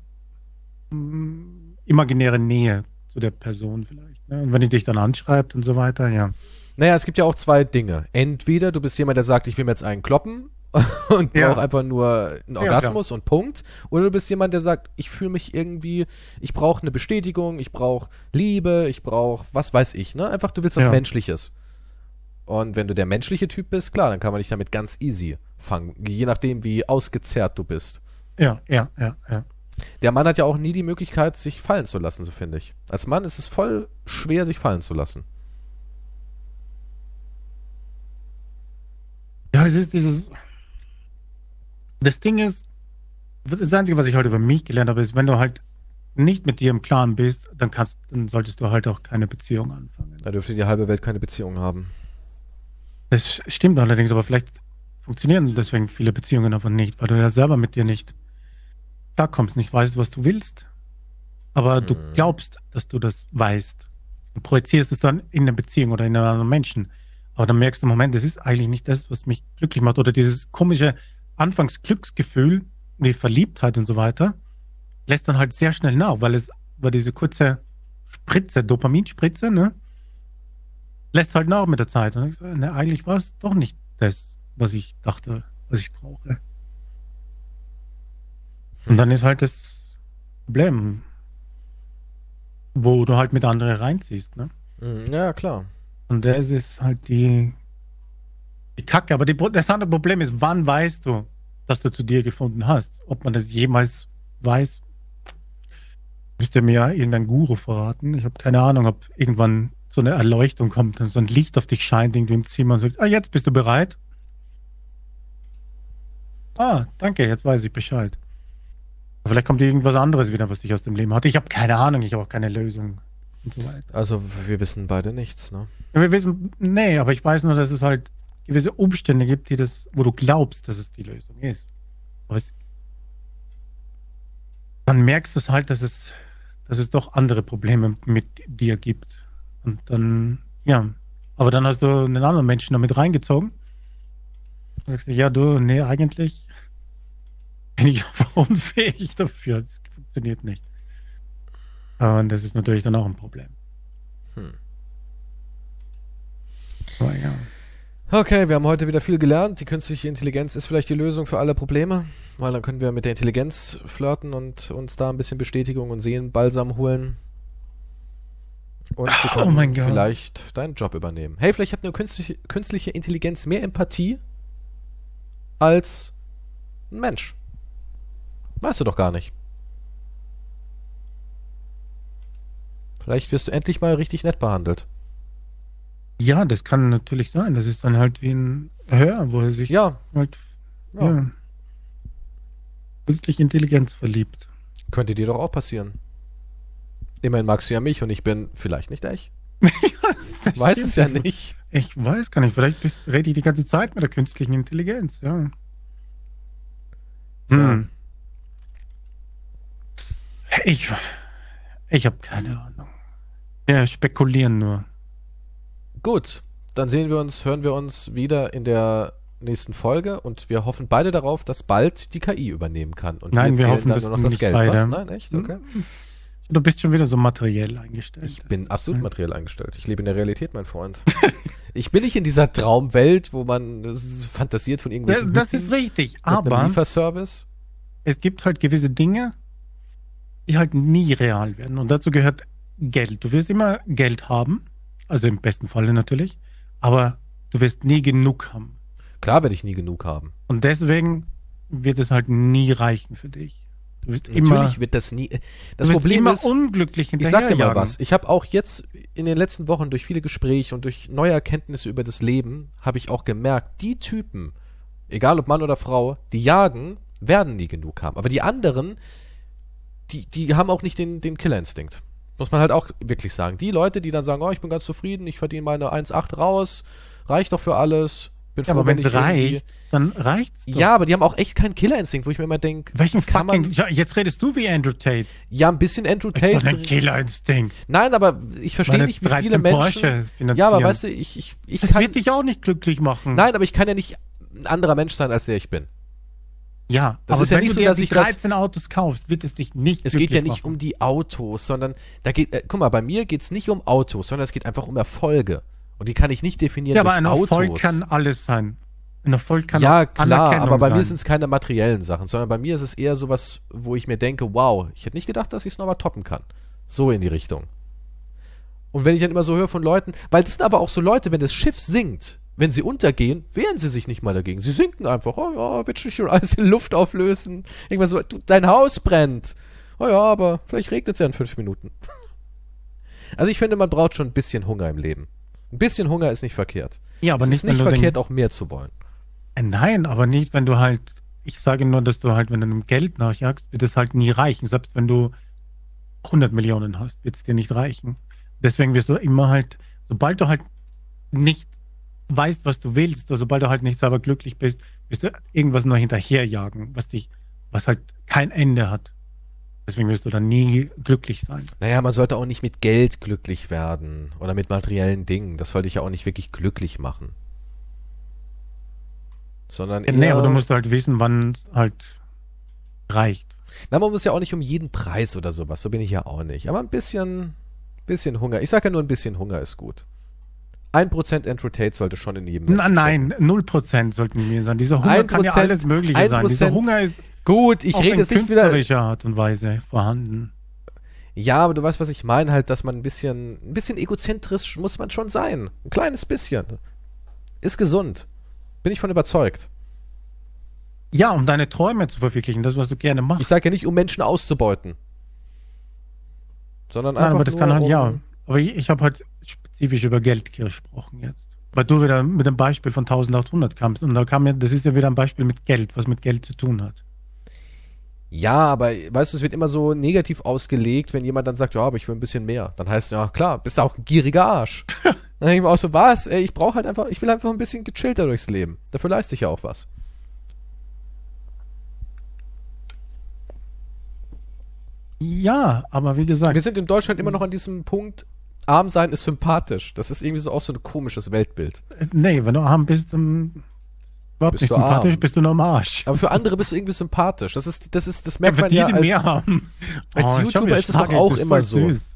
mm, imaginäre Nähe zu der Person vielleicht. Und wenn die dich dann anschreibt und so weiter, ja. Naja, es gibt ja auch zwei Dinge. Entweder du bist jemand, der sagt, ich will mir jetzt einen kloppen und Ja. brauche einfach nur einen Ja, Orgasmus und Punkt. Oder du bist jemand, der sagt, ich fühle mich irgendwie, ich brauche eine Bestätigung, ich brauche Liebe, ich brauche, was weiß ich, ne? Einfach, du willst was Ja. Menschliches. Und wenn du der menschliche Typ bist, klar, dann kann man dich damit ganz easy fangen. Je nachdem, wie ausgezerrt du bist. Ja, ja, ja, ja. Der Mann hat ja auch nie die Möglichkeit, sich fallen zu lassen, so finde ich. Als Mann ist es voll schwer, sich fallen zu lassen. Ja, es ist dieses. Das Ding ist, das Einzige, was ich heute über mich gelernt habe, ist, wenn du halt nicht mit dir im Klaren bist, dann kannst, dann solltest du halt auch keine Beziehung anfangen. Da dürfte die halbe Welt keine Beziehung haben. Das stimmt allerdings, aber vielleicht funktionieren deswegen viele Beziehungen einfach nicht, weil du ja selber mit dir nicht da kommst, nicht weißt, was du willst. Aber du Hm. glaubst, dass du das weißt. Und projizierst es dann in eine Beziehung oder in einen anderen Menschen. Aber dann merkst du, Moment, das ist eigentlich nicht das, was mich glücklich macht. Oder dieses komische Anfangsglücksgefühl, wie Verliebtheit und so weiter, lässt dann halt sehr schnell nach, weil es, weil diese kurze Spritze, Dopaminspritze, ne, lässt halt nach mit der Zeit. Und ich sage, ne, eigentlich war es doch nicht das, was ich dachte, was ich brauche. Und dann ist halt das Problem, wo du halt mit anderen reinziehst, ne? Mhm, Ja, klar. Und das ist halt die, die Kacke. Aber die, das andere Problem ist, wann weißt du, dass du zu dir gefunden hast? Ob man das jemals weiß, müsste mir ja irgendein Guru verraten. Ich habe keine Ahnung, ob irgendwann so eine Erleuchtung kommt und so ein Licht auf dich scheint irgendwie im Zimmer und sagt, ah, jetzt bist du bereit. Ah, danke, jetzt weiß ich Bescheid. Vielleicht kommt irgendwas anderes wieder, was dich aus dem Leben hat. Ich habe keine Ahnung, ich habe auch keine Lösung und so weiter. Also, wir wissen beide nichts, ne? Ja, wir wissen, nee, aber ich weiß nur, dass es halt gewisse Umstände gibt, die das, wo du glaubst, dass es die Lösung ist. Aber es, dann merkst du es halt, dass es, dass es doch andere Probleme mit dir gibt. Und dann, ja, aber dann hast du einen anderen Menschen damit reingezogen. Sagst du, ja, du, nee, eigentlich bin ich einfach unfähig dafür. Das funktioniert nicht. Und das ist natürlich dann auch ein Problem. Hm. Aber ja. Okay, wir haben heute wieder viel gelernt. Die künstliche Intelligenz ist vielleicht die Lösung für alle Probleme, weil dann können wir mit der Intelligenz flirten und uns da ein bisschen Bestätigung und Seelenbalsam holen. Und sie Oh Gott. vielleicht deinen Job übernehmen. Hey, vielleicht hat eine künstliche, künstliche Intelligenz mehr Empathie als ein Mensch. Weißt du doch gar nicht. Vielleicht wirst du endlich mal richtig nett behandelt. Ja, das kann natürlich sein. Das ist dann halt wie ein Hör, wo er sich Ja, halt ja. ja. künstliche Intelligenz verliebt. Könnte dir doch auch passieren. Immerhin magst du ja mich und ich bin vielleicht nicht echt. Weiß es ja nicht. Ich weiß gar nicht. Vielleicht bist, rede ich die ganze Zeit mit der künstlichen Intelligenz. Ja. So. Hm. Ich, ich habe keine Ahnung. Ja, spekulieren nur. Gut, dann sehen wir uns, hören wir uns wieder in der nächsten Folge und wir hoffen beide darauf, dass bald die KI übernehmen kann. Und Nein, wir zählen hoffen dann nur noch das Geld. beide. Was? Nein, echt? Okay. Du bist schon wieder so materiell eingestellt. Ich bin absolut materiell eingestellt. Ich lebe in der Realität, mein Freund. ich bin nicht in dieser Traumwelt, wo man fantasiert von Ja, irgendwelchen das Hütten ist richtig, aber Lieferservice. es gibt halt gewisse Dinge, die halt nie real werden. Und dazu gehört Geld. Du wirst immer Geld haben, also im besten Falle natürlich, aber du wirst nie genug haben. Klar werde ich nie genug haben. Und deswegen wird es halt nie reichen für dich. Du wirst Natürlich immer, wird das nie. Das Problem immer ist, unglücklich Ich sag dir mal was. Ich habe auch jetzt in den letzten Wochen durch viele Gespräche und durch neue Erkenntnisse über das Leben habe ich auch gemerkt, die Typen, egal ob Mann oder Frau, die jagen, werden nie genug haben. Aber die anderen, die, die haben auch nicht den, den Killerinstinkt. Muss man halt auch wirklich sagen. Die Leute, die dann sagen, oh, ich bin ganz zufrieden, ich verdiene meine 1,8 raus, reicht doch für alles, bin Ja, aber wenn es reicht, dann reicht's doch. Ja, aber die haben auch echt keinen Killerinstinkt, wo ich mir immer denke, Welchen kann fucking, man, ja, jetzt redest du wie Andrew Tate. ja, ein bisschen Andrew Tate. Ein Killerinstinkt. Nein, aber ich verstehe nicht, wie 13 viele Menschen. Ja, aber weißt du, ich, ich, ich Das kann. wird dich auch nicht glücklich machen. Nein, aber ich kann ja nicht ein anderer Mensch sein, als der ich bin. Ja, Das aber ist ja wenn nicht du so, dass ich das- 13 Autos kaufst, wird es dich nicht Es geht ja nicht machen. um die Autos, sondern da geht, äh, guck mal, bei mir geht's nicht um Autos, sondern es geht einfach um Erfolge. Und die kann ich nicht definieren Ja, aber ein Autos. Erfolg kann alles sein. Ein Erfolg kann ja, klar, aber bei sein. mir sind es keine materiellen Sachen, sondern bei mir ist es eher sowas, wo ich mir denke, wow, ich hätte nicht gedacht, dass ich es nochmal toppen kann. So in die Richtung. Und wenn ich dann immer so höre von Leuten, weil das sind aber auch so Leute, wenn das Schiff sinkt, wenn sie untergehen, wehren sie sich nicht mal dagegen. Sie sinken einfach, oh ja, wird schon alles in Luft auflösen. Irgendwas so, du, dein Haus brennt. Oh ja, aber vielleicht regnet es ja in fünf Minuten. Also ich finde, man braucht schon ein bisschen Hunger im Leben. Ein bisschen Hunger ist nicht verkehrt. ja, aber es nicht, ist nicht verkehrt, auch mehr zu wollen. Äh, Nein, aber nicht, wenn du halt. Ich sage nur, dass du halt, wenn du einem Geld nachjagst, wird es halt nie reichen. Selbst wenn du 100 Millionen hast, wird es dir nicht reichen. Deswegen wirst du immer halt, sobald du halt nicht weißt, was du willst, oder sobald du halt nicht selber glücklich bist, wirst du irgendwas nur hinterherjagen, was dich, was halt kein Ende hat. Deswegen wirst du dann nie glücklich sein. Naja, man sollte auch nicht mit Geld glücklich werden oder mit materiellen Dingen. Das sollte dich ja auch nicht wirklich glücklich machen. Sondern ja, nee, aber du musst halt wissen, wann es halt reicht. Na, man muss ja auch nicht um jeden Preis oder sowas. So bin ich ja auch nicht. Aber ein bisschen, bisschen Hunger. Ich sage ja nur ein bisschen Hunger ist gut. Ein Prozent Andrew Tate sollte schon in jedem Menschen Nein, null Prozent sollten in mir sein. Dieser Hunger kann ja alles Mögliche sein. Dieser Hunger ist gut. Ich rede jetzt nicht wieder Art und Weise vorhanden. Ja, aber du weißt, was ich meine, halt, dass man ein bisschen, ein bisschen egozentrisch muss man schon sein. Ein kleines bisschen. Ist gesund. Bin ich von überzeugt. Ja, um deine Träume zu verwirklichen, das, was du gerne machst. Ich sage ja nicht, um Menschen auszubeuten. Sondern Nein, einfach. aber das nur, kann halt, um ja. Aber ich, ich habe halt spezifisch über Geld gesprochen jetzt. Weil du wieder mit dem Beispiel von 1800 kamst. Und da kam ja, das ist ja wieder ein Beispiel mit Geld, was mit Geld zu tun hat. Ja, aber weißt du, es wird immer so negativ ausgelegt, wenn jemand dann sagt, ja, aber ich will ein bisschen mehr. Dann heißt es, ja, klar, bist du auch ein gieriger Arsch. dann denke ich mir auch so, was? Ey, ich brauche halt einfach, ich will einfach ein bisschen gechillter durchs Leben. Dafür leiste ich ja auch was. Ja, aber wie gesagt. Wir sind in Deutschland immer noch an diesem Punkt, arm sein ist sympathisch. Das ist irgendwie so auch so ein komisches Weltbild. Äh, nee, wenn du arm bist, dann überhaupt bist nicht sympathisch, arm. bist du nur am Arsch. Aber für andere bist du irgendwie sympathisch. Das ist, das ist, das merkt ja, man ja als, mehr haben. als oh, YouTuber ist es doch auch immer so. Süß.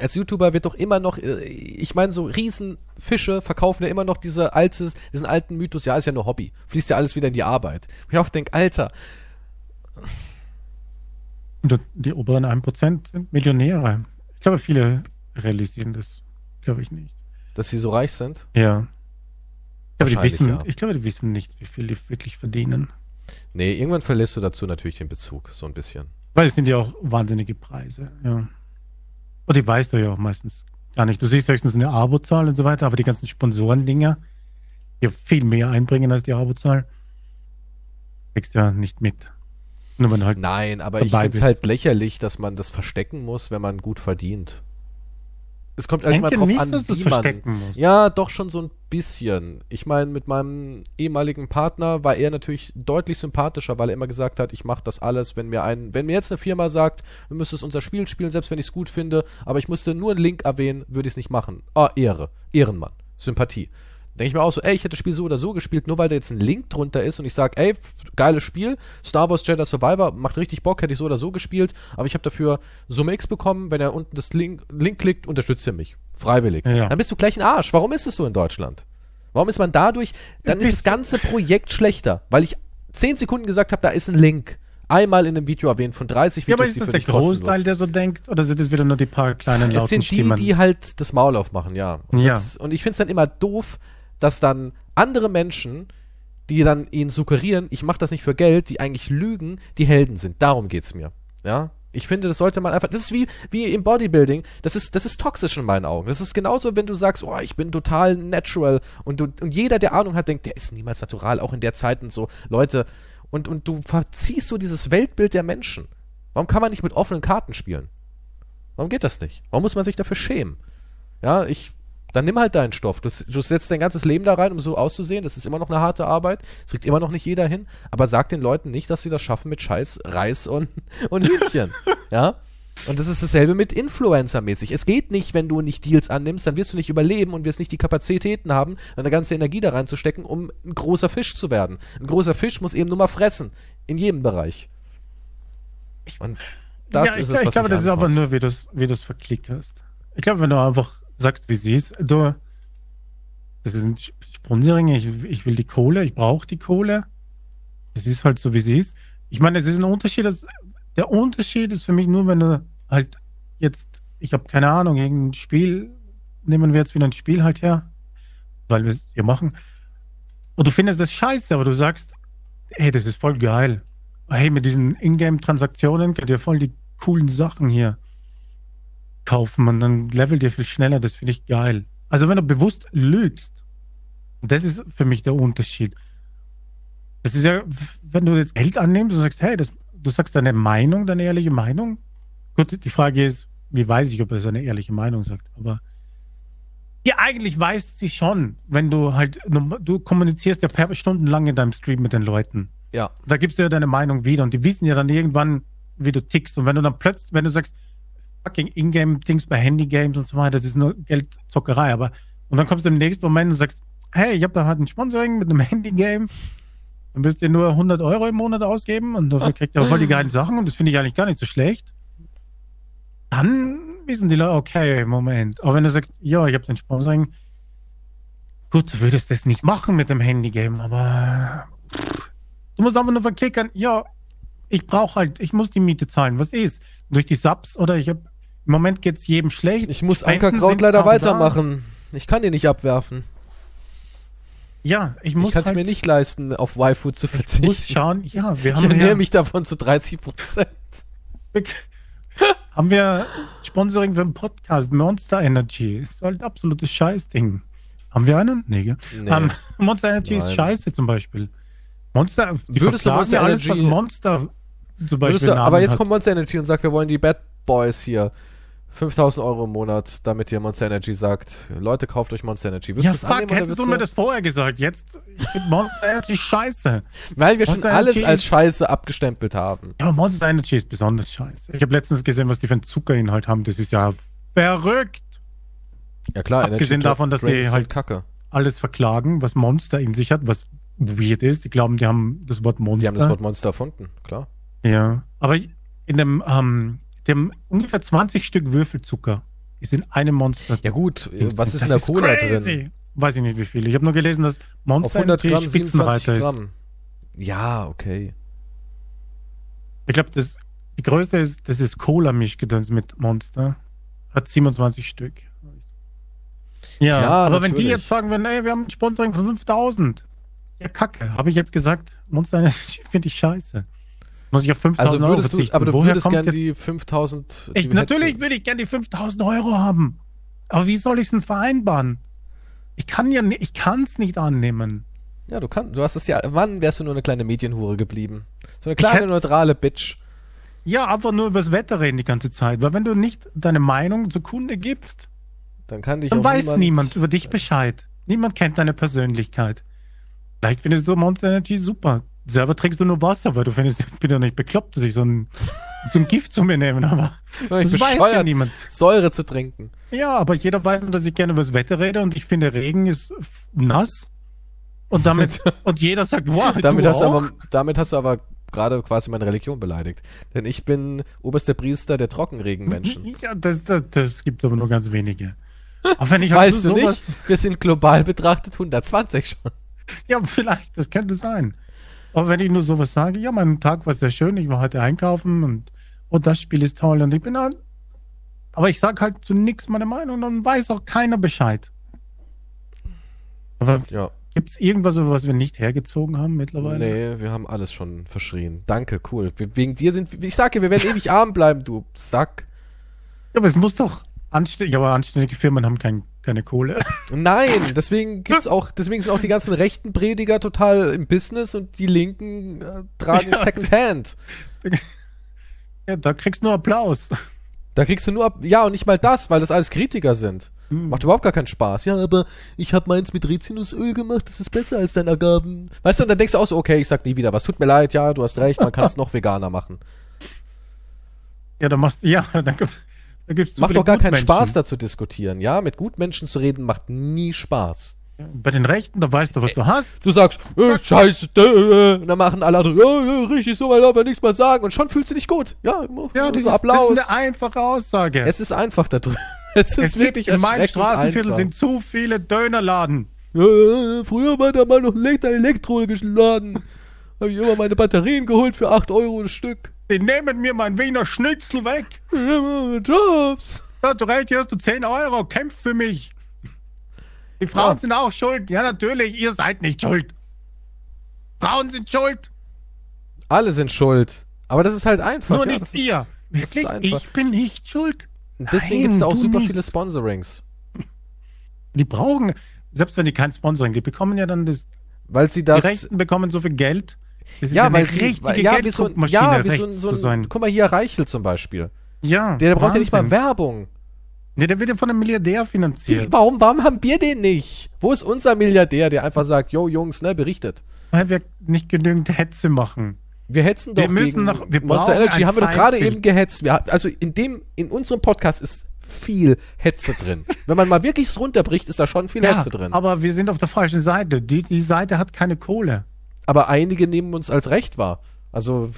Als YouTuber wird doch immer noch, äh, ich meine, so Riesenfische verkaufen ja immer noch diese altes, diesen alten Mythos, ja, ist ja nur Hobby. Fließt ja alles wieder in die Arbeit. Und ich auch denke, Alter. Die oberen 1% sind Millionäre. Ich glaube, viele realisieren das, glaube ich nicht. Dass sie so reich sind? Ja. Aber die wissen, ja. Ich glaube, die wissen nicht, wie viel die wirklich verdienen. Nee, irgendwann verlässt du dazu natürlich den Bezug, so ein bisschen. Weil es sind ja auch wahnsinnige Preise, ja. Und die weißt du ja auch meistens gar nicht. Du siehst höchstens eine Abozahl und so weiter, aber die ganzen Sponsoren-Dinger, die viel mehr einbringen als die Abozahl, kriegst du ja nicht mit. Nur wenn halt Nein, aber ich finde es halt lächerlich, dass man das verstecken muss, wenn man gut verdient es kommt halt immer drauf nicht, an, wie man. Musst. Ja, doch schon so ein bisschen. Ich meine, mit meinem ehemaligen Partner war er natürlich deutlich sympathischer, weil er immer gesagt hat, ich mache das alles, wenn mir ein, wenn mir jetzt eine Firma sagt, du müsstest unser Spiel spielen, selbst wenn ich es gut finde, aber ich musste nur einen Link erwähnen, würde ich es nicht machen. Ah, Ehre, Ehrenmann, Sympathie denke ich mir auch so, ey, ich hätte das Spiel so oder so gespielt, nur weil da jetzt ein Link drunter ist und ich sage, ey, geiles Spiel, Star Wars Jedi Survivor, macht richtig Bock, hätte ich so oder so gespielt, aber ich habe dafür Summe X bekommen, wenn er unten das Link, Link klickt, unterstützt er mich. Freiwillig. Ja. Dann bist du gleich ein Arsch. Warum ist es so in Deutschland? Warum ist man dadurch, dann ist das ganze Projekt schlechter, weil ich zehn Sekunden gesagt habe, da ist ein Link einmal in einem Video erwähnt von 30 Videos, ja, aber ist das der Großteil, der so denkt, oder sind es wieder nur die paar kleinen lauten Es sind die, Stimmen? die halt das Maul aufmachen, ja. Und, ja. Das, und ich finde es dann immer doof, dass dann andere Menschen, die dann ihn suggerieren, ich mache das nicht für Geld, die eigentlich lügen, die Helden sind. Darum geht's mir. Ja? Ich finde, das sollte man einfach. Das ist wie, wie im Bodybuilding. Das ist, das ist toxisch in meinen Augen. Das ist genauso, wenn du sagst, oh, ich bin total natural. Und, du, und jeder, der Ahnung hat, denkt, der ist niemals natural, auch in der Zeit und so. Leute, und, und du verziehst so dieses Weltbild der Menschen. Warum kann man nicht mit offenen Karten spielen? Warum geht das nicht? Warum muss man sich dafür schämen? Ja, ich dann nimm halt deinen Stoff. Du, du, setzt dein ganzes Leben da rein, um so auszusehen. Das ist immer noch eine harte Arbeit. Das kriegt immer noch nicht jeder hin. Aber sag den Leuten nicht, dass sie das schaffen mit Scheiß Reis und, und Hühnchen. ja? Und das ist dasselbe mit Influencer-mäßig. Es geht nicht, wenn du nicht Deals annimmst, dann wirst du nicht überleben und wirst nicht die Kapazitäten haben, deine ganze Energie da reinzustecken, um ein großer Fisch zu werden. Ein großer Fisch muss eben nur mal fressen. In jedem Bereich. Und das ja, ist ich, es, was Ich glaube, das ist aber nur, wie du es wie verklickerst. Ich glaube, wenn du einfach sagst, wie sie ist, du, das ein Sponsoring, ich, ich will die Kohle, ich brauche die Kohle. Es ist halt so, wie sie ist. Ich meine, es ist ein Unterschied. Das, der Unterschied ist für mich nur, wenn du halt jetzt, ich habe keine Ahnung, irgendein Spiel, nehmen wir jetzt wieder ein Spiel halt her, weil wir es hier machen. Und du findest das scheiße, aber du sagst, hey, das ist voll geil. Hey, mit diesen Ingame-Transaktionen könnt ihr voll die coolen Sachen hier kaufen und dann levelt ihr viel schneller. Das finde ich geil. Also wenn du bewusst lügst, das ist für mich der Unterschied. Das ist ja, wenn du jetzt Geld annimmst und sagst, hey, das, du sagst deine Meinung, deine ehrliche Meinung, Gut, die Frage ist, wie weiß ich, ob er seine ehrliche Meinung sagt, aber ja, eigentlich weißt du sie schon, wenn du halt, du kommunizierst ja per stundenlang in deinem Stream mit den Leuten. Ja. Da gibst du ja deine Meinung wieder und die wissen ja dann irgendwann, wie du tickst. Und wenn du dann plötzlich, wenn du sagst, fucking Ingame-Dings bei Handy-Games und so weiter, das ist nur Geldzockerei, aber und dann kommst du im nächsten Moment und sagst, hey, ich habe da halt ein Sponsoring mit einem Handy-Game, dann müsst ihr nur 100 Euro im Monat ausgeben und dafür kriegt ihr voll die geilen Sachen und das finde ich eigentlich gar nicht so schlecht. Dann wissen die Leute, okay, Moment. Aber wenn du sagst, ja, ich habe den Sponsoring, gut, du würdest das nicht machen mit dem Handy-Game, aber du musst einfach nur verklickern, ja, ich brauche halt, ich muss die Miete zahlen. Was ist? Durch die Subs oder ich habe im Moment geht's jedem schlecht. Ich muss Spenden Ankerkraut leider weitermachen. Ich kann die nicht abwerfen. Da. Ja, ich muss Ich kann es halt, mir nicht leisten, auf Waifu zu ich muss verzichten. schauen. Ja, wir Ich haben ernähre ja, mich davon zu 30 Prozent. haben wir Sponsoring für einen Podcast Monster Energy. Ist halt absolutes Scheißding. Haben wir einen? Nee, gell? Nee. Ähm, Monster Energy ist Nein. scheiße zum Beispiel. Monster, die Würdest du Monster ja alles, Energy- was Monster zum Beispiel du, aber jetzt hat. kommt Monster Energy und sagt, wir wollen die Bad Boys hier. 5000 Euro im Monat, damit dir Monster Energy sagt, Leute, kauft euch Monster Energy. Würdest Ja, fuck, hättest du mir das vorher gesagt. Jetzt, ich finde Monster Energy scheiße. Weil wir schon Monster alles Energy als Scheiße abgestempelt haben. Ja, Monster Energy ist besonders scheiße. Ich habe letztens gesehen, was die für einen Zuckerinhalt haben. Das ist ja verrückt. Ja klar, Abgesehen davon, dass die halt- Kacke. Alles verklagen, was Monster in sich hat, was weird ist. Die glauben, die haben das Wort Monster. Die haben das Wort Monster erfunden, klar. Ja, aber in dem, ähm, dem ungefähr 20 Stück Würfelzucker ist in einem Monster. Ja gut, äh, was ist Das in der Cola drin? Weiß ich nicht, wie viel. Ich habe nur gelesen, dass Auf Monster 100 Energy Gramm 27 Spitzenreiter ist. Gramm. Ja, okay. Ich glaube, das die größte ist, das ist Cola-Mischgedöns mit Monster. Hat 27 Stück. Ja, Klar, aber wenn die natürlich. jetzt sagen würden, ey, wir haben ein Sponsoring von 5000. Ja, kacke. Habe ich jetzt gesagt, Monster finde ich scheiße. Muss ich auf 5000 Also Euro würdest du, verzichten. aber du Woher würdest gerne die 5000. Ich, die natürlich würde ich gerne die 5000 Euro haben. Aber wie soll ich es denn vereinbaren? Ich kann ja, ich kann es nicht annehmen. Ja, du kannst, du hast es ja, wann wärst du nur eine kleine Medienhure geblieben? So eine kleine, hätte- neutrale Bitch. Ja, einfach nur übers Wetter reden die ganze Zeit. Weil wenn du nicht deine Meinung zur Kunde gibst, Dann kann dich dann weiß niemand, über dich Bescheid. Niemand kennt deine Persönlichkeit. Vielleicht findest du Monster Energy super. Selber trinkst du nur Wasser, weil du findest, ich bin ja nicht bekloppt, dass ich so ein, so ein Gift zu mir nehme. Aber Ich das weiß ja niemand. Säure zu trinken. Ja, aber jeder weiß nur, dass ich gerne über das Wetter rede und ich finde, Regen ist nass. Und damit, und jeder sagt, wow, Damit du hast, du auch? aber, damit hast du aber gerade quasi meine Religion beleidigt. Denn ich bin oberster Priester der Trockenregenmenschen. Ja, das, das, das gibt aber nur ganz wenige. Aber wenn ich Weißt du nicht? Wir sind global betrachtet 120 schon. Ja, vielleicht, das könnte sein. Aber wenn ich nur sowas sage, ja, mein Tag war sehr schön, ich war heute einkaufen und, und das Spiel ist toll und ich bin halt. Aber ich sage halt zu nichts meine Meinung, dann weiß auch keiner Bescheid. Aber Ja. gibt es irgendwas, über was wir nicht hergezogen haben mittlerweile? Nee, wir haben alles schon verschrien. Danke, cool. Wir, wegen dir sind, ich sag dir, wir werden ewig arm bleiben, du Sack. Ja, aber es muss doch anständig, ja, aber anständige Firmen haben kein, keine Kohle. Nein, deswegen gibt's auch, deswegen sind auch die ganzen rechten Prediger total im Business und die Linken äh, tragen Ja. Secondhand. ja, da kriegst du nur Applaus. Da kriegst du nur ab, ja und nicht mal das, weil das alles Kritiker sind. Hm. Macht überhaupt gar keinen Spaß. Ja, aber ich habe meins mit Rizinusöl gemacht, das ist besser als dein Agaven. Weißt du, dann denkst du auch so, okay, ich sag nie wieder was. Tut mir leid, ja, du hast recht, man kann es noch veganer machen. Ja, da machst ja, da Macht doch gar keinen. Spaß, da zu diskutieren, ja? Mit Gutmenschen zu reden macht nie Spaß. Bei den Rechten, da weißt du, was du hast. Du sagst, äh, scheiße, äh, und dann machen alle andere, ja, ja, richtig, so, man darf ja nichts mehr sagen. Und schon fühlst du dich gut. Ja, Ja, das, so Applaus. das ist eine einfache Aussage. es ist einfach da drüben. Es ist Es wirklich in meinem Straßenviertel einfach. sind zu viele Dönerladen. Ja, früher war da mal noch Elektro Laden. Habe ich immer meine Batterien geholt für 8 Euro ein Stück. Die nehmen mir mein Wiener Schnitzel weg. Jobs. Ja, du recht, hier hast du 10 Euro, kämpf für mich. Die Frauen Ja. sind auch schuld. Ja, natürlich, ihr seid nicht schuld. Frauen sind schuld, Alle sind schuld. Aber das ist halt einfach. nur ja, nicht ihr. ist Wirklich, ich bin nicht schuld. Deswegen gibt es auch super nicht. viele Sponsorings. Die brauchen, selbst wenn die kein Sponsoring, die bekommen ja dann das, Weil sie die das. Rechten bekommen so viel Geld. Das ist Ja, eine weil sie, weil, ja, wie so, ein- ja, wie so, ein- so ein, guck mal hier, Reichel zum Beispiel. Ja. Der, der braucht ja nicht mal. Werbung. Nee, der wird ja von einem Milliardär finanziert. warum, warum haben wir den nicht? Wo ist unser Milliardär, der einfach sagt, yo Jungs, ne, berichtet. Weil wir nicht genügend Hetze machen. Wir hetzen doch Wir müssen noch- wir Monster Energy, haben wir doch gerade eben gehetzt. Wir, also in dem, in unserem Podcast ist viel Hetze drin. Wenn man mal wirklich runterbricht, ist da schon viel Hetze drin. Aber wir sind auf der falschen Seite. Die, die Seite hat keine Kohle. Einige nehmen uns als recht wahr. Also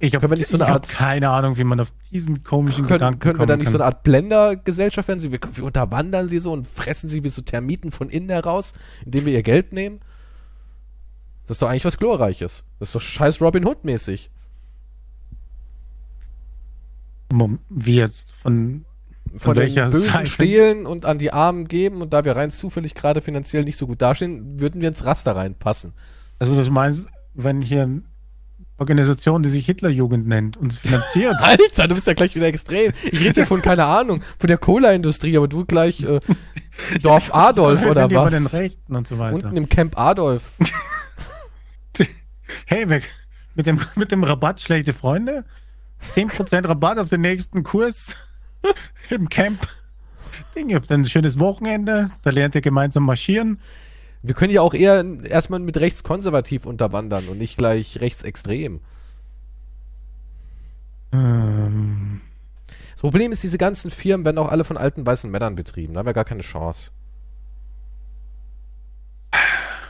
Ich habe Können wir nicht so eine hab Art- keine Ahnung, wie man auf diesen komischen können, Gedanken können wir da nicht kann. so eine Art Blender-Gesellschaft werden? Sie, wir, wir unterwandern sie so und fressen sie wie so Termiten von innen heraus, indem wir ihr Geld nehmen? Das ist doch eigentlich was Glorreiches. Das ist doch scheiß Robin Hood-mäßig. Wie jetzt von von den welcher Bösen Seite? stehlen und an die Armen geben und da wir rein zufällig gerade finanziell nicht so gut dastehen, würden wir ins Raster reinpassen. Also das meinst, wenn hier eine Organisation, die sich Hitlerjugend nennt, uns finanziert. Alter, du bist ja gleich wieder extrem. Ich rede hier von, keine Ahnung, von der Cola-Industrie, aber du gleich äh, Dorf Adolf oder die bei den was? Rechten und so weiter. Unten im Camp Adolf. Hey, mit, dem, mit dem Rabatt schlechte Freunde? 10% Rabatt auf den nächsten Kurs im Camp. Ding, ihr habt ein schönes Wochenende, da lernt ihr gemeinsam marschieren. Wir können ja auch eher erstmal mit rechtskonservativ unterwandern und nicht gleich rechtsextrem. Ähm, Das Problem ist, diese ganzen Firmen werden auch alle von alten weißen Männern betrieben. Da haben wir gar keine Chance.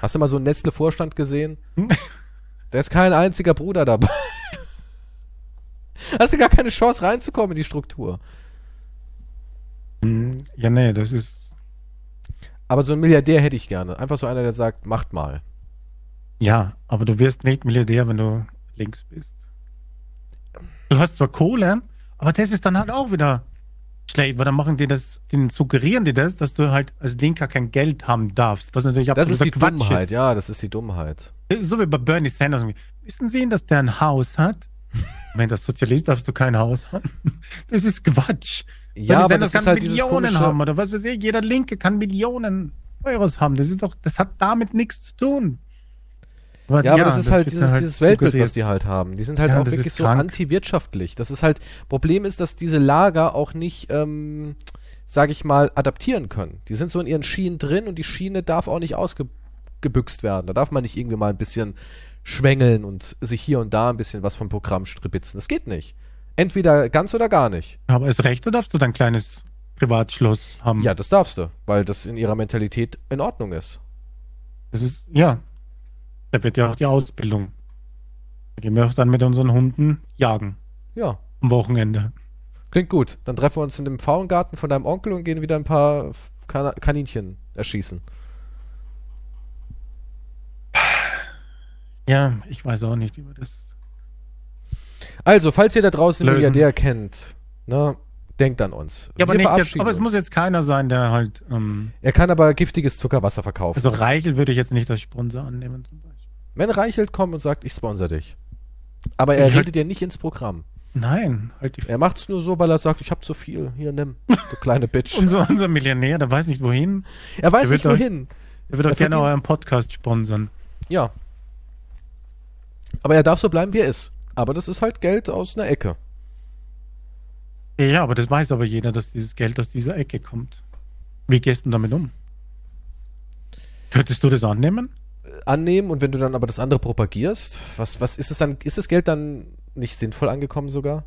Hast du mal so einen Nestle-Vorstand gesehen? Da ist kein einziger Bruder dabei. Hast du gar keine Chance reinzukommen in die Struktur. hm, ja, nee, das ist. Aber so einen Milliardär hätte ich gerne. Einfach so einer, der sagt, macht mal. Ja, aber du wirst nicht Milliardär, wenn du links bist. Du hast zwar Kohle, aber das ist dann halt auch wieder schlecht, weil dann machen die das, denen suggerieren die das, dass du halt als Linker kein Geld haben darfst, was natürlich Das ist die Quatsch Dummheit, ist. ja, das ist die Dummheit. Das ist So wie bei Bernie Sanders. Wissen Sie, dass der ein Haus hat? Wenn das Sozialist darfst du kein Haus haben. Das ist Quatsch. Ja, aber das ist kann halt dieses Millionen komische, haben oder was weiß ich. Jeder Linke kann Millionen Euros haben. Das ist doch, das hat damit nichts zu tun. Aber Ja, aber das ist halt dieses, dann dieses Weltbild, suggeriert. was die halt haben. Die sind halt Ja, auch wirklich ist so antiwirtschaftlich. Das ist halt, Problem ist, dass diese Lager auch nicht, ähm, sag ich mal, adaptieren können. Die sind so in ihren Schienen drin und die Schiene darf auch nicht ausgebüxt werden. Da darf man nicht irgendwie mal ein bisschen schwängeln und sich hier und da ein bisschen was vom Programm stribitzen. Das geht nicht. Entweder ganz oder gar nicht. Aber als Rechter darfst du dein kleines Privatschloss haben. Ja, das darfst du, weil das in ihrer Mentalität in Ordnung ist. Das ist, ja. Da wird ja auch die Ausbildung. Da gehen wir auch dann mit unseren Hunden jagen. Ja, Am Wochenende. klingt gut. Dann treffen wir uns in dem Pfauengarten von deinem Onkel und gehen wieder ein paar Kan Kaninchen erschießen. Ja, ich weiß auch nicht, wie wir das. Also, falls ihr da draußen einen. Milliardär kennt, ne, denkt an uns. Ja, aber, jetzt, aber es muss jetzt keiner sein, der halt. Ähm, Er kann aber giftiges Zuckerwasser verkaufen. also Reichel würde ich jetzt nicht als Sponsor annehmen zum Beispiel. Wenn Reichelt kommt und sagt, ich sponsor dich. Aber er Ich- redet dir nicht ins Programm. Nein, halt die Er macht's nur so, weil er sagt, ich hab zu viel. Hier, nimm, du kleine Bitch. unser, unser Millionär, der weiß nicht wohin. er weiß der nicht doch- wohin. Der wird auch Er gerne euren Podcast sponsern. Ja. Aber er darf so bleiben, wie er ist. Aber das ist halt Geld aus einer Ecke. Ja, aber das weiß aber jeder, dass dieses Geld aus dieser Ecke kommt. Wie gehst du damit um? Könntest du das annehmen? Annehmen und wenn du dann aber das andere propagierst, was, was ist es dann, ist das Geld dann nicht sinnvoll angekommen sogar?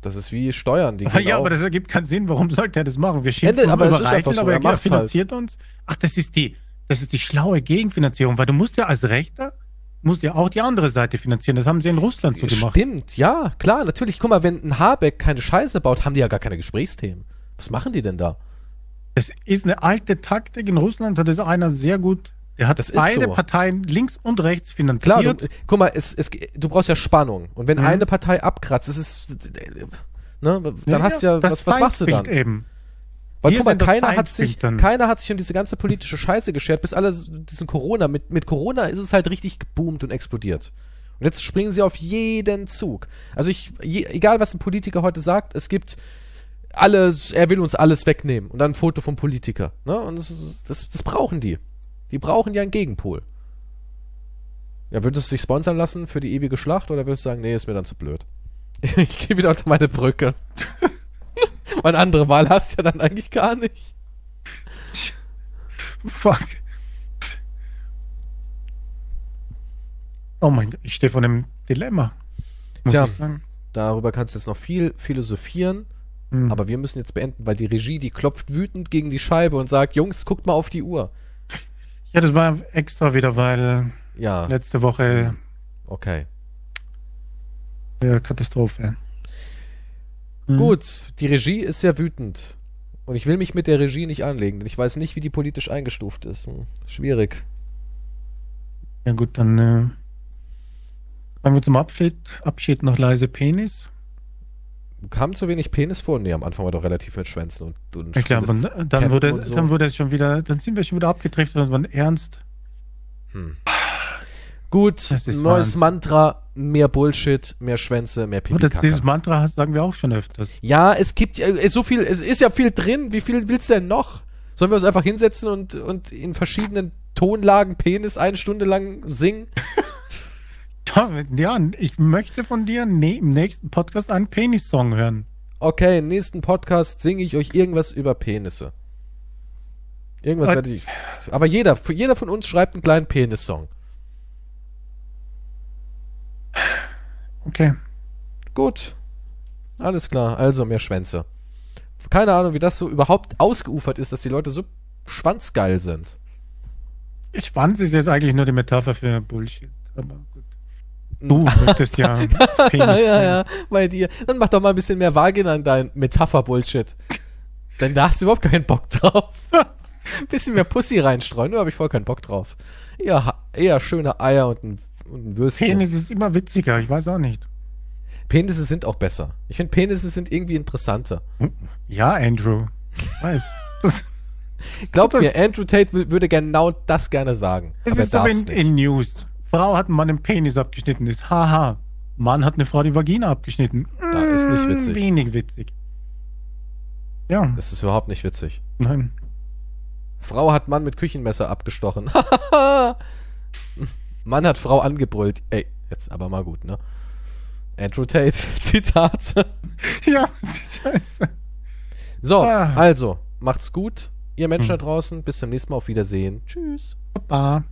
Das ist wie Steuern, die ja, auch. aber das ergibt keinen Sinn. Warum sollte er das machen? Wir schimpfen Ende, aber es ist einfach so, aber er er, halt. finanziert uns. Ach, das ist die, das ist die schlaue Gegenfinanzierung, weil du musst ja als Rechter, musst ja auch die andere Seite finanzieren. Das haben sie in Russland so gemacht. Stimmt, ja, klar, natürlich. Guck mal, wenn ein Habeck keine Scheiße baut, haben die ja gar keine Gesprächsthemen. Was machen die denn da? Das ist eine alte Taktik. In Russland hat es einer sehr gut, der hat Das beide so. Parteien links und rechts Klar, finanziert. du, guck mal, es, es, du brauchst ja Spannung. Und wenn Mhm. eine Partei abkratzt, das ist, ne, dann Ja, hast du ja, was, was machst du dann? Eben. Weil Wir guck mal, keiner hat sich, keiner hat sich um diese ganze politische Scheiße geschert, bis alle diesen Corona, mit, mit Corona ist es halt richtig geboomt und explodiert. Und jetzt springen sie auf jeden Zug. Also ich, je, egal was ein Politiker heute sagt, es gibt alles, er will uns alles wegnehmen. Und dann ein Foto vom Politiker. Ne? Und das, das, das brauchen die. Die brauchen ja einen Gegenpol. Ja, würdest du dich sponsern lassen für die ewige Schlacht oder würdest du sagen, nee, ist mir dann zu blöd? Ich gehe wieder unter meine Brücke. Meine andere Wahl hast du ja dann eigentlich gar nicht. Fuck. Oh mein Gott, ich stehe vor einem Dilemma. Tja. Darüber kannst du jetzt noch viel philosophieren, Hm. aber wir müssen jetzt beenden, weil die Regie, die klopft wütend gegen die Scheibe und sagt, Jungs, guckt mal auf die Uhr. Ja, das war extra wieder, weil Ja, letzte Woche okay. Katastrophe. Hm. Gut, die Regie ist sehr wütend. Und ich will mich mit der Regie nicht anlegen, denn ich weiß nicht, wie die politisch eingestuft ist. Hm, schwierig. Ja gut, dann äh, sagen wir zum Abschied, Abschied noch leise Penis. Kam zu wenig Penis vor? Nee, am Anfang war doch relativ mit Schwänzen und, und Ich glaube, schwules dann, wurde, und so. dann wurde es schon wieder, dann sind wir schon wieder abgetrifft und waren ernst. Hm. Gut, neues Wahnsinn. Mantra, mehr Bullshit, mehr Schwänze, mehr Und das, Pipi dieses Mantra sagen wir auch schon öfters. Ja, es gibt äh, so viel, es ist ja viel drin. Wie viel willst du denn noch? Sollen wir uns einfach hinsetzen und, und in verschiedenen Tonlagen Penis eine Stunde lang singen? Ja, ich möchte von dir ne, im nächsten Podcast einen Penis-Song hören. Okay, im nächsten Podcast singe ich euch irgendwas über Penisse. Irgendwas Äh. werde ich. Aber jeder, jeder von uns schreibt einen kleinen Penis-Song. Okay. Gut. Alles klar, also mehr Schwänze. Keine Ahnung, wie das so überhaupt ausgeufert ist, dass die Leute so schwanzgeil sind. Schwanz ist jetzt eigentlich nur die Metapher für Bullshit. Aber gut. Du möchtest ja Penis. ja, ja, ja, bei dir. Dann mach doch mal ein bisschen mehr Vagina in dein Metapher-Bullshit. Denn da hast du überhaupt keinen Bock drauf. Ein bisschen mehr Pussy reinstreuen, da habe ich voll keinen Bock drauf. Eher, eher schöne Eier und ein, und ein Würstchen. Penis ist immer witziger, ich weiß auch nicht. Penisse sind auch besser. Ich finde, Penisse sind irgendwie interessanter. Ja, Andrew. Ich weiß. Das, Glaub Das- mir, Andrew Tate würde genau das gerne sagen. es ist so in, in News. Frau hat einen Mann im Penis abgeschnitten ist. Haha. Mann hat eine Frau die Vagina abgeschnitten. Da ist nicht Mm, witzig. Wenig witzig. Ja, Das ist überhaupt nicht witzig. nein. Frau hat Mann mit Küchenmesser abgestochen. Mann hat Frau angebrüllt. Ey, jetzt aber mal gut, ne? Andrew Tate, Zitat. Ja, scheiße. So, Ah. also, macht's gut, ihr Menschen Hm. da draußen. Bis zum nächsten Mal, auf Wiedersehen. Tschüss. Baba.